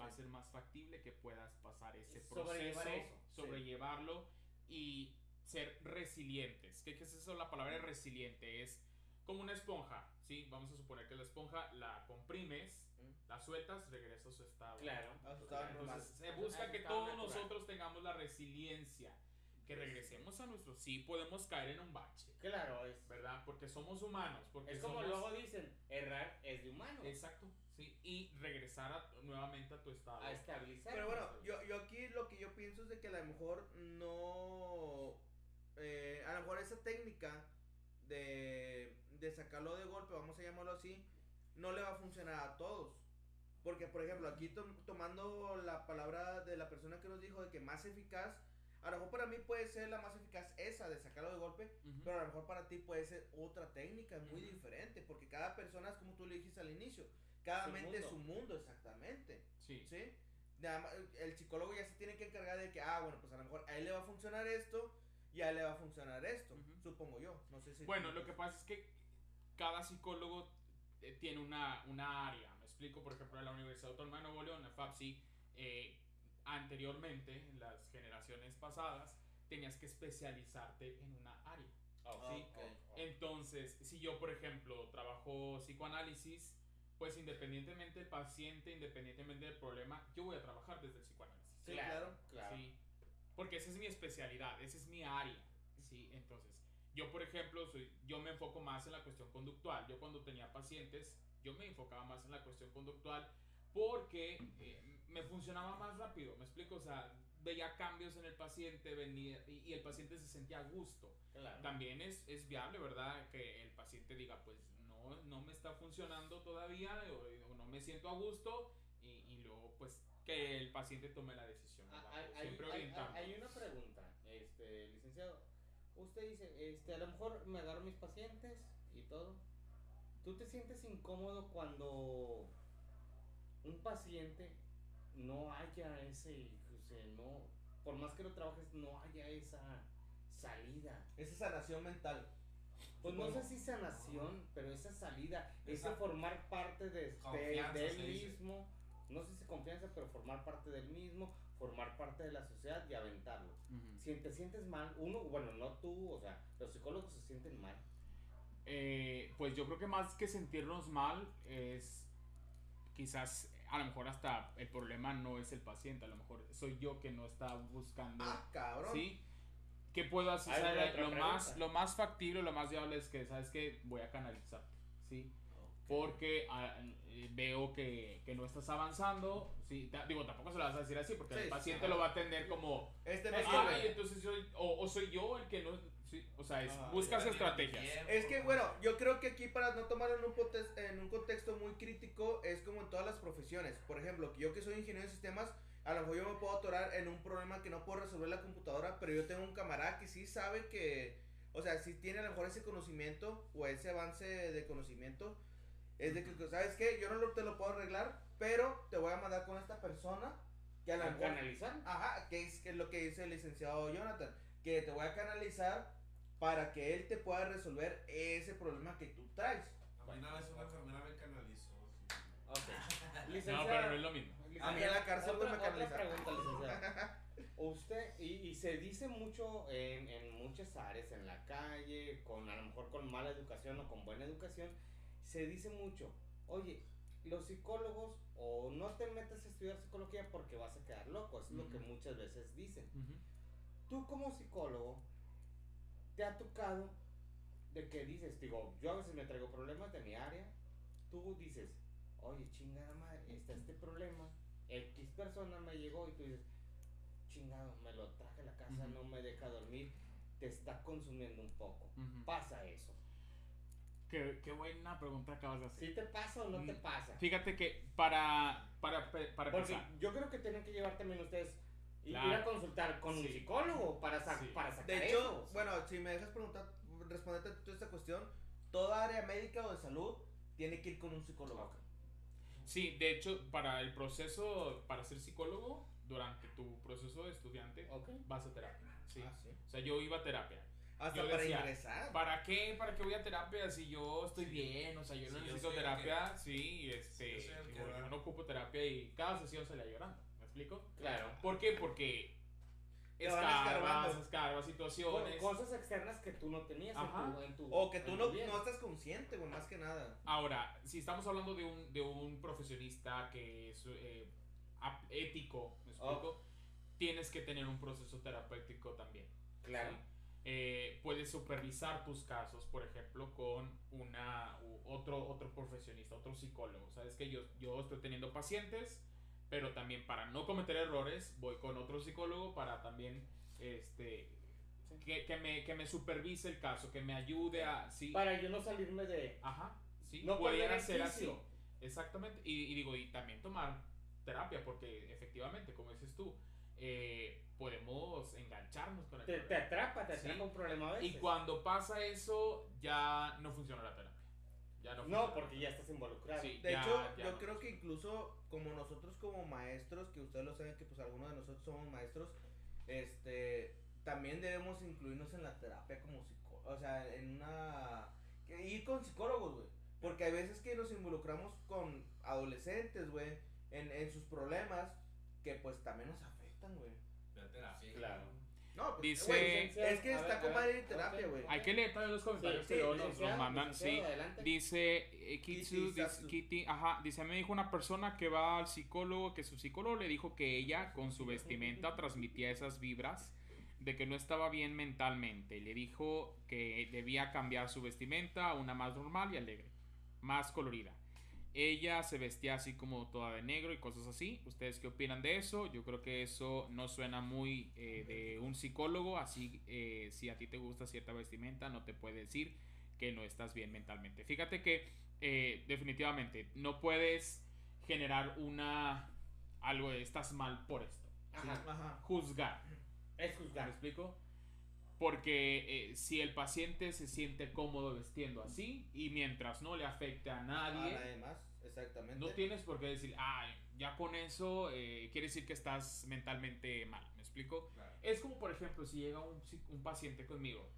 va a ser más factible que puedas pasar ese Sobrellevar proceso, eso, sí. sobrellevarlo y ser resilientes. ¿Qué, qué es eso? La palabra resiliente es como una esponja, ¿sí? Vamos a suponer que la esponja la comprimes. La sueltas, regresa a su estado. Claro. A su estado normal. Entonces se busca que todos natural. nosotros tengamos la resiliencia, que regresemos a nuestro sí, podemos caer en un bache, Claro, es, ¿verdad? Porque somos humanos, porque es como somos- luego dicen, errar es de humano. Exacto, sí, y regresar a- nuevamente a tu estado. A estabilizar. Pero bueno, yo, yo aquí lo que yo pienso es de que a lo mejor no. eh, a lo mejor esa técnica de, de sacarlo de golpe, vamos a llamarlo así, no le va a funcionar a todos. Porque, por ejemplo, aquí tom- tomando la palabra de la persona que nos dijo de que más eficaz, a lo mejor para mí puede ser la más eficaz esa de sacarlo de golpe, pero a lo mejor para ti puede ser otra técnica muy diferente, porque cada persona es como tú le dijiste al inicio, cada Su mente es su mundo, exactamente. Sí. ¿Sí? El psicólogo ya se tiene que encargar de que, ah, bueno, pues a lo mejor a él le va a funcionar esto y a él le va a funcionar esto, supongo yo. No sé si. Bueno, lo que pasa es que cada psicólogo eh, tiene una, una área. Me explico, por ejemplo, en la Universidad Autónoma de Nuevo León, la FAPSI, eh, anteriormente, en las generaciones pasadas, tenías que especializarte en una área. Oh, Sí. oh, oh. Entonces, si yo, por ejemplo, trabajo psicoanálisis, pues independientemente del paciente, independientemente del problema, yo voy a trabajar desde el psicoanálisis. Sí, claro, claro. claro. Sí, porque esa es mi especialidad, esa es mi área, ¿sí? Entonces, yo, por ejemplo, soy, yo me enfoco más en la cuestión conductual. Yo cuando tenía pacientes, yo me enfocaba más en la cuestión conductual porque eh, me funcionaba más rápido, ¿me explico? O sea, veía cambios en el paciente venía, y, y el paciente se sentía a gusto. Claro. También es, es viable, ¿verdad? Que el paciente diga, pues no, no me está funcionando todavía o, o no me siento a gusto y, y luego, pues, que el paciente tome la decisión. Ah, hay- hay- Siempre hay- orientando. Hay una pregunta, este, licenciado. Usted dice, este, a lo mejor me agarro mis pacientes y todo. ¿Tú te sientes incómodo cuando un paciente no haya ese, o sea, no, por más que lo trabajes, no haya esa salida? Esa sanación mental. Pues no sé si sanación, pero esa salida, ese formar parte de, de, de él mismo, no sé si confianza, pero formar parte del mismo, formar parte de la sociedad y aventarlo. Si te sientes mal, uno, bueno, no tú, o sea, los psicólogos se sienten mal. Eh, pues yo creo que más que sentirnos mal es quizás a lo mejor hasta el problema no es el paciente, a lo mejor soy yo que no está buscando, Ah, cabrón. ¿sí? ¿Qué puedo hacer? Lo más, pregunta. lo más factible, lo más viable es que, ¿sabes qué? Voy a canalizar, ¿sí? Porque ah, eh, veo que, que no estás avanzando, ¿sí? Digo, tampoco se lo vas a decir así, porque Sí, el paciente lo va a atender como, Este no Ay, entonces soy, o, o soy yo el que no, sí, o sea, es, buscas estrategias. tiempo, Es que, ¿no? bueno, yo creo que aquí para no tomarlo en un, en un contexto muy crítico, es como en todas las profesiones. Por ejemplo, yo que soy ingeniero de sistemas, a lo mejor yo me puedo atorar en un problema que no puedo resolver la computadora, pero yo tengo un camarada que sí sabe que, o sea, sí tiene a lo mejor ese conocimiento o ese avance de conocimiento. Es de que, ¿sabes qué? Yo no lo- te lo puedo arreglar, pero te voy a mandar con esta persona que a lo ¿A mejor... canalizar? Ajá, que es, que es lo que dice el licenciado Jonathan, que te voy a canalizar para que él te pueda resolver ese problema que tú traes. A mí una vez una enfermera me canalizó. sí. Ok. No, pero no es lo mismo. A mí en la cárcel, güey, otra, me canalizaron. pregunta, licenciado. Usted, y, y se dice mucho en, en muchas áreas, en la calle, con a lo mejor con mala educación o con buena educación, se dice mucho, oye, los psicólogos o no te metes a estudiar psicología porque vas a quedar loco, es lo que muchas veces dicen. Tú como psicólogo, te ha tocado de que dices, digo, yo a veces me traigo problemas de mi área, tú dices, oye, chingada madre, está este problema, X persona me llegó y tú dices, chingado, me lo traje a la casa, no me deja dormir, te está consumiendo un poco. Pasa eso. Qué, qué buena pregunta acabas de hacer. ¿Sí te pasa o no te Mm, pasa? Fíjate que para, para, para Porque empezar, yo creo que tienen que llevar también ustedes y Claro. ir a consultar con un psicólogo para, sa- Sí. para sacar De hecho, eso. bueno, si me dejas preguntar, responderte toda esta cuestión, toda área médica o de salud tiene que ir con un psicólogo. Sí, de hecho, para el proceso, para ser psicólogo, durante tu proceso de estudiante, vas a terapia. Sí. Ah, sí. O sea, yo iba a terapia. Hasta Yo para decía, ingresar. ¿Para qué? ¿Para qué voy a terapia si yo estoy bien? O sea, yo no Sí, necesito terapia. Sí, este, Yo que va. yo no ocupo terapia y cada sesión salía llorando. ¿Me explico? Claro. ¿Por qué? Porque escarbas, escarbando. escarbas situaciones. Cosas externas que tú no tenías en tu, en tu- O que tú no, no estás consciente, güey, más que nada. Ahora, si estamos hablando de un, de un profesionista que es eh, ético, ¿me explico? Tienes que tener un proceso terapéutico también. Claro. ¿sí? Eh, puedes supervisar tus casos, por ejemplo, con una u- otro, otro profesionista, otro psicólogo. Sabes que yo, yo estoy teniendo pacientes, pero también para no cometer errores, voy con otro psicólogo para también este, que, que me, que me supervise el caso, que me ayude a... Sí, Para yo no salirme de. Ajá, sí, No pudiera ser así. Exactamente. Y, y digo, y también tomar terapia, porque efectivamente, como dices tú, eh, podemos engancharnos con el Te, te problema. atrapa, te Sí. atrapa un problema a veces. Y cuando pasa eso, ya no funciona la terapia. Ya no, No, porque ya estás involucrado. Sí. De Ya- hecho, ya yo no. creo que incluso como nosotros como maestros, que ustedes lo saben que pues algunos de nosotros somos maestros, este, también debemos incluirnos en la terapia como psicólogos, o sea, en una... que ir con psicólogos, güey. Porque hay veces que nos involucramos con adolescentes, güey, en, en sus problemas, que pues también nos afectan, güey. Terapia. Claro. No, pues, Dice- güey, es que está con madre ok. terapia, güey. Hay que leer también los comentarios Sí, que sí, nos, nos licenciado, mandan. Sí. adelante. Dice eh, Kitsu, Kitty dice-. Kitty, ajá, dice, me dijo una persona que va al psicólogo, que su psicólogo le dijo que ella con su vestimenta transmitía esas vibras de que no estaba bien mentalmente. Y le dijo que debía cambiar su vestimenta a una más normal y alegre, más colorida. Ella se vestía así como toda de negro y cosas así. ¿Ustedes qué opinan de eso? Yo creo que eso no suena muy eh, de un psicólogo. Así, eh, si a ti te gusta cierta vestimenta, no te puede decir que no estás bien mentalmente. Fíjate que eh, definitivamente no puedes generar una algo de estás mal por esto. Ajá. Ajá. Juzgar. Es ¿Me juzgar. explico? Porque eh, si el paciente se siente cómodo vestiendo así y mientras no le afecte a A nadie, nadie más, exactamente. no tienes por qué decir, ah, ya con eso eh, quiere decir que estás mentalmente mal. ¿Me explico? Claro. Es como, por ejemplo, si llega un, un paciente conmigo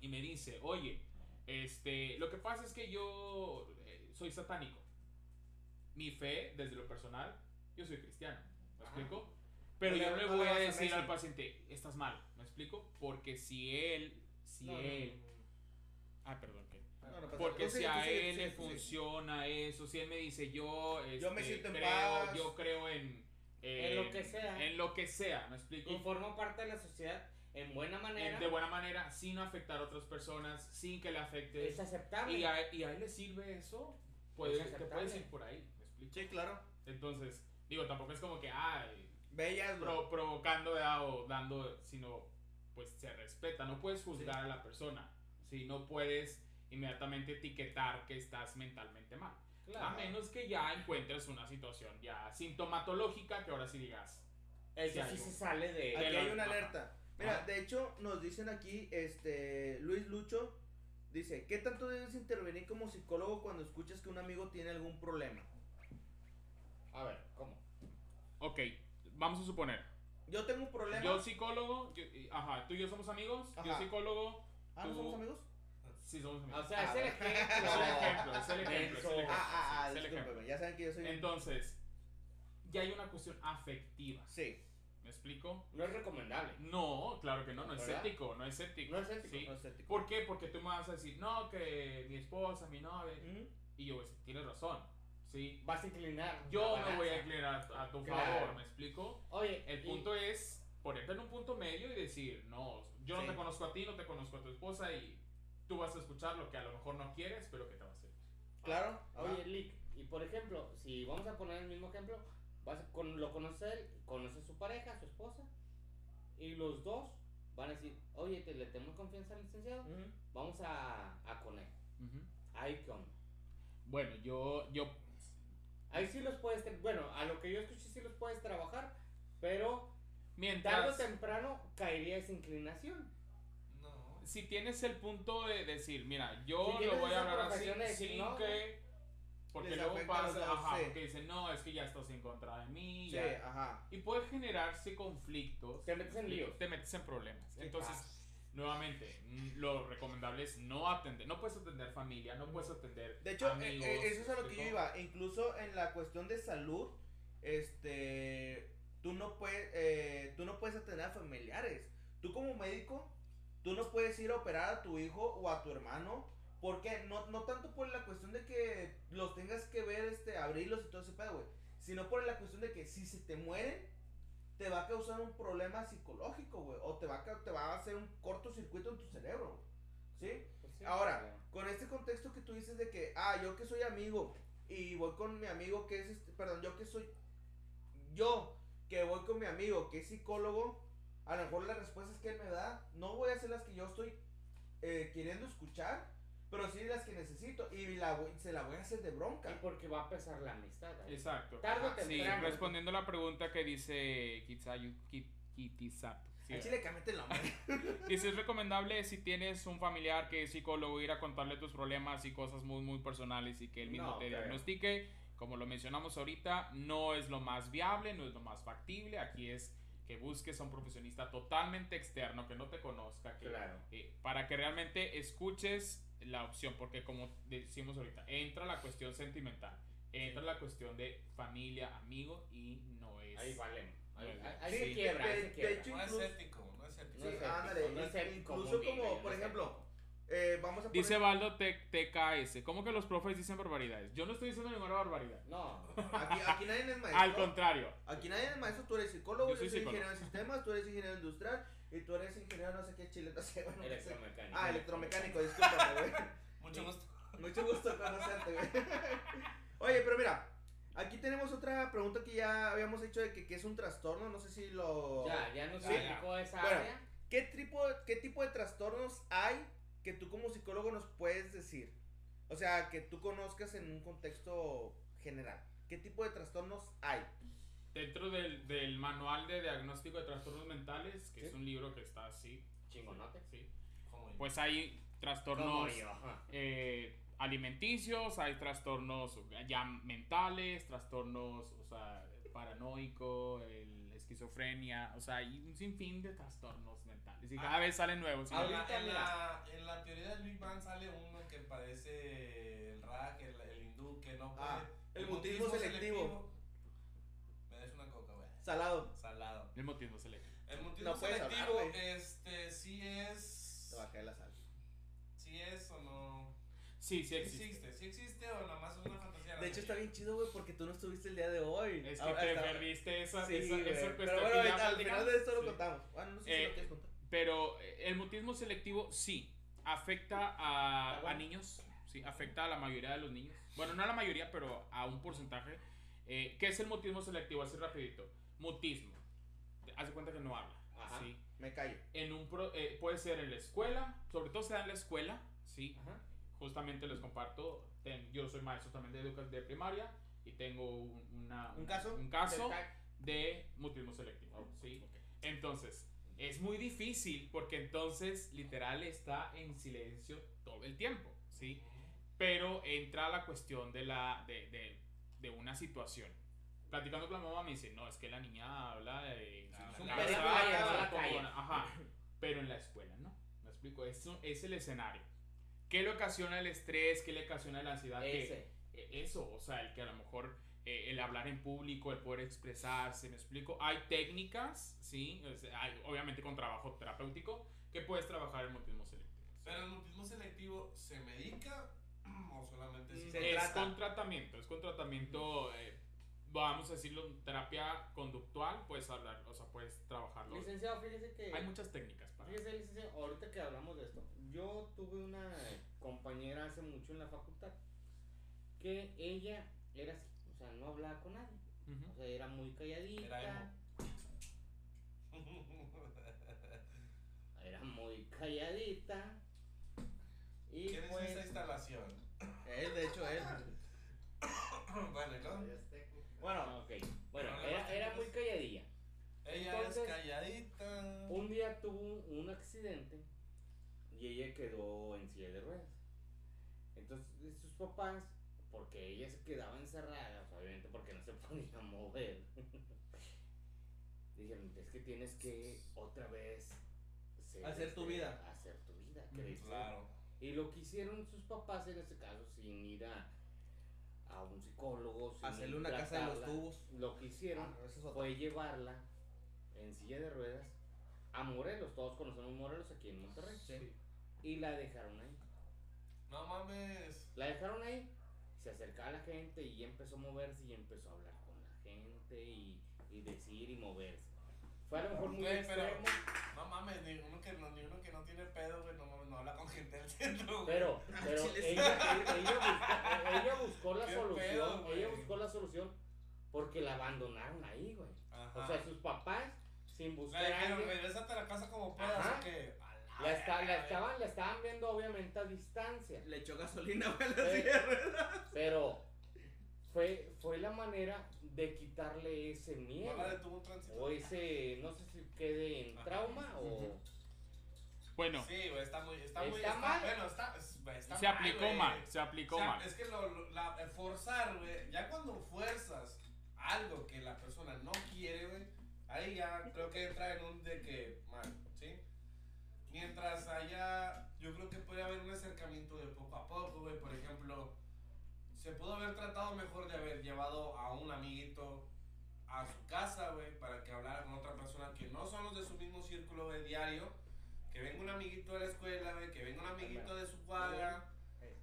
y me dice, oye, este, lo que pasa es que yo eh, soy satánico. Mi fe, desde lo personal, yo soy cristiano. ¿Me Ajá. explico? Pero yo le- le no le voy a decir al paciente, estás mal. ¿Me explico? Porque si él, si No, él, no, no. ah, perdón, ¿qué? No, no pasa Porque si a él le funciona eso, si él me dice yo, Yo me este, siento en creo, paz. yo creo en, En lo que sea. en lo que sea, ¿me explico? Y forma parte de la sociedad en buena manera. En- de buena manera, sin afectar a otras personas, sin que le afecte. es aceptable. Y a, y a él le sirve eso, puede, Es te puedes ir por ahí, ¿me explico? Sí, claro. Entonces, digo, tampoco es como que, ay, Bellas, bro. pro- provocando ¿verdad? o dando, sino pues se respeta, no puedes juzgar a la persona, si no puedes inmediatamente etiquetar que estás mentalmente mal. Claro. A menos que ya encuentres una situación ya sintomatológica que ahora sí digas. Eso Sí, sí se sale de. Aquí de hay una alerta. Mira, Ajá. de hecho, nos dicen aquí, este, Luis Lucho dice, ¿qué tanto debes intervenir como psicólogo cuando escuchas que un amigo tiene algún problema? A ver, ¿cómo? Ok, vamos a suponer. Yo tengo un problema. Yo psicólogo, yo- ajá, tú y yo somos amigos, yo Ajá. psicólogo, ah, ¿no tú- somos amigos? sí somos amigos. O sea, Ah, es el ejemplo. es el ejemplo, es el ejemplo, es el Menso. ejemplo. Ah, ah, ah, sí, es el ejemplo. ya saben que yo soy Entonces, ya hay una cuestión afectiva. Sí, ¿Me explico? No es recomendable. No, claro que no, no es ¿Verdad? ético, no es ético. No es ético, Sí. no es ético. ¿Por qué? Porque tú me vas a decir, no, que mi esposa, mi novia. Ujú. Y yo voy a decir, tienes razón. Sí. Vas a inclinar. Yo me voy a inclinar a, a tu Claro. favor, ¿me explico? Oye, El y- punto es ponerte en un punto medio y decir, no, yo no te conozco a ti, no te conozco a tu esposa y tú vas a escuchar lo que a lo mejor no quieres, pero que te va a servir. Claro. Oye, Lick, y por ejemplo, si vamos a poner el mismo ejemplo, vas a- con, lo conoce él, conoce a su pareja, a su esposa, y los dos van a decir, oye, te, le tenemos confianza al licenciado, vamos a, a con él. Ahí. Bueno, yo, yo, Ahí sí los puedes, bueno, a lo que yo escuché sí los puedes trabajar, pero tarde o mientras, temprano caería esa inclinación. No. si tienes el punto de decir, mira, yo Si lo voy a hablar así, profesión de decir, sin no, que, porque luego pasa, ajá, sí. porque dicen, no, es que ya estás en contra de mí, Sí, ya". ajá. y puede generarse conflictos, Te metes en líos. te metes en problemas. Entonces, nuevamente, mm, lo recomendable es no atender, no puedes atender familia, no puedes atender De hecho, eh, amigos, eh, eso es a lo que yo iba. Incluso en la cuestión de salud, este, tú no puedes, eh, tú no puedes atender a familiares. Tú como médico, tú no puedes ir a operar a tu hijo o a tu hermano. Porque no, no tanto por la cuestión de que los tengas que ver, este, abrirlos y todo ese pedo, güey. Sino por la cuestión de que si se te mueren, te va a causar un problema psicológico, güey. O te va, a, te va a hacer un cortocircuito en tu cerebro. Pues sí, Ahora, con este contexto que tú dices de que, ah, yo que soy amigo y voy con mi amigo que es, este, perdón, yo que soy, yo que voy con mi amigo que es psicólogo, a lo mejor las respuestas que él me da no voy a hacer las que yo estoy eh, queriendo escuchar, pero sí las que necesito y la voy- se la voy a hacer de bronca. Y porque va a pesar la amistad. ahí. Exacto. Tarde o Ajá, Sí, temprano. respondiendo a la pregunta que dice Kitsayu, Ki- Kitisato. sí, chile cámbiate el nombre. Dice, es recomendable si tienes un familiar que es psicólogo ir a contarle tus problemas y cosas muy, muy personales y que él mismo No, te diagnostique. Como lo mencionamos ahorita, no es lo más viable, no es lo más factible. Aquí es que busques a un profesionista totalmente externo, que no te conozca, que, Claro. eh, para que realmente escuches la opción, porque como decimos ahorita, entra la cuestión sentimental, entra la cuestión de familia, amigo y no es... Ahí vale. Ahí, ahí sí, se quiebra, de- de se quiebra. hecho, No es incluso- ético, no es ético. No Sí, es ético, ándale, no es ético, incluso bien, como, no por es ejemplo, ético. Eh, vamos a poner... Dice Valdo T- TKS, ¿cómo que los profes dicen barbaridades? Yo no estoy diciendo ninguna barbaridad. No, Aquí, aquí nadie es maestro. Al contrario. Aquí nadie es maestro, tú eres psicólogo, Yo soy ingeniero de sistemas, tú eres ingeniero industrial y tú eres ingeniero no sé qué chile, no sé, bueno, electromecánico. Ah, electromecánico, discúlpame, güey. Mucho gusto. Mucho gusto conocerte, güey. Oye, pero mira, aquí tenemos otra pregunta que ya habíamos hecho de que, que es un trastorno, no sé si lo... Ya, ya nos Sí. explicó esa Bueno. área. ¿Qué tipo, ¿Qué tipo de trastornos hay que tú como psicólogo nos puedes decir? O sea, que tú conozcas en un contexto general. ¿Qué tipo de trastornos hay? Dentro del, del manual de diagnóstico de trastornos mentales, que Sí. es un libro que está así, Chingonote. sí, pues hay trastornos eh, alimenticios, hay trastornos ya mentales, trastornos, o sea, paranoico, el esquizofrenia, o sea, hay un sinfín de trastornos mentales y cada Ah. vez salen nuevos. Ahorita, la, en, la, en la teoría del Big Bang sale uno que parece el Ra, que el, el hindú, que no puede. Ah, el mutismo selectivo. Me des una coca, güey. Salado. Salado. El motivo selectivo. El mutismo No hablar, selectivo, güey. este, sí es. Te va a caer la sal. Sí es o no. Sí, sí Sí existe. existe, sí existe o nada más es una fantasía. De hecho está bien chido, güey, porque tú no estuviste el día de hoy. Es que Ah, te está- perdiste esa, Sí, esa, esa Pero cuestión bueno, ya ahorita, al final de esto lo Sí. contamos. Bueno, no sé si Eh, lo quieres contar. Pero eh, el mutismo selectivo sí afecta a, Ah, bueno. a niños, sí, afecta a la mayoría de los niños. Bueno, no a la mayoría, pero a un porcentaje. Eh, ¿Qué es el mutismo selectivo? Así rapidito. Mutismo. Haz de cuenta que no habla. Ajá. ¿sí? Me callo. En un pro- eh, puede ser en la escuela, sobre todo se da en la escuela, ¿sí? Ajá. Justamente les comparto, ten- yo soy maestro también de educación de primaria y tengo un, una- ¿Un caso? Un de mutismo selectivo, Oh. Entonces, es muy difícil porque entonces literal está en silencio todo el tiempo, ¿sí? Pero entra la cuestión de, la, de, de, de una situación. Platicando con la mamá me dice, no, es que la niña habla de... Ah, es. Ajá, pero en la escuela no. ¿Me explico? Eso es el escenario. ¿Qué le ocasiona el estrés? ¿Qué le ocasiona la ansiedad? Que- Ese. eh, eso, o sea, el que a lo mejor eh, el hablar en público, el poder expresarse, me explico. Hay técnicas, sí, hay, obviamente con trabajo terapéutico, que puedes trabajar el mutismo selectivo. Pero el mutismo selectivo se medica o solamente si Se es trata. con tratamiento, es con tratamiento, eh, vamos a decirlo, terapia conductual, puedes hablar, o sea, puedes trabajarlo. Licenciado, fíjese que. Hay muchas técnicas para Fíjese, licenciado, ahorita que hablamos de esto, yo tuve una compañera hace mucho en la facultad que ella era así, o sea, no hablaba con nadie, o sea, era muy calladita, Era emo. era muy calladita y ¿Quién es pues, esa instalación? Él, de hecho, él. bueno, ¿y luego? Bueno, ok, bueno, era, muy calladilla. Ella Entonces, es calladita. Un día tuvo un accidente y ella quedó en silla de ruedas. Entonces sus papás, porque ella se quedaba encerrada, sea, obviamente porque no se podía mover, dijeron, es que tienes que otra vez ser, Hacer tu este, vida. Hacer tu vida, Mm, crecer". Claro. Y lo que hicieron sus papás en este caso, sin ir a, a un psicólogo. sin Hacerle una casa de los tubos. Lo que hicieron Ah, es fue llevarla en silla de ruedas a Morelos. Todos conocemos Morelos aquí en Monterrey. Sí. Y la dejaron ahí. No mames. La dejaron ahí, se acercaba a la gente y empezó a moverse y empezó a hablar con la gente y, y decir y moverse. Fue a lo mejor muy Güey, pero- extremo, No mames, ni uno que no, ni uno que no tiene pedo, güey, no mames, no habla con gente del centro, güey. pero, pero ella, ella, ella buscó, ella buscó la ¿Qué solución, pedo, ella buscó la solución porque la abandonaron ahí, güey. Ajá. O sea, sus papás, sin buscar a dijeron, alguien, regrésate a la casa como puedas, que. La, está- la estaban, la estaban viendo obviamente a distancia. Le echó gasolina a la silla de ruedas. Pero fue, fue la manera de quitarle ese miedo. No la detuvo un tránsito. O ese, no sé si quede en Ajá. trauma o... Bueno, Sí, güey, está muy. Está, muy. ¿Está está- mal? Bueno, está. está se mal, aplicó güey. mal, se aplicó O sea, mal. Es que lo, lo- la, eh, forzar, güey, ya cuando fuerzas algo que la persona no quiere, güey, ahí ya creo que entra en un de que, mal, ¿sí? Mientras haya, yo creo que puede haber un acercamiento de poco a poco, güey, por ejemplo, se pudo haber tratado mejor de haber llevado a un amiguito a su casa, güey, para que hablara con otra persona que no son los de su mismo círculo de diario, que venga un amiguito de la escuela, güey, que venga un amiguito de su cuadra,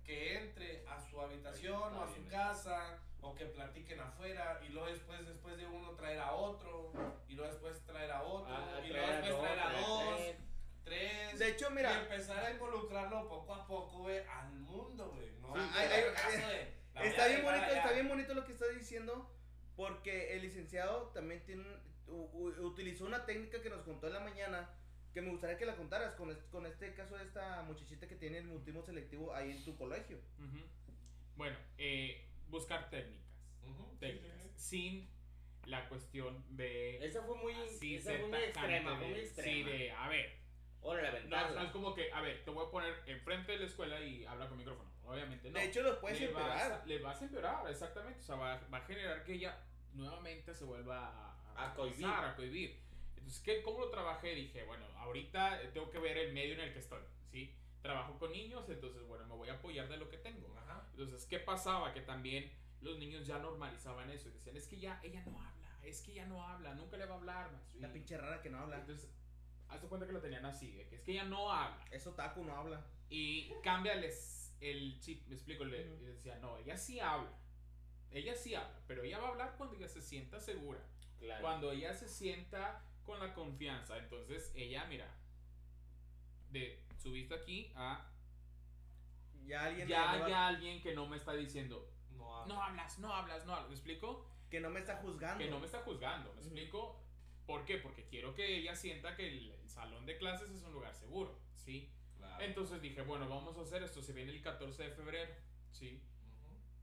que entre a su habitación o a su casa o que platiquen afuera y luego después después de uno traer a otro y luego después traer a otro Ah, y luego después traer a dos, De hecho, y mira, empezar a involucrarlo poco a poco, güey, al mundo, güey. No, Sí, no hay- el hay- caso de, la voy está bien bonito, allá. está bien bonito lo que está diciendo. Porque el licenciado también tiene utilizó una técnica que nos contó en la mañana. Que me gustaría que la contaras con, es- con este caso de esta muchachita que tiene el mutismo selectivo ahí en tu colegio. Ujú. Bueno, eh, buscar técnicas. Sí, sí, Técnicas. sí. Sin la cuestión de. Esa fue muy, esa fue muy extrema, de- muy Sí, extrema. de. A ver, Órale, no, aventarla. no es como que. A ver, te voy a poner enfrente de la escuela y habla con micrófono. Obviamente no. De hecho, los puedes le vas, empeorar. a, le vas a empeorar, exactamente. O sea, va, va a generar que ella nuevamente se vuelva a, A cohibir. forzar, a cohibir. Entonces, ¿qué, ¿cómo lo trabajé? Dije, bueno, ahorita tengo que ver el medio en el que estoy, ¿sí? Trabajo con niños, entonces, bueno, me voy a apoyar de lo que tengo. Ajá. Entonces, ¿qué pasaba? Que también los niños ya normalizaban eso y decían, es que ya ella no habla, es que ella no habla, nunca le va a hablar más. La pinche rara que no habla. Entonces, hazte cuenta que lo tenían así, de que es que ella no habla. Eso taco no habla. Y cámbiales el chip, me explico, le, decía, no, ella sí habla. Ella sí habla, pero ella va a hablar cuando ella se sienta segura. Claro. Cuando ella se sienta con la confianza. Entonces, ella, mira, de su vista aquí a Ya alguien ya hay alguien que no me está diciendo, No habla. no hablas, no hablas, no hablas. ¿Me explico? que no me está juzgando. Que no me está juzgando. ¿Me explico? ¿Por qué? Porque quiero que ella sienta que el, el salón de clases es un lugar seguro, ¿sí? Claro. Entonces dije, bueno, vamos a hacer esto. Se viene el 14 de febrero, ¿sí?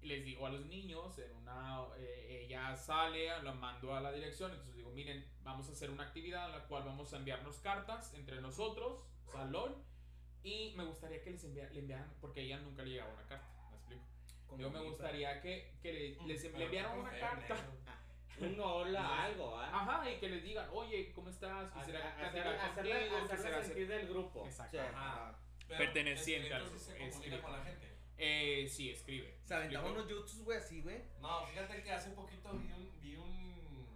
Y les digo a los niños, en una, eh, ella sale, la mando a la dirección, entonces digo, miren, vamos a hacer una actividad en la cual vamos a enviarnos cartas entre nosotros, salón, y me gustaría que les envia- le enviaran, porque ella nunca le llegaba una carta, ¿me explico? Yo me gustaría que, que le, les enviaran una carta. Un hola, algo, ¿ah? Ajá, y que les digan, oye, ¿cómo estás? Hacer- Quisiera hacer-". sentir del grupo. Exacto. Sí, ajá. Perteneciente al sí se grupo, comunica con la gente. Eh, sí, escribe. Se aventaba ¿Me unos jutsus, güey, así, güey. No, fíjate que hace poquito vi un, vi un,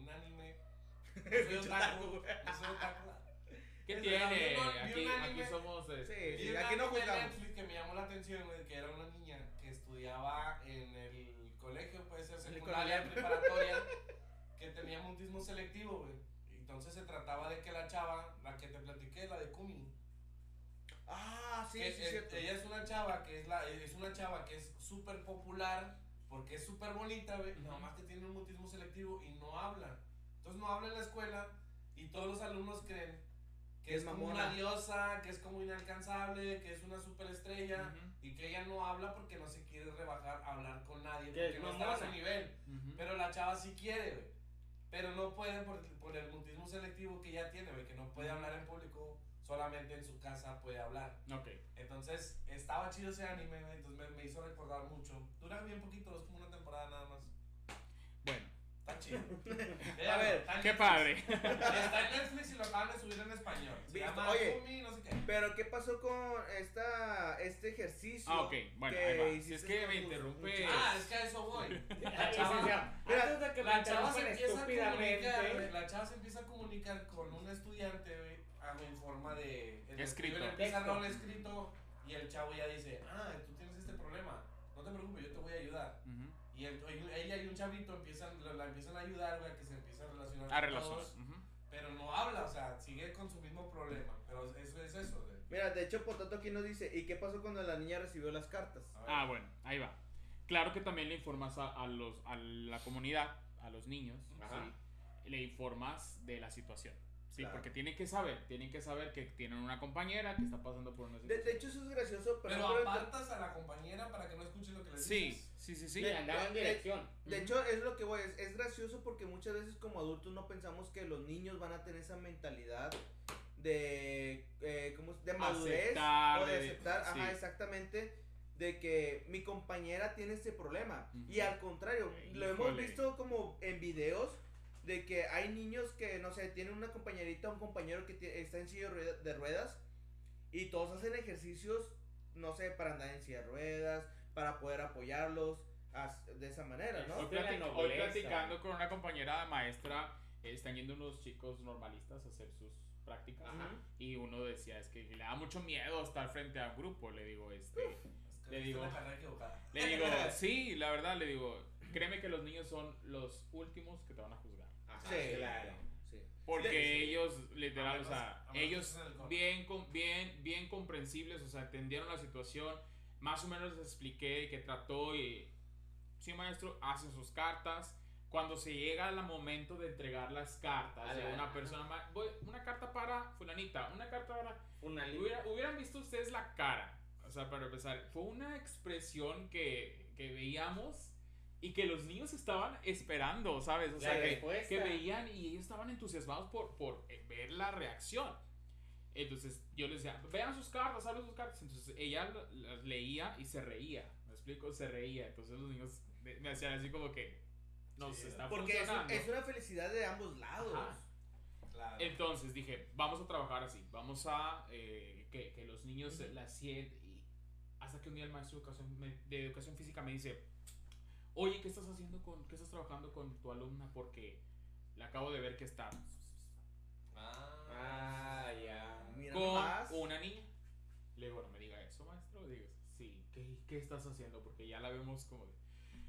un anime. Soy otaku, soy otaku. ¿Qué tiene? Aquí, aquí somos... este, Sí, sí, aquí no juzgamos. Netflix que me llamó la atención, güey, que era una niña que estudiaba en el colegio, puede ser secundaria, preparatoria, que tenía mutismo selectivo, güey. Entonces se trataba de que la chava, la que te platiqué, la de Kumi, Ah, sí, que sí, es- cierto. ella es una chava que es la es una chava que es súper popular porque es súper bonita, güey, Ujú. nada más que tiene un mutismo selectivo y no habla. Entonces no habla en la escuela y todos los alumnos creen que Es es, como una diosa, que es como inalcanzable, que es una superestrella Ujú. Y que ella no habla porque no se quiere rebajar a hablar con nadie, Que porque no está a su nivel. Pero la chava sí quiere, güey. Pero no puede por, por el mutismo selectivo que ella tiene, güey, que no puede hablar en público, solamente en su casa puede hablar. Ok. Entonces, estaba chido ese anime, güey, entonces me, me hizo recordar mucho. Dura bien poquito, es como una temporada nada más. Está chido. A ver, Qué Netflix. padre. Está en Netflix y lo acaban de subir en español. Se llama oye. Kumi, no sé qué. Pero ¿qué pasó con esta este ejercicio? Ah, ok, bueno, que ahí va. Si hiciste es que me interrumpe. Ah, es que a eso voy. La chava, antes de que me la chava se interrumpan empieza a estúpidamente. comunicar, la chava se empieza a comunicar con un estudiante, güey, en forma de el Escrito. el pizarrón Texto. escrito y el chavo ya dice, ah, tú tienes este problema, no te preocupes, yo te voy a ayudar. Y el- ella y un chavito empiezan, la, la empiezan a ayudar, güey, a que se empiece a relacionar A relacionar. pero no habla, o sea, sigue con su mismo problema, pero eso es eso, güey. Mira, de hecho Potato aquí nos dice, ¿y qué pasó cuando la niña recibió las cartas? Ah, bueno, ahí va. Claro que también le informas a, a los, a la comunidad, a los niños, le informas de la situación. Sí, Claro. porque tienen que saber, tienen que saber que tienen una compañera que está pasando por una situación. de hecho eso es gracioso, pero, Pero apartas a la compañera para que no escuche lo que le sí, dices. sí, sí, sí. Le andaba en de- dirección. De hecho, es lo que voy, es, es gracioso porque muchas veces como adultos no pensamos que los niños van a tener esa mentalidad de, eh, ¿cómo es? de madurez Aceptar, o de de- aceptar, sí. ajá, exactamente, de que mi compañera tiene este problema. Y al contrario, lo hemos visto como en videos de que hay niños que, no sé, tienen una compañerita o un compañero que está en silla de rueda- de ruedas y todos hacen ejercicios, no sé, para andar en silla de ruedas, para poder apoyarlos as- de esa manera, ¿no? Hoy, platic- platicando con una compañera maestra, eh, están yendo unos chicos normalistas a hacer sus prácticas. Ajá. Y uno decía, es que le da mucho miedo estar frente a un grupo. Le digo, este. Es que digo-. Le digo, sí, la verdad, le digo, créeme que los niños son los últimos que te van a juzgar. Sí. claro. Sí. Porque Sí, ellos, literal, A o menos- sea, a menos ellos bien, bien, bien comprensibles, o sea, entendieron la situación. Más o menos les expliqué que trató y, sí, maestro, hacen sus cartas. Cuando se llega al momento de entregar las cartas A de una persona, ma- voy- una carta para fulanita, una carta para Una Hubiera- hubieran visto ustedes la cara. O sea, para empezar, fue una expresión que, que veíamos y que los niños estaban esperando, ¿sabes? O sea, que, que veían y ellos estaban entusiasmados por, por eh, ver la reacción. Entonces yo les decía, vean sus cartas, hablen sus cartas. Entonces ella las leía y se reía. ¿Me explico? Se reía. Entonces los niños me hacían así como que nos Sí, está Porque es, es una felicidad de ambos lados. Claro. Entonces dije, vamos a trabajar así, vamos a eh, que, que los niños eh, la sienten y hasta que un día el maestro de educación, de educación física me dice, oye, ¿qué estás haciendo con, qué estás trabajando con tu alumna? Porque le acabo de ver que está Ah, ya. Mira con una niña. Le digo, no me diga eso, maestro. Le digo, sí, ¿qué, qué estás haciendo? Porque ya la vemos como... de-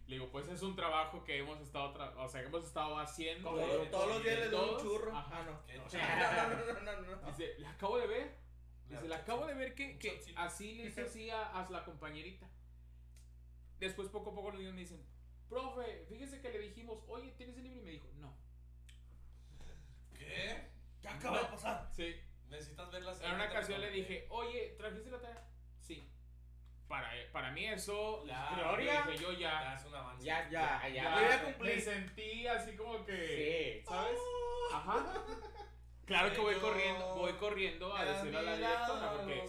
Le digo, pues es un trabajo que hemos estado, tra- o sea, que hemos estado haciendo. Como Todo- de- todos los días le doy un churro. Ajá. Ah, no. No. No, no, no. Dice, le acabo de ver. Dice, le acabo de ver que, que así le hizo así a, a la compañerita. Después poco a poco los niños me dicen, profe, fíjese que le dijimos, oye, ¿tienes el libro? Y me dijo, no. ¿Qué? Ya acaba de pasar. Sí. Necesitas verlas. En una ocasión le dije, oye, ¿trajiste la tarea? Sí. Para, para mí eso, Gloria. dije, yo Ya ya, es un avance. Ya, Ya, ya, ya. me sentí así como que, Sí. ¿sabes? Ajá. Claro que voy corriendo, voy corriendo a decirle a la directora porque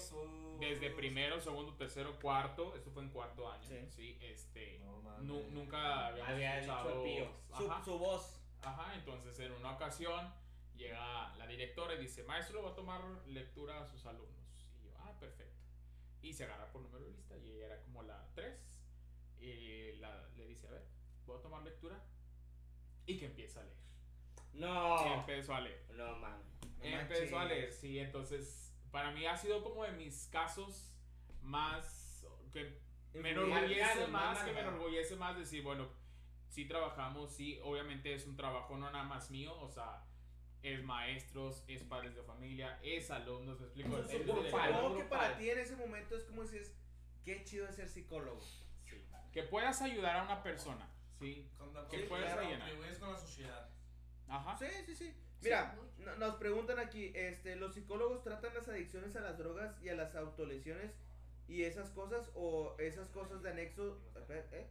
desde primero, segundo, tercero, cuarto, esto fue en cuarto año, Sí. sí, este. Nu- nunca habíamos Había escuchado. Su, su voz. ajá, entonces en una ocasión llega la directora y dice, maestro, va a tomar lectura a sus alumnos, y yo, ah, perfecto, y se agarra por número de lista y ella era como la 3, y la, le dice, a ver, voy a tomar lectura, y que empieza a leer, No. empezó a leer. No mames. No Empezó a leer, sí, entonces para mí ha sido como de mis casos más que me enorgullece más, que me enorgullece más decir, bueno, sí trabajamos, sí, obviamente es un trabajo no nada más mío, o sea, es maestros, es padres de familia, es alumnos, me explico. Es Es- es- grupal. Supongo que para ti en ese momento es como dices, qué chido es ser psicólogo. sí. Que puedas ayudar a una persona, sí, que con- puedes claro, rellenar. contribuyes con la sociedad. ajá. Sí, sí, sí. Mira, no- nos preguntan aquí, este, ¿los psicólogos tratan las adicciones a las drogas y a las autolesiones y esas cosas o esas cosas de anexo, ¿eh?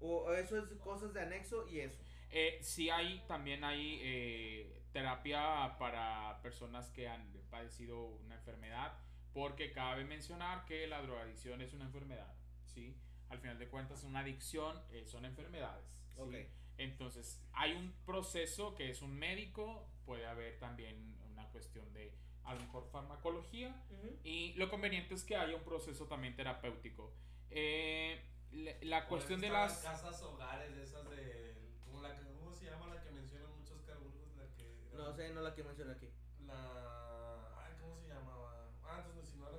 o eso es cosas de anexo y eso? Eh, sí hay, también hay eh, terapia para personas que han padecido una enfermedad, porque cabe mencionar que la drogadicción es una enfermedad, ¿sí? Al final de cuentas, una adicción eh, son enfermedades, ¿sí? Ok. Entonces, hay un proceso que es un médico, puede haber también una cuestión de a lo mejor farmacología Ujú. y lo conveniente es que haya un proceso también terapéutico. Eh, la, la cuestión de las... casas hogares, de esas de. ¿Cómo, la, que- ¿Cómo se llama la que mencionan muchos carburgos? La que. No sé, no la que mencioné aquí. La. Ay, ¿cómo se llamaba? Ah, entonces si no la.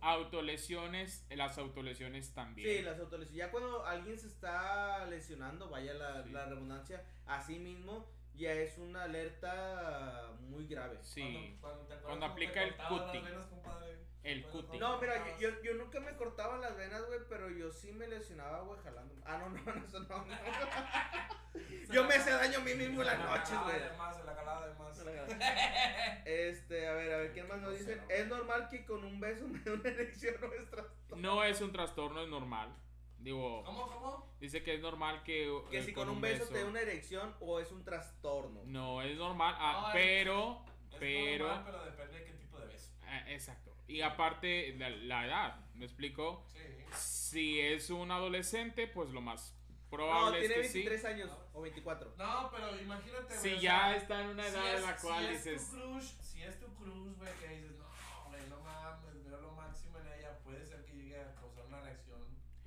Autolesiones, las autolesiones también. Sí, las autolesiones. Ya cuando alguien se está lesionando, vaya la, Sí. la redundancia, así mismo ya es una alerta muy grave. Sí. Cuando, cuando, te acuerdas Cuando cómo aplica el cutting. venas, compadre? El cutting. No, mira, yo, yo, nunca me cortaba las venas, güey, pero yo sí me lesionaba, güey, jalando. Ah, no, no, no, eso no. no. Yo me hacía daño a mí mismo en las noches, güey. de más, se la jalaba de más. Este, a ver, a ver, ¿qué más nos dicen? Es normal que con un beso me dé una erección nuestra. No es un trastorno, es normal. Digo, ¿Cómo, cómo? dice que es normal que... Que eh, si con un beso te dé una erección o es un trastorno. No, es normal, ah, No, es- pero... Es Pero... normal, pero depende de qué tipo de beso. ah, exacto. Y aparte, la, la edad, ¿me explico? Sí. Si es un adolescente, pues lo más No, probable tiene es que 23 sí. años o 24. No, pero imagínate, güey. Si o ya sea, está en una si edad es- en la cual si es dices... tu crush, si es tu crush, güey, que dices, no, güey, no mames, veo lo máximo en ella, puede ser que llegue a causar una reacción.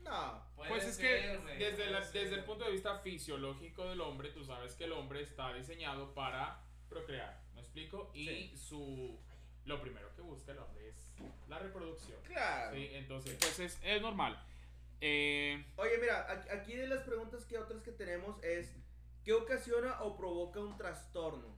No. Pues es ser, que desde, la- desde el punto de vista fisiológico del hombre, tú sabes que el hombre está diseñado para procrear, ¿me explico? Y Sí. su lo primero que busca el hombre es la reproducción. Claro. ¿sí? Entonces, pues es, es normal. Eh, Oye, mira, aquí de las preguntas que otras que tenemos es ¿qué ocasiona o provoca un trastorno?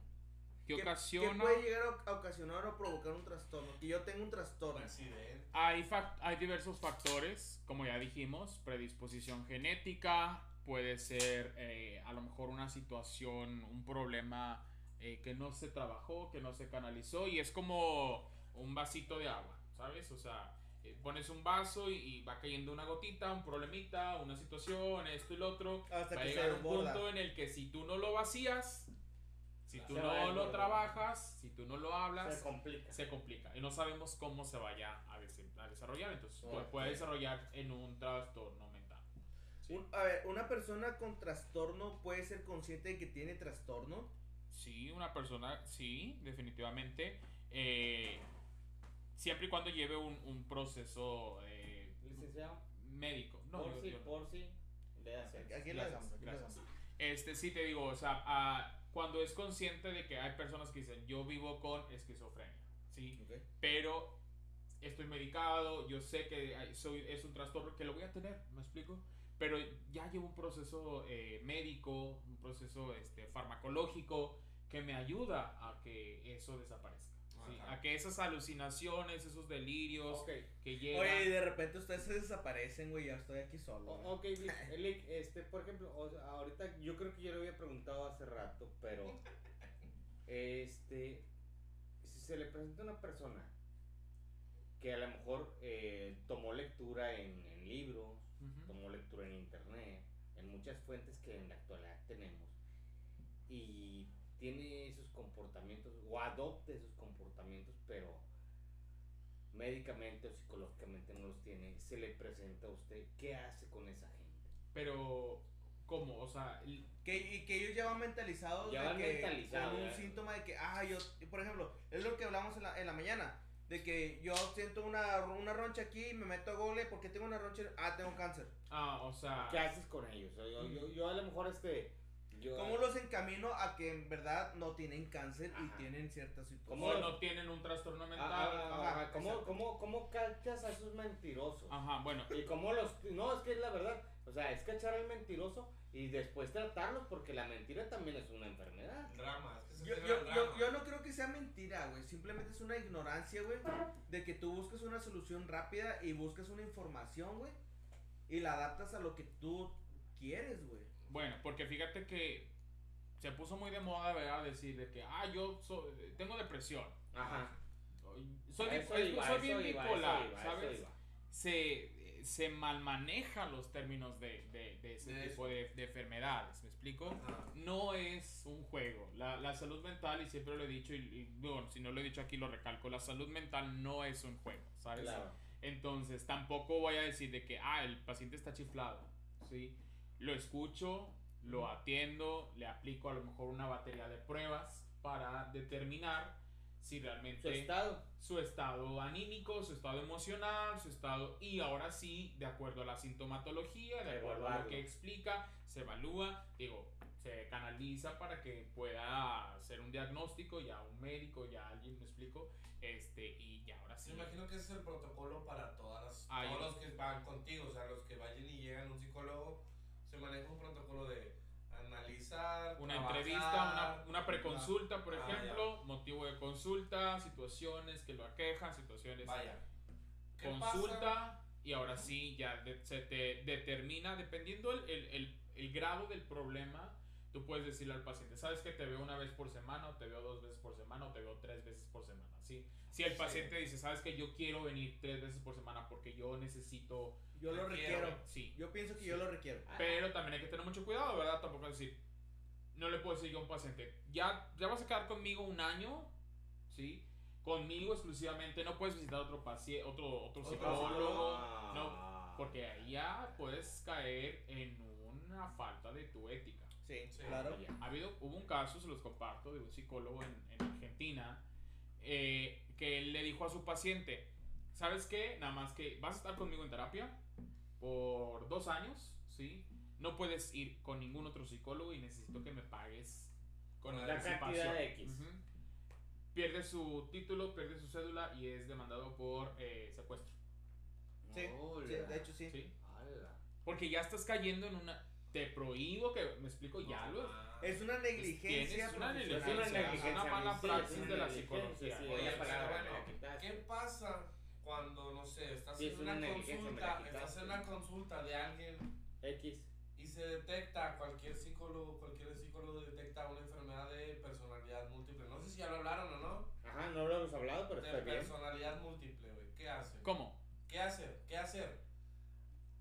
¿Qué ¿Qué ocasiona? puede llegar a a ocasionar o provocar un trastorno? Que yo tengo un trastorno. Accidente. Hay, hay diversos factores, como ya dijimos, predisposición genética, puede ser eh, a lo mejor una situación, un problema eh, que no se trabajó, que no se canalizó y es como un vasito de agua, ¿sabes? O sea, eh, pones un vaso y, y va cayendo una gotita, un problemita, una situación, esto y lo otro. Hasta va a que se llegar un punto en el que si tú no lo vacías, si tú Se a no lo trabajas, si tú no lo hablas, Se complica. se complica y no sabemos cómo se vaya a, des- a desarrollar. Entonces puede desarrollar en un trastorno mental. Sí. Un- a ver, ¿una persona con trastorno puede ser consciente de que tiene trastorno? Sí, una persona, sí, definitivamente. eh, siempre y cuando lleve un, un proceso eh, Licenciado, médico. No, por si, yo- por si, le hace. Aquí le aquí le gracias. damos. Este, sí te digo, o sea, ah, cuando es consciente de que hay personas que dicen, yo vivo con esquizofrenia, ¿sí? Pero estoy medicado, yo sé que soy, es un trastorno que lo voy a tener, ¿me explico? Pero ya llevo un proceso eh, médico, un proceso este, farmacológico que me ayuda a que eso desaparezca. A que esas alucinaciones, esos delirios que llegan... Oye, y de repente ustedes se desaparecen, güey, ya estoy aquí solo. o- ok, Lick, este, por ejemplo, o sea, ahorita yo creo que yo lo había preguntado hace rato, pero, este, si se le presenta a una persona que a lo mejor eh, tomó lectura en, en libros, tomó lectura en internet, en muchas fuentes que en la actualidad tenemos, y tiene esos comportamientos o adopta esos comportamientos, pero médicamente o psicológicamente no los tiene, se le presenta a usted, ¿qué hace con esa gente? Pero, ¿cómo? O sea, el- Que, y que ellos ya van mentalizados Ya de van que mentalizados, con un ya. síntoma de que, ah, yo, por ejemplo, es lo que hablamos en la, en la mañana, de que yo siento una, una roncha aquí y me meto a Google porque tengo una roncha, ah, tengo cáncer. ah, o sea... ¿Qué haces con ellos? O yo, yo, yo a lo mejor este... Yo, ¿Cómo los encamino a que en verdad no tienen cáncer y Ajá. tienen ciertas ¿Cómo situaciones? no tienen un trastorno mental. Ajá, ah, ¿cómo, cómo, ¿Cómo cachas a esos mentirosos? Ajá, bueno, Y cómo los... No, es que es la verdad. O sea, es cachar al mentiroso y después tratarlos porque la mentira también es una enfermedad. Drama, es que se Yo, yo, yo, drama. yo no creo que sea mentira, güey. Simplemente es una ignorancia, güey. De que tú buscas una solución rápida y buscas una información, güey. Y la adaptas a lo que tú quieres, güey. Bueno, porque fíjate que se puso muy de moda, ¿verdad? Decir de que, ah, yo so- tengo depresión. Ajá. Soy, eso iba, soy eso bien iba, bipolar, eso ¿sabes? iba. Se, se malmanejan los términos de, de, de ese De tipo de, de enfermedades, ¿me explico? Ajá. No es un juego. La, la salud mental, y siempre lo he dicho, y, y, bueno, si no lo he dicho aquí lo recalco, la salud mental no es un juego, ¿sabes? Claro. Entonces, tampoco voy a decir de que, ah, el paciente está chiflado, ¿sí? Lo escucho, lo atiendo, le aplico a lo mejor una batería de pruebas para determinar si realmente Su estado. su estado anímico, su estado emocional, su estado y ahora sí, de acuerdo a la sintomatología, de acuerdo a lo que explica, se evalúa, digo, se canaliza para que pueda hacer un diagnóstico, ya un médico, ya alguien me explico, este y ya ahora sí. Me imagino que ese es el protocolo para todas las, Ahí. todos los que van contigo, o sea, los que vayan y llegan a un psicólogo, se maneja un protocolo de analizar, Una trabajar, entrevista, una, una preconsulta, por Ah, ejemplo, motivo de consulta, situaciones que lo aquejan, situaciones Vaya. ¿Qué consulta pasa? y ahora sí ya de- se te determina, dependiendo el, el, el, el grado del problema, tú puedes decirle al paciente, sabes que te veo una vez por semana, o te veo dos veces por semana, o te veo tres veces por semana, ¿sí? Si el Sí. paciente dice, sabes que yo quiero venir tres veces por semana porque yo necesito, Yo lo Te requiero. quiero. sí, Yo pienso que Sí. yo lo requiero. pero también hay que tener mucho cuidado, ¿verdad? Tampoco decir, no le puedo decir yo a un paciente, ya, ya vas a quedar conmigo un año, ¿sí? Conmigo exclusivamente, no puedes visitar otro paciente, otro, otro Otro psicólogo, psicólogo. no, porque ahí ya puedes caer en una falta de tu ética. Sí, Sí. claro. Ya. Ha habido, hubo un caso, se los comparto, de un psicólogo en, en Argentina eh, que él le dijo a su paciente, ¿sabes qué? Nada más que vas a estar conmigo en terapia por dos años, ¿sí? No puedes ir con ningún otro psicólogo y necesito que me pagues con La anticipación". cantidad X. Ujú. Pierde su título, pierde su cédula y es demandado por eh, secuestro. Sí, de hecho sí. Porque ya estás cayendo en una... Te prohíbo que... ¿Me explico? ya lo... Es una negligencia Tienes una negligencia, Es una negligencia, una mala sí, praxis es una de la psicología. sí, Oye, la pero palabra bueno, me la quitaste. ¿qué pasa cuando, no sé, estás Sí, en es una, una consulta, estás en una consulta de alguien X. y se detecta, cualquier psicólogo, cualquier psicólogo detecta una enfermedad de personalidad múltiple. No sé si ya lo hablaron o no. Ajá, no lo hemos hablado, pero De está bien. personalidad múltiple, güey. ¿Qué hacen? ¿Cómo? ¿Qué hacer? ¿Qué hacer?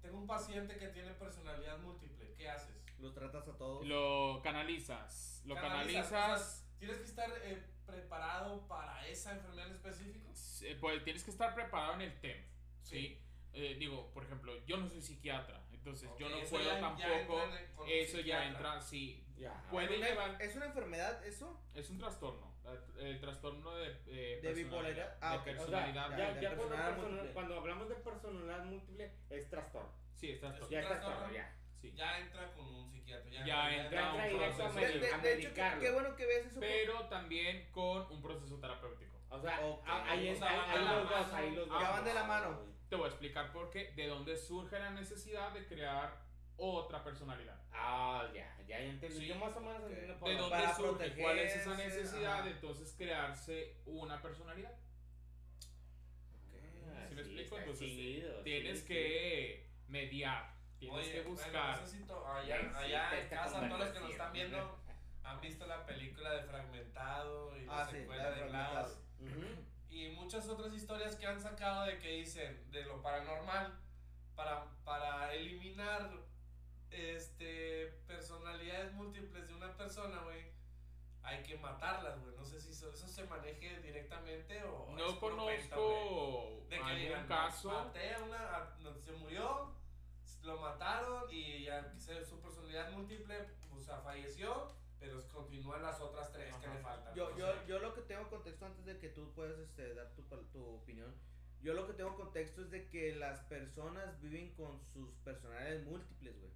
Tengo un paciente que tiene personalidad múltiple. ¿Qué haces? Los tratas a todos. Lo canalizas. Lo Canalizas, canalizas. o sea, Tienes que estar eh, preparado para esa enfermedad en específico. eh, pues tienes que estar preparado en el tema. ¿sí? Sí. Eh, digo, por ejemplo, yo no soy psiquiatra. Entonces yo Ok, no puedo ya- ya tampoco. entra en- eso ya entra, sí. Ya. Puede Una- llevar. ¿Es una enfermedad eso? Es un trastorno. El trastorno de. eh, ¿De personalidad, bipolaridad? Ah, de ok, o sea, personalidad. ya, Ya, de ya cuando, personalidad cuando hablamos de personalidad múltiple, es trastorno. Sí, es trastorno. Es Ya es trastorno. trastorno, ya. Sí. Ya entra con un psiquiatra. Ya, Ya entra Ya un entra a proceso. De, de- a de hecho, qué, bueno que ves eso. Pero también con un proceso terapéutico. O sea, Ok. a- ahí, O sea, ahí, ahí de la los dos, mano. ahí los Ya dos. van de la mano. Te voy a explicar por qué, de dónde surge la necesidad de crear otra personalidad. Ah, ya, ya entendí. Sí. Yo más o menos entiendo por ¿De dónde. Para surge? ¿Cuál es esa necesidad ajá. de entonces crearse una personalidad? Ah, ¿Sí me sí, explico? está Entonces, chido, Tienes sí, que mediar, tienes Oye, que bueno, buscar. no sé si to- Ya allá, existe allá en casa, todos los que nos están viendo han visto la película de Fragmentado y la Ah, sí, secuela la de. Glass. sí. Ujú. Y muchas otras historias que han sacado de que dicen de lo paranormal para, para eliminar este personalidades múltiples de una persona, güey. Hay que matarlas, güey. No sé si eso, eso se maneje directamente o es No conozco De que algún digan, caso. maté a una, a- no, se murió, falleció, pero continúan las otras tres que Ajá. le faltan. Yo, yo, yo lo que tengo contexto antes de que tú puedas este, dar tu, tu opinión. Yo lo que tengo contexto es de que las personas viven con sus personalidades múltiples, güey.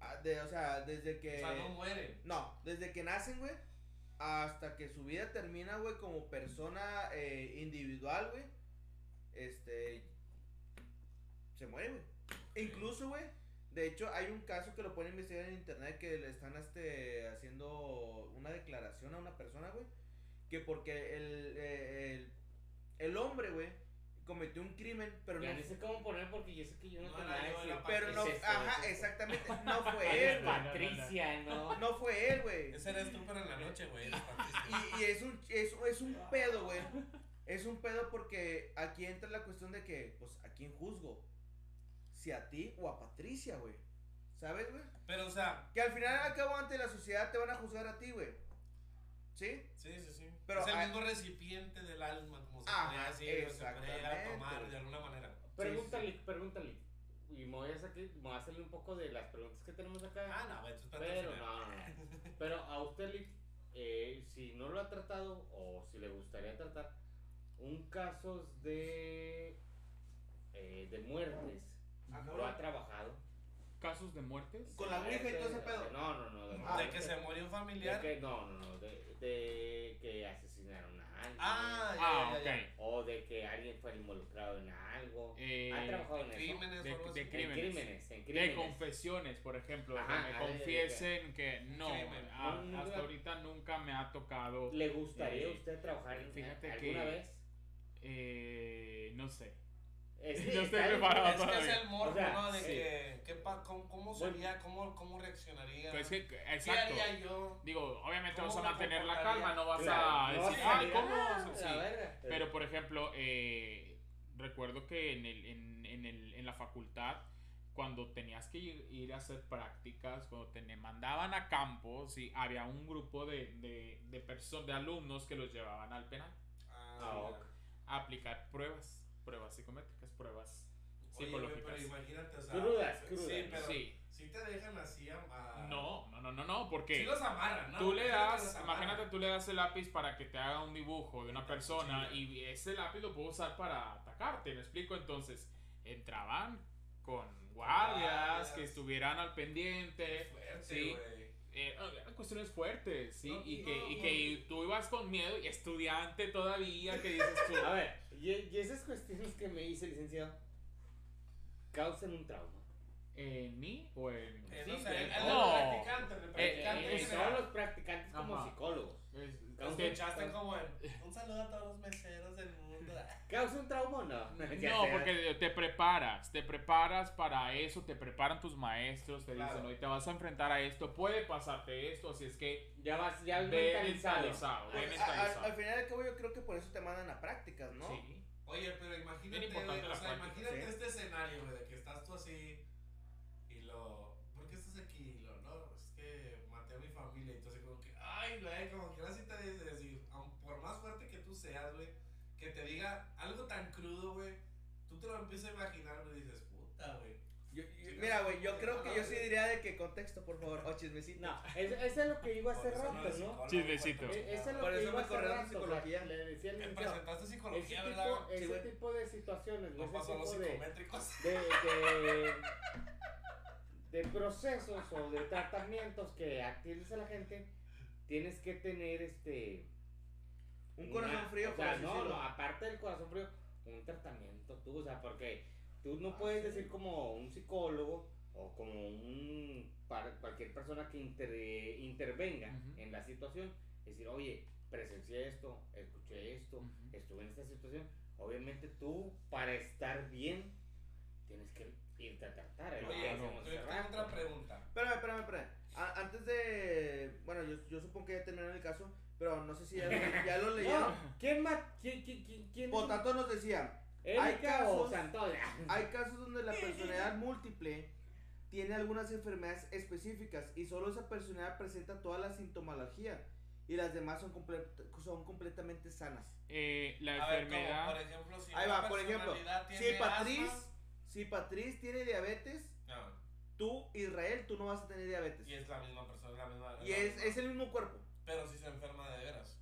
Ah, de- o sea, desde que... O sea, no mueren. No, desde que nacen, güey, hasta que su vida termina, güey, como persona eh, individual, güey, este, se muere, güey. Incluso, güey, de hecho, hay un caso que lo pueden investigar en internet que le están, este, haciendo una declaración a una persona, güey, que porque el, eh, el, el hombre, güey, cometió un crimen, pero Ya no sé cómo poner porque yo sé que yo no No tengo nada pero no, Es esto, ajá, es exactamente, no fue él, güey. Patricia, no. No fue él, güey. Ese eres tú, en la noche, güey. y es un es, es un pedo, güey. Es un pedo porque aquí entra la cuestión de que, pues, ¿a quién juzgo? Si a ti o a Patricia, güey. ¿Sabes, güey? Pero, o sea, Que al final al cabo ante la sociedad te van a juzgar a ti, güey. ¿Sí? sí, sí, sí. Pero es el hay- mismo recipiente del alma, como se Ajá, podría decir, o se tomar de alguna manera. Pregúntale, pregúntale. y me voy a salir, me voy a salir un poco de las preguntas que tenemos acá. Ah, no, tú espérate Pero no, no, no. Pero a usted, Lick, eh, si no lo ha tratado o si le gustaría tratar, un caso de, eh, de muertes, ¿lo ha trabajado? ¿Casos de muertes? Con la ouija y todo ese pedo. No, no, no. De, Ah, De que se murió un de familiar. que, no, no, no. De, de que asesinaron a alguien. Ah, ya, Ah, ya, ok. ya. O de que alguien fue involucrado en algo. Eh, ¿Ha trabajado en eso? Crímenes de- o algo de así. crímenes. En crímenes, en De crímenes. confesiones, por ejemplo, Ajá, que me ah, de- de- confiesen que no, a- Un- hasta ahorita nunca me ha tocado, ¿Le gustaría a Eh, usted trabajar en fíjate alguna que- vez? eh, no sé. Es No que estoy preparado. Es que es el morbo, O sea, ¿no? De sí. que, que pa- cómo, cómo sería, cómo, cómo reaccionaría. Pues que, ¿Qué exacto. haría yo? Digo, obviamente ¿Cómo vas a mantener la calma, no vas Claro, a no decir, ay, ¿cómo? "Ah, Sí. la verga". Pero, por ejemplo, eh, recuerdo que en, el, en, en, el, en la facultad, cuando tenías que ir, ir a hacer prácticas, cuando te mandaban a campo, sí, había un grupo de, de, de, de alumnos que los llevaban al penal Ah, a aplicar pruebas, pruebas psicométricas, pruebas Oye, psicológicas. pero imagínate, o sea. Crudas, sí, crudas. Sí, pero Sí. sí te dejan así a. a- No, no, no, no, no, porque... Sí los amarran, ¿no? Tú le das, imagínate, tú le das el lápiz para que te haga un dibujo de una persona y ese lápiz lo puedo usar para atacarte, ¿me explico? Entonces, entraban con guardias Guardias. que estuvieran al pendiente, Qué fuerte, sí. Eh, eran cuestiones fuertes, ¿sí? No, y, no, que, y que tú ibas con miedo y estudiante todavía, que dices tú, A ver, y, y esas cuestiones que me dice el licenciado causan un trauma. ¿en mí o en...? Eh, Sí, no sé, sí. el, el No. practicante, el practicante. eh, En sea. los practicantes como Ajá. psicólogos. Es- es Causa que- Escuchaste como en. Un saludo a todos los meseros del mundo. ¿Causa un trauma o no? No, porque te preparas, te preparas para eso, te preparan tus maestros, te Claro. dicen, hoy te vas a enfrentar a esto, puede pasarte esto, así es que Ya vas, ya ve mentalizado. mentalizado, ve a- a- mentalizado. al final de cabo yo creo que por eso te mandan a prácticas, ¿no? Sí. Oye, pero imagínate, güey, o sea, imagínate sí. este escenario, güey, de que estás tú así y lo, ¿por qué estás aquí? Y lo, no, es que maté a mi familia así como que, ay, güey, como que ahora sí te dices por más fuerte que tú seas, güey, que te diga algo tan crudo, güey, tú te lo empiezas a imaginar, güey, y dices, puta, güey. Yo- yo- mira, güey, yo creo que yo sí diría de que contexto, por favor, o chismecito. No, es- eso es lo que iba hace eso rato, ¿no? Chismecito. güey, E- Eso es lo Por que eso iba me corrieron rato, o sea, psicología. le decía Me presentaste Ese psicología, tipo, ¿verdad? Ese güey. tipo de situaciones, No ese pasó los tipo de, psicométricos. de, de, de procesos o de tratamientos que atiendes a la gente, tienes que tener este Un una- corazón frío, o sea, no, no, aparte del corazón frío, un tratamiento tú, o sea, porque tú no puedes decir como un psicólogo o como un para cualquier persona que inter- intervenga Ujú. en la situación, decir, oye, presencié esto, escuché esto, Ujú. estuve en esta situación. Obviamente tú, para estar bien, tienes que irte a tratar. es lo que Oye, yo hace tengo otra pregunta. Espérame, espérame, espérame. A- antes de. Bueno, yo, yo supongo que ya terminaron el caso, pero no sé si ya, lo- ya lo leyeron. No, ¿quién más? ¿Quién, quién, quién, quién Por tanto, nos decía: ¿Erika hay casos- hay casos donde la personalidad múltiple tiene algunas enfermedades específicas y solo esa personalidad presenta toda la sintomología y las demás son, comple- son completamente sanas. Eh, la A ver, enfermedad... por ejemplo, si Ahí va, por ejemplo, Si tiene Patriz, asma- si Patriz tiene diabetes, No, tú, Israel, tú no vas a tener diabetes. y es la misma persona, es la misma. Y la es, misma. es el mismo cuerpo. Pero si se enferma de veras.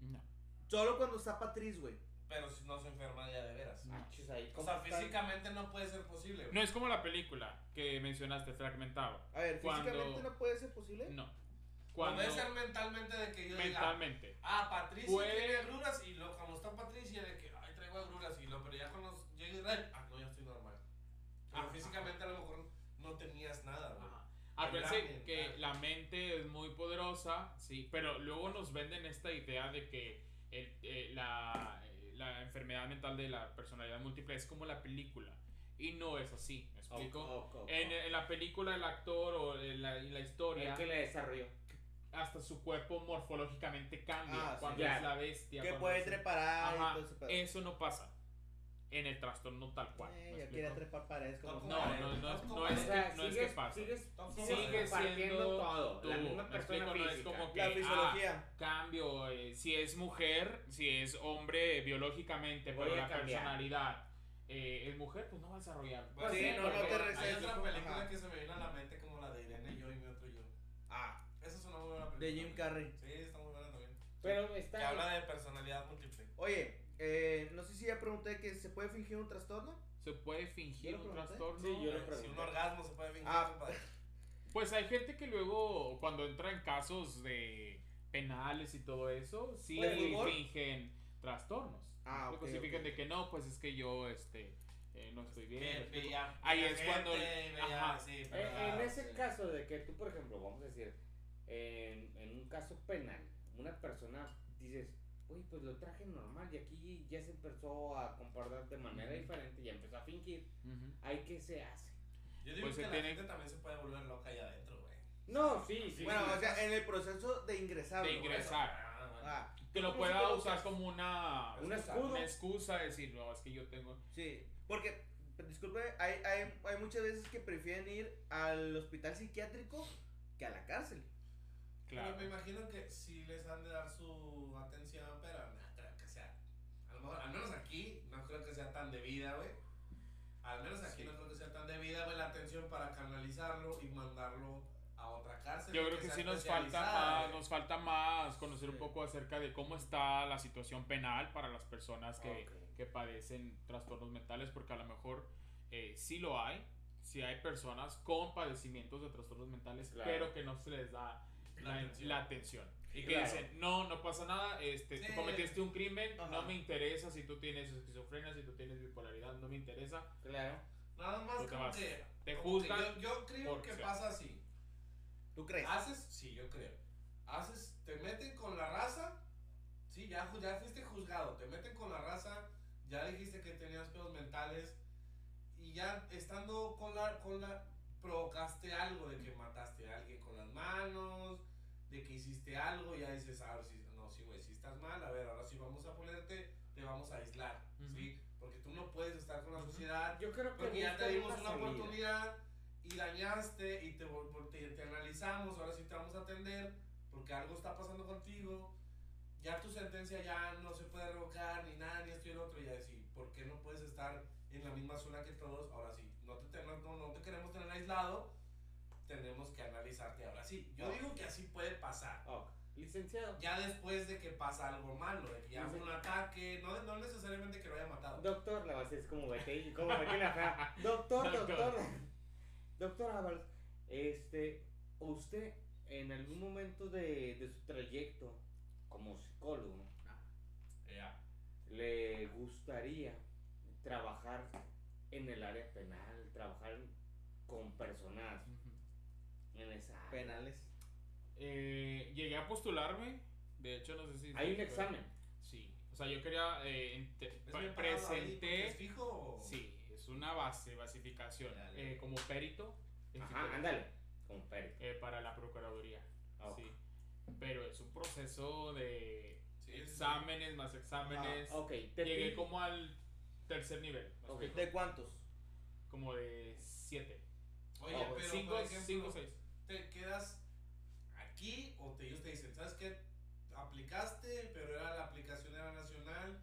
No. Solo cuando está Patriz, güey. Pero si no se enferma ya de veras. Ah, chis, ahí, O ¿cómo sea, físicamente no puede ser posible. güey. No es como la película que mencionaste, fragmentado. A ver, Cuando- físicamente no puede ser posible. No. Cuando. Puede ser mentalmente de que yo diga, Mentalmente. ah, Patricia Puede- tiene agruras y luego cuando está Patricia de que, ay, traigo agruras y lo, pero ya cuando llega Israel, ah, no, ya estoy normal. Pero Ajá. físicamente a lo mejor no tenías nada, güey. Acuérdense que la mente es muy poderosa, sí, pero luego nos venden esta idea de que el- eh, la, eh, la enfermedad mental de la personalidad múltiple es como la película. Y no es así, ¿me explico? oh, oh, En, oh. en la película, el actor o en la, en la historia, El que le desarrolló. hasta su cuerpo morfológicamente cambia Ah, sí. cuando Ya. es la bestia. Que puede es- Ajá, y todo. Eso no pasa en el trastorno tal cual. Eh, ¿me ya quiere trepar paredes como No, No, no, no, no, No, es o sea, que, no es sigues, que pasa. sigues, Sigue sigues siendo todo. tú, la misma ¿me persona explico? No es física. como que- La ah, fisiología. cambio, eh, si es mujer, si es hombre biológicamente, Voy pero la cambiar. personalidad eh, es mujer, pues no va a desarrollar. Bueno, Sí, no, no porque- te Hay otra película Ajá. que se me viene a la mente como la de Irene yo y mi otro yo. Ah, Esa es una muy buena película. de Jim Carrey. Sí, está muy buena también. Pero está. Que habla de personalidad múltiple. Oye, eh, no sé si ya pregunté que se puede fingir un trastorno. Se puede fingir ¿Yo lo un trastorno. Sí, yo lo Si pregunté. un orgasmo se puede fingir, Ah. Pues hay gente que luego, cuando entra en casos de penales y todo eso, sí fingen trastornos. Ah, Luego ok, sí fijan de que no, pues es que yo este, eh, no estoy bien. Que Ahí es cuando- gente, veía- ajá. sí, Eh, pero, en ese sí. caso de que tú, por ejemplo, vamos a decir, en, en un caso penal, una persona dices, uy, pues lo traje normal y aquí ya se empezó a comportar de manera diferente y empezó a fingir. ¿ahí qué se hace? Yo digo Pues que la tiene- gente también se puede volver loca ahí adentro, güey. No, sí, sí. bueno, sí. o sea, en el proceso de ingresar. De ingresar. Ah, bueno. Ah, Que lo ¿Cómo pueda usar como una, Un escudo. una excusa, decir, no, es que yo tengo... sí. Porque, disculpe, hay, hay, hay muchas veces que prefieren ir al hospital psiquiátrico que a la cárcel. Claro. Pero me imagino que sí les han de dar su atención, pero no creo que sea. A lo mejor, al menos aquí, no creo que sea tan debida, güey. Al menos aquí Sí. no creo que sea tan debida, güey, la atención para canalizarlo y mandarlo a otra cárcel. Yo creo que sea sí nos falta más, nos falta más conocer un Sí. poco acerca de cómo está la situación penal para las personas que, Ok. que padecen trastornos mentales, porque a lo mejor eh, sí lo hay, sí hay personas con padecimientos de trastornos mentales, Claro. pero que no se les da La atención. la atención. Y que Claro. dicen, no, no pasa nada, este, Sí. tú cometiste un crimen, Ajá. no me interesa si tú tienes esquizofrenia, si tú tienes bipolaridad, no me interesa. Claro. Nada más Tú te como vas. que. Te como que juzgan Yo, yo creo que ser. pasa así. ¿Tú crees? Haces, sí, yo creo. Haces, te meten con la raza. Sí, ya, ya fuiste juzgado. Te meten con la raza. Ya dijiste que tenías pedos mentales. Y ya estando con la, con la. Provocaste algo de que mataste a alguien con las manos. De que hiciste algo. Ya dices, ahora sí, no, sí, güey, si estás mal. A ver, ahora sí vamos a ponerte. Te vamos a aislar. Ujú. ¿Sí? Porque tú no puedes estar con la sociedad. Yo creo que Porque ya te dimos una salida. oportunidad y dañaste y te, te, te analizamos, ahora sí te vamos a atender porque algo está pasando contigo. Ya tu sentencia ya no se puede revocar ni nada, ni esto y el otro. Y ya decir, ¿por qué no puedes estar en la misma zona que todos? Ahora sí, no te, no, no te queremos tener aislado, tenemos que analizarte ahora sí. Yo Ah. digo que así puede pasar. Ok. Licenciado. Ya después de que pasa algo malo, de que ya fue un ataque, no, no necesariamente que lo haya matado. Doctor, la base es como Betty, como Betty la fea. Doctor, Doctor. doctor. Doctor Ábalos, este, usted en algún momento de, de su trayecto como psicólogo, Ya. le gustaría trabajar en el área penal, trabajar con personas. En esa? Penales. Eh, llegué a postularme, de hecho no sé si... Hay un examen. Sí, o sea, yo quería... eh, ente- ¿Es pre- bien pagado ahí porque presenté... ¿Es fijo? Sí, es una base, basificación, eh, como perito. Ajá, ándale, Peri. eh, para la Procuraduría, sí. Pero es un proceso de Sí, sí, sí. exámenes más exámenes. Te Llegué como al tercer nivel. ¿De cuántos? como de siete. Oye, Oh, pero cinco, por ejemplo, cinco, seis. ¿Te quedas aquí o te, ellos te dicen, ¿sabes qué? Aplicaste, pero era la aplicación era nacional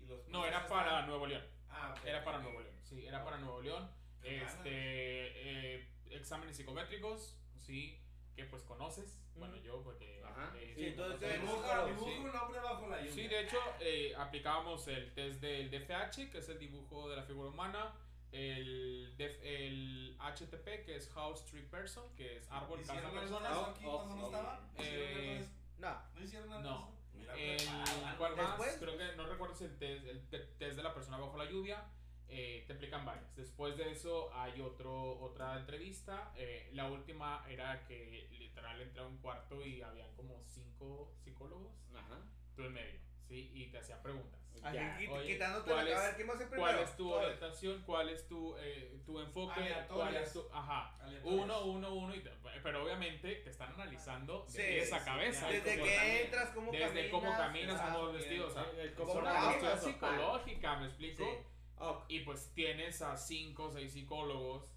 y los No, era para Nuevo León. Ah, Era para. Nuevo León, sí, era para Nuevo León. Este, eh, exámenes psicométricos, sí, que pues conoces. Bueno, yo porque... Ajá, eh, sí, entonces, un hombre bajo la lluvia. Sí, de hecho, eh, aplicábamos el test del DFH, que es el dibujo de la figura humana, el, el HTP, que es House Tree Person, que es árbol, casa, ¿Hicieron algo de persona. eso Ah, aquí oh, cuando no sí. estaba? ¿Hicieron algo de Eh? No. ¿No hicieron de no. El, preparado, algo. ¿cuál más? Después- Creo que no recuerdo si el test, el te- test de la persona bajo la lluvia. eh, te aplican varias. Después de eso hay otro, otra entrevista. eh, la última era que literal entré a un cuarto y habían como cinco psicólogos, Ajá. tú en medio, ¿sí? Y te hacían preguntas. Ya, oye, quitándote ¿cuál la es- A ver, ¿quién? ¿Cuál es tu orientación? ¿Cuál es tu, eh, tu enfoque? ¿Cuál es tu...? Ajá. Aleatorias. Uno, uno, uno. Y te- pero obviamente te están analizando de Sí, pies a sí, cabeza. Desde que entras, cómo Desde caminas. cómo caminas, ajá. cómo vestidos. O sea, es cómo una cuestión psicológica, ¿me explico? Sí. Ok. Y pues tienes a cinco o seis psicólogos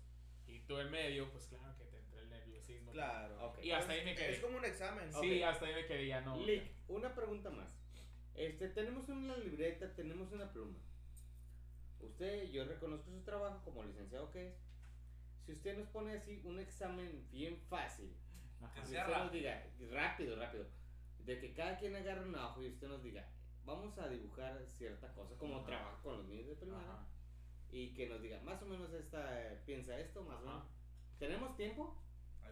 y tú en medio, pues claro que te entra el nerviosismo. Claro. Ok. Y hasta ahí me Es quedé. como un examen. Sí, Ok. hasta ahí me quedé, ya no. Lick, una pregunta más. Este, tenemos una libreta, tenemos una pluma. usted, yo reconozco su trabajo como licenciado que es. Si usted nos pone así un examen bien fácil. Que sea usted nos rápido. diga, rápido, rápido, de que cada quien agarre una hoja y usted nos diga, vamos a dibujar cierta cosa, como Ajá. trabajo con los niños de primaria, Ajá. y que nos diga, más o menos esta, piensa esto, más o Ajá. menos. ¿Tenemos tiempo?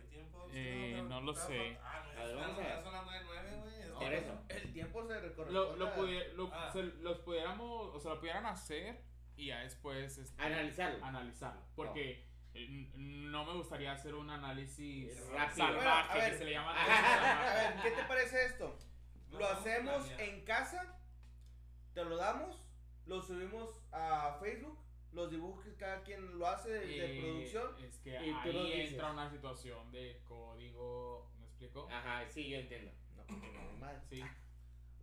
¿Hay tiempo? Eh, no lo sé. Ah, no, A ver, ya vamos son- a ver. ya son las 9, güey. es No, que- Por eso. El tiempo se recorre. Lo, lo, pudi- lo- Ah. se- los pudiéramos, o sea, lo pudieran hacer y ya después este, Analizarlo. analizarlo. Porque eh, no me gustaría hacer un análisis Rápido. salvaje, Bueno, a ver. que se le llama. A ver, ¿qué te parece esto? No, Lo hacemos en casa, te lo damos, lo subimos a Facebook, los dibujos que cada quien lo hace de, de Eh, producción. Es que Y tú ahí dices. entra una situación de código, ¿me explico? Ajá, sí, yo entiendo. No, porque normal. Sí.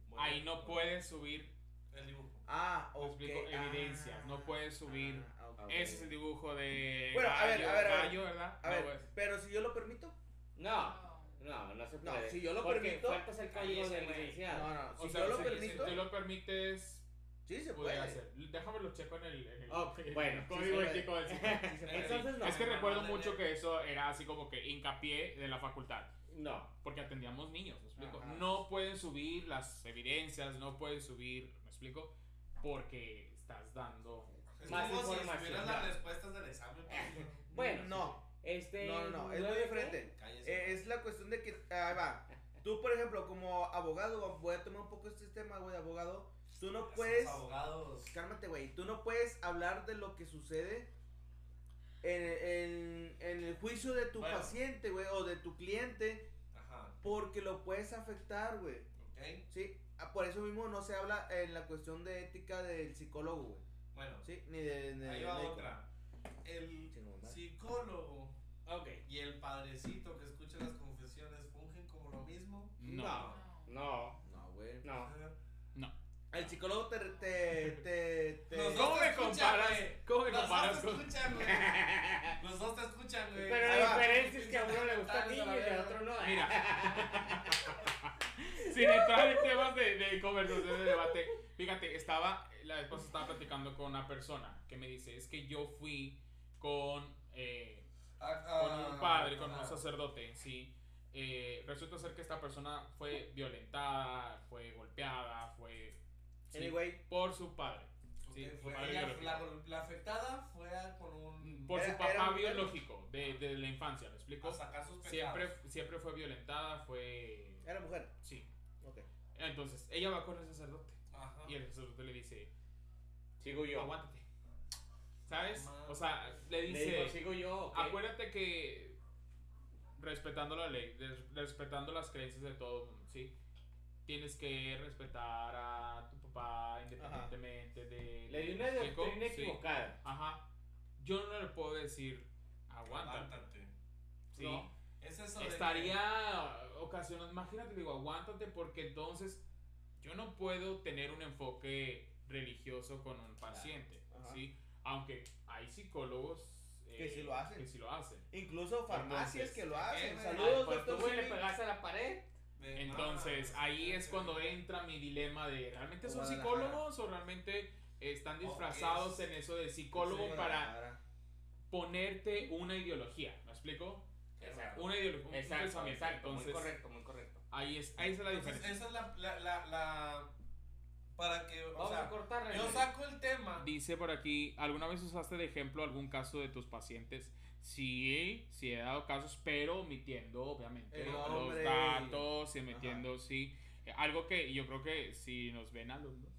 Bueno, Ahí no bueno, puedes subir, El dibujo. Ah, me ok. explico, ah, evidencias. No puedes subir. ah, ok. Ok. Ese es el dibujo de Bueno, a ver, gallo, a ver, a ver. gallo, ¿verdad? A No, ver, pues. pero si yo lo permito. No, no, no se No, puede. si yo lo porque permito- faltas el código del licenciado. No, no, O si sea, yo lo si- permito, Si tú lo permites, sí se puede. hacer. Déjame lo checo en el, en el, en el bueno, código ético del Sí. Entonces no. es que no, recuerdo no, mucho no. que eso era así como que hincapié de la facultad. No. Porque atendíamos niños, ¿me explico? Ajá. No pueden subir las evidencias, no pueden subir, ¿me explico? Porque estás dando... Es Más como información. las respuestas del examen. pues, Bueno, no, este. no, no, no, es ¿nueve muy diferente. Eh, es la cuestión de que, ahí va. Tú, por ejemplo, como abogado, voy a tomar un poco este tema, güey, de abogado. Tú no puedes. abogados. Cálmate, güey. Tú no puedes hablar de lo que sucede en, en, en el juicio de tu Bueno. paciente, güey, o de tu cliente, Ajá. porque lo puedes afectar, güey. Ok. Sí, Ah, por eso mismo no se habla en la cuestión de ética del psicólogo, güey. Bueno, Sí, ni de. ni ahí va médico. otra. El psicólogo Ok. y el padrecito que escucha las confesiones fungen como lo mismo. No. No. No, güey. No. El psicólogo te. te, te, te- Los ¿Cómo me comparas? ¿Cómo me Los comparas dos te escuchan, güey. Los dos te escuchan, güey. Pero la diferencia es que a uno le gusta el niño y al otro no. ¿eh? Mira. Sin entrar en temas de, de conversación, de debate. Fíjate, estaba, la pasada estaba platicando con una persona que me dice, es que yo fui con, eh, Ah, con ah, un padre, con un sacerdote, sí. Eh, resulta ser que esta persona fue violentada, fue golpeada, fue... sí, Anyway, por su padre. Fue ella- la, la afectada fue con un. Por su papá biológico, de, de la infancia, ¿me explico? a sacar sus pecados. Siempre, siempre fue violentada, fue... era mujer. Sí. Ok. Entonces, ella va con el sacerdote. Ajá. Y el sacerdote le dice, Sigo yo. aguántate. ¿Sabes? O sea, le Le dice, digo, sigo yo. acuérdate que respetando la ley, respetando las creencias de todo el mundo, ¿sí? Tienes que respetar a tu papá independientemente de... Le di una doctrina Sí. equivocada. Ajá. Yo no le puedo decir, aguántate. Aguántate. ¿sí? No. Es eso de que- Estaría ocasionando, imagínate, digo, aguántate porque entonces yo no puedo tener un enfoque religioso con un paciente, Ajá. ¿sí? Aunque hay psicólogos eh, Que sí lo hacen. que sí lo hacen. Incluso farmacias Entonces, que lo ¿qué, hacen. güey? Saludos, Pues tú, doctor. güey, le pegaste a la pared. De- Entonces ahí es cuando entra mi dilema de ¿realmente son psicólogos o realmente están disfrazados en eso de psicólogo para ponerte una ideología? ¿Me explico? Exacto. Una ideología, un Exacto, pensamiento. exacto. Muy correcto, muy correcto. ahí es, ahí es la Entonces, diferencia. esa es la, la, la, la- Para que. O Vamos a sea, cortar, René. yo saco el tema. Dice por aquí, ¿alguna vez usaste de ejemplo algún caso de tus pacientes? Sí, sí he dado casos, pero omitiendo obviamente El los datos y omitiendo, sí. Algo que yo creo que si nos ven alumnos,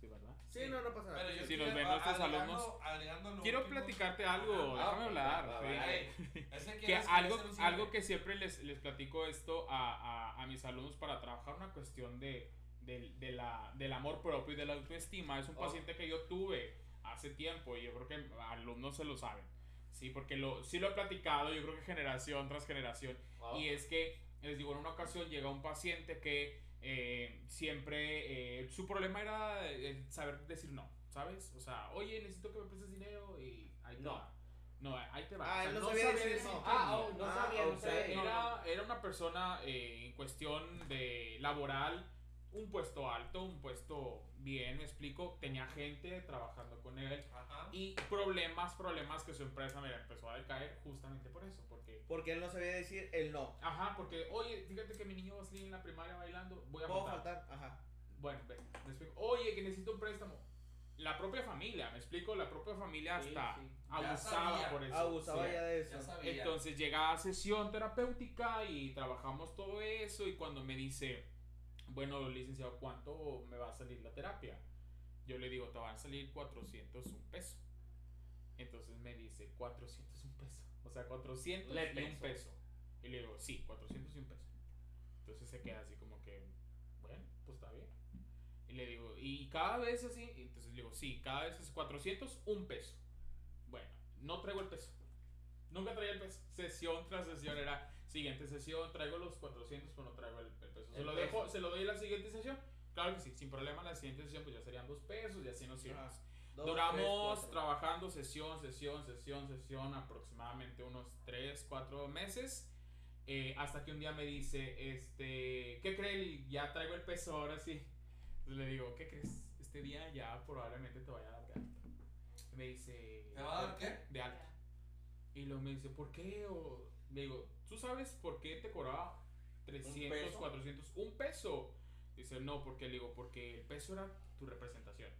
sí, ¿verdad? Sí, no, no pasa nada. Pero yo Si nos ven nuestros agregando- alumnos, Quiero último. platicarte algo, Ah, déjame ok, hablar. va, va, sí. va. Ey, ese Que algo, algo que siempre les, les platico esto a, a, a mis alumnos para trabajar una cuestión de, del- de la, del amor propio y de la autoestima. Es un Oh. paciente que yo tuve hace tiempo y yo creo que alumnos se lo saben. Sí, porque lo, sí lo he platicado, yo creo que generación tras generación. Wow. Y es que, les digo, en una ocasión llega un paciente que eh, siempre, eh, su problema era el saber decir no, ¿sabes? O sea, oye, necesito que me prestes dinero y ahí te No. va. No, ahí te va. Ah, O sea, él no sabía decir decir no. Ah, oh, no Ah, sabía, no sabía. Era, era una persona eh, en cuestión de laboral un puesto alto, un puesto bien, me explico. Tenía gente trabajando con él Ajá. y problemas, problemas que su empresa me empezó a decaer justamente por eso, porque Porque él no sabía decir el no. Ajá, porque, oye, fíjate que mi niño va a salir en la primaria bailando, voy a Puedo faltar. faltar, ajá. Bueno, ve, me explico. Oye, que necesito un préstamo. La propia familia, me explico, la propia familia Sí, hasta sí. abusaba sabía. por eso. Abusaba Sí. ya de eso. Ya sabía. Entonces llegaba a sesión terapéutica y trabajamos todo eso y cuando me dice, bueno, licenciado, ¿cuánto me va a salir la terapia? Yo le digo, te van a salir 401 peso. Entonces me dice, 401 peso. O sea, 400 Le y un peso. Y le digo, sí, 400 y un peso. Entonces se queda así como que, bueno, pues está bien. Y le digo, y cada vez así, entonces le digo, sí, cada vez es 400, un peso. Bueno, no traigo el peso. Nunca traía el peso. Sesión tras sesión era, siguiente sesión, traigo los 400, pero no traigo el, el peso. Se El lo peso. dejo, se lo doy en la siguiente sesión. Claro que sí, sin problema, la siguiente sesión pues ya serían dos pesos y así nos. Ajá. Dos, Duramos tres, trabajando sesión, sesión, sesión, sesión, aproximadamente unos 3, 4 meses. eh, hasta que un día me dice, este, ¿qué cree? Ya traigo el peso ahora sí. Entonces le digo, ¿qué crees? Este día ya probablemente te vaya a dar de alta. Me dice, ¿Te va a dar "¿Por qué? De alta. Y luego me dice, ¿por qué? O le digo, ¿tú sabes por qué te cobraba 300, peso? 400? Un peso. Dice, no, porque le digo, porque el peso era tu representación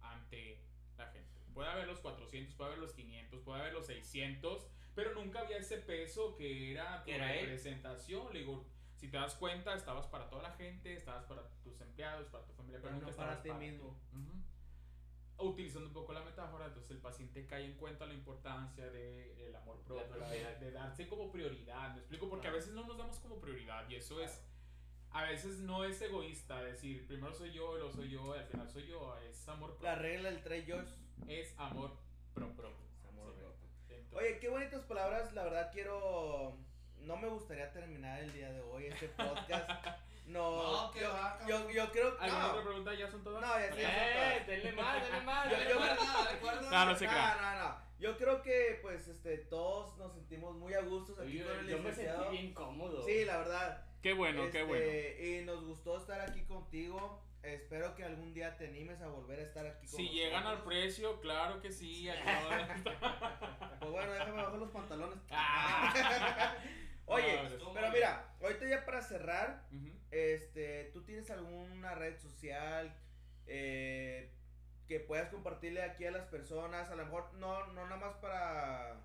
ante la gente. Puede haber los 400, puede haber los 500, puede haber los 600, pero nunca había ese peso que era tu Era él. representación. Le digo, si te das cuenta, estabas para toda la gente, estabas para tus empleados, para tu familia, pero, Pero nunca no para estabas ti para mismo. Utilizando un poco la metáfora, entonces el paciente cae en cuenta la importancia del amor propio, de, de darse como prioridad. Me explico, porque a veces no nos damos como prioridad y eso es, a veces no es egoísta decir, primero soy yo, luego soy yo, y al final soy yo, es amor propio. La regla del Trey George. Es amor propio. Es amor Sí. propio. Entonces- Oye, qué bonitas palabras. La verdad quiero. No me gustaría terminar el día de hoy este podcast. No, No, que yo, yo, yo creo que. ¿Alguna No, otra pregunta? ¿Ya son todas? No, ya sí, son ¡Eh! Denle más, denle más. Yo- yo- recuerda. No, no se crea. No, no, no. Yo creo que, pues, este, todos nos sentimos muy a gustos aquí Oye, con el yo me licenciado. sentí bien cómodo. Sí, la verdad. Qué bueno, qué Este, bueno. Y nos gustó estar aquí contigo. Espero que algún día te animes a volver a estar aquí con Si llegan al precio, claro que sí. aquí no- Pues bueno, déjame bajar los pantalones. Ah. Oye, No, estuvo pero mira, ahorita ya para cerrar, este, ¿tú tienes alguna red social eh, que puedas compartirle aquí a las personas? A lo mejor no, no nada más para,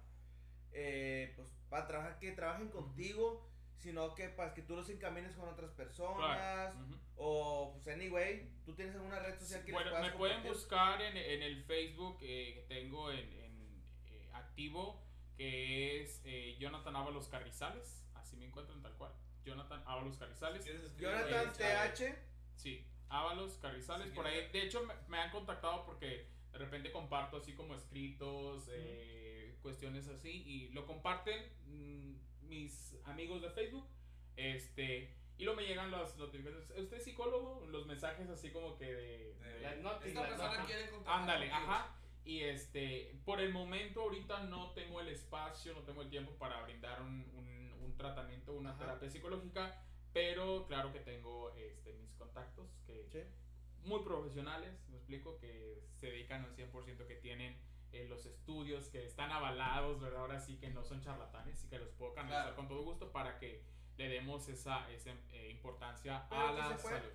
eh, pues, para trabajar, que trabajen contigo, sino que para que tú los encamines con otras personas. Claro. O, pues, anyway, ¿tú tienes alguna red social que les Bueno, puedas me pueden buscar en, en el Facebook eh, que tengo en, en, eh, activo, que es eh, Jonathan Ábalos Carrizales. Así me encuentran tal cual. Jonathan Ábalos Carrizales. Jonathan TH. Sí, Ábalos Carrizales. Sí, por ahí, de hecho, me, me han contactado porque de repente comparto así como escritos, eh, cuestiones así, y lo comparten mm, mis amigos de Facebook. Este. Y luego me llegan las notificaciones. ¿Usted es psicólogo? Los mensajes así como que de. De- de- Las notis, Esta persona quiere contactar Ándale, ajá. Y este, por el momento ahorita no tengo el espacio, no tengo el tiempo para brindar un, un, un tratamiento, una Ajá. terapia psicológica, pero claro que tengo este, mis contactos que Sí. muy profesionales, me explico, que se dedican al 100% que tienen eh, los estudios, que están avalados, ¿verdad? Ahora sí que no son charlatanes y que los puedo canalizar Claro. con todo gusto para que le demos esa, esa eh, importancia Pero a la salud.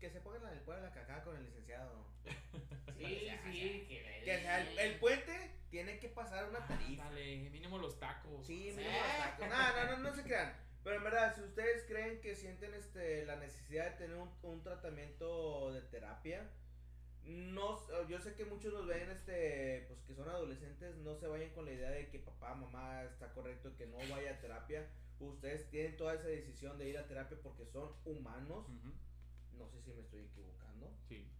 Que se pongan en el pueblo de la cacada con el licenciado. Sí, sí, que Que sea, el, el puente tiene que pasar una tarifa. Dale, mínimo los tacos. Sí, Sí. mínimo los tacos. No, no, no, no se crean. Pero en verdad, si ustedes creen que sienten este la necesidad de tener un, un tratamiento de terapia, no, yo sé que muchos nos ven este pues que son adolescentes, no se vayan con la idea de que papá, mamá está correcto que no vaya a terapia. Ustedes tienen toda esa decisión de ir a terapia porque son humanos. Ujú, No sé si me estoy equivocando. Sí.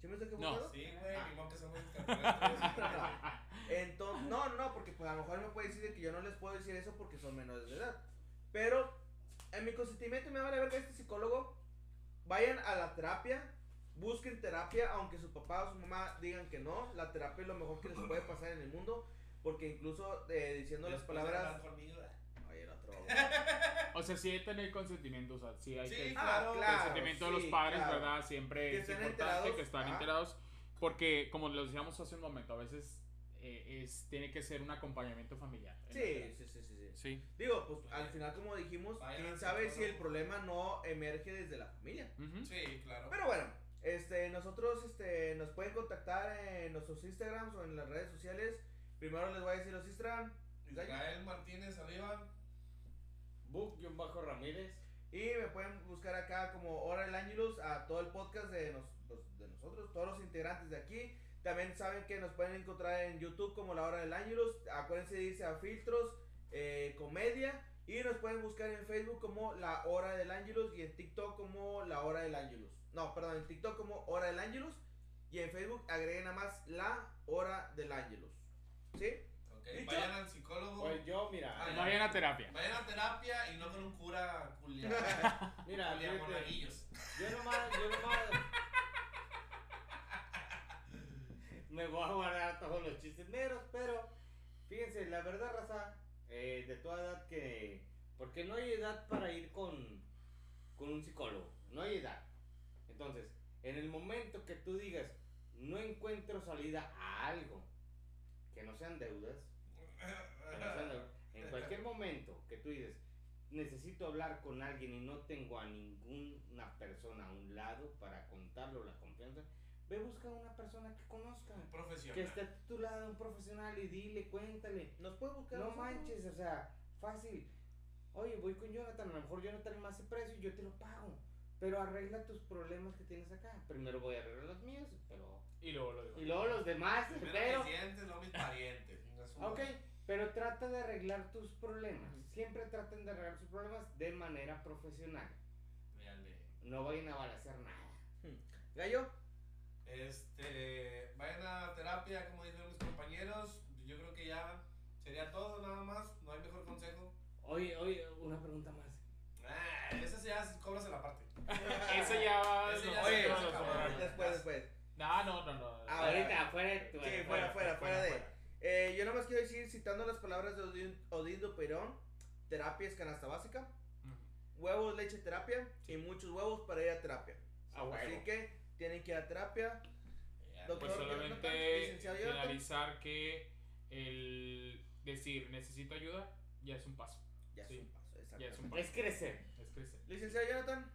¿Sí me estoy No. equivocando? Sí, güey, ni modo que somos. Entonces, no, no, porque pues a lo mejor me puede decir de que yo no les puedo decir eso porque son menores de edad. Pero en mi consentimiento me vale ver que este psicólogo vayan a la terapia, busquen terapia, aunque su papá o su mamá digan que no. La terapia es lo mejor que les puede pasar en el mundo, porque incluso eh, diciendo las Después de palabras, O sea, sí hay que tener consentimiento, o sea, sí hay Sí, que... Ah, claro. consentimiento de los sí, padres, claro. ¿verdad? Siempre Que es importante enterados, que están ajá. enterados. Porque, como lo decíamos hace un momento, a veces eh, es, tiene que ser un acompañamiento familiar. Sí, sí, sí, sí, sí. Sí. Digo, pues al final, como dijimos, Vayan quién sabe si el problema no emerge desde la familia. Ujú. Sí, claro. Pero bueno, este, nosotros este, nos pueden contactar en nuestros Instagrams o en las redes sociales. Primero les voy a decir los Instagram. Israel Martínez arriba. Book-Ramírez. Y me pueden buscar acá como Hora del Ángelus a todo el podcast los- de nosotros, todos los integrantes de aquí. También saben que nos pueden encontrar en YouTube como La Hora del Ángelus. Acuérdense de irse a Filtros, eh, Comedia. Y nos pueden buscar en Facebook como La Hora del Ángelus y en TikTok como La Hora del Ángelus. No, perdón, en TikTok como Hora del Ángelus. Y en Facebook agreguen nada más La Hora del Ángelus. ¿Sí? Ok, ¿Y vayan al psicólogo. Pues yo, mira. Ah, Vayan a terapia. Vayan a terapia y no con un cura culia. Mira, culia monaguillos. yo nomás, yo nomás. Me voy a guardar todos los chistes negros, pero fíjense, la verdad, raza, eh, de toda edad que. Porque no hay edad para ir con, con un psicólogo, no hay edad. Entonces, en el momento que tú digas, no encuentro salida a algo, que no sean deudas, en cualquier momento que tú dices, necesito hablar con alguien y no tengo a ninguna persona a un lado para contarlo la confianza, ve busca a una persona que conozca, Profesional. que esté titulada, un profesional y dile, cuéntale. Nos pueden buscar. No manches, o sea, fácil. Oye, voy con Jonathan, a lo mejor Jonathan me hace precio y yo te lo pago. Pero arregla tus problemas que tienes acá. Primero voy a arreglar los míos, pero... Y luego lo digo. Y luego los demás, Primero pero... mis dientes, luego mis parientes. Ok. Pero trata de arreglar tus problemas. Siempre traten de arreglar sus problemas de manera profesional. Véanle. No vayan a balasear nada. Gallo. Este, vayan a terapia, como dijeron mis compañeros. Yo creo que ya sería todo, nada más. No hay mejor consejo. Oye, oye, una pregunta más. Ah, ese ya cobras la parte. Ese ya va. Ese no, ya Oye, después, después. No, no, no, no. Ah, Ahorita, tu... Sí, fuera, fuera, fuera de. Eh, yo nomás quiero decir, citando las palabras de Odín, Odín Duperón, terapia es canasta básica, huevos, leche, terapia y muchos huevos para ir a terapia. Huevo. Así que tienen que ir a terapia. Doctor, Pues solamente finalizar que el decir necesito ayuda ya es un paso. Ya Sí. es un paso, exacto. Ya es un paso. Es crecer. Es crecer. Licenciado Jonathan,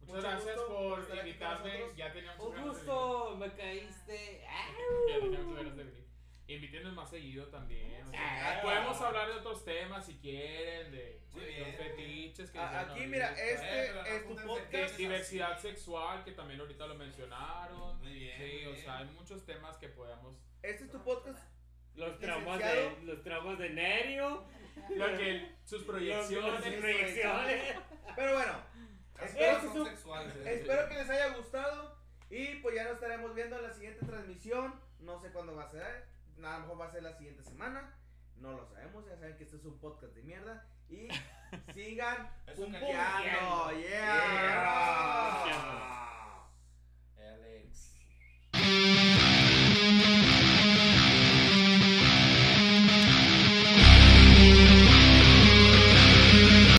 Muchas Mucho gracias gusto por invitarme. Ya tenía muchas Un gusto, me caíste. Ya tenía muchas ganas de venir. Invítenos más seguido también. o sea, Ah. podemos hablar de otros temas si quieren, de, los fetiches que A- aquí, mira, este Eh, es tu podcast. diversidad así. sexual que también ahorita lo mencionaron. Muy bien, Sí, muy o bien. sea, hay muchos temas que podamos. Este es tu podcast. Los traumas de, los traumas de Nerio. Lo que sus proyecciones. sus proyecciones. Pero bueno, Espero que son su- sexuales. eh. espero que les haya gustado. Y pues ya nos estaremos viendo en la siguiente transmisión. No sé cuándo va a ser. A lo mejor va a ser la siguiente semana. No lo sabemos. Ya saben que este es un podcast de mierda. Y sigan un cañón. Yeah. Yeah.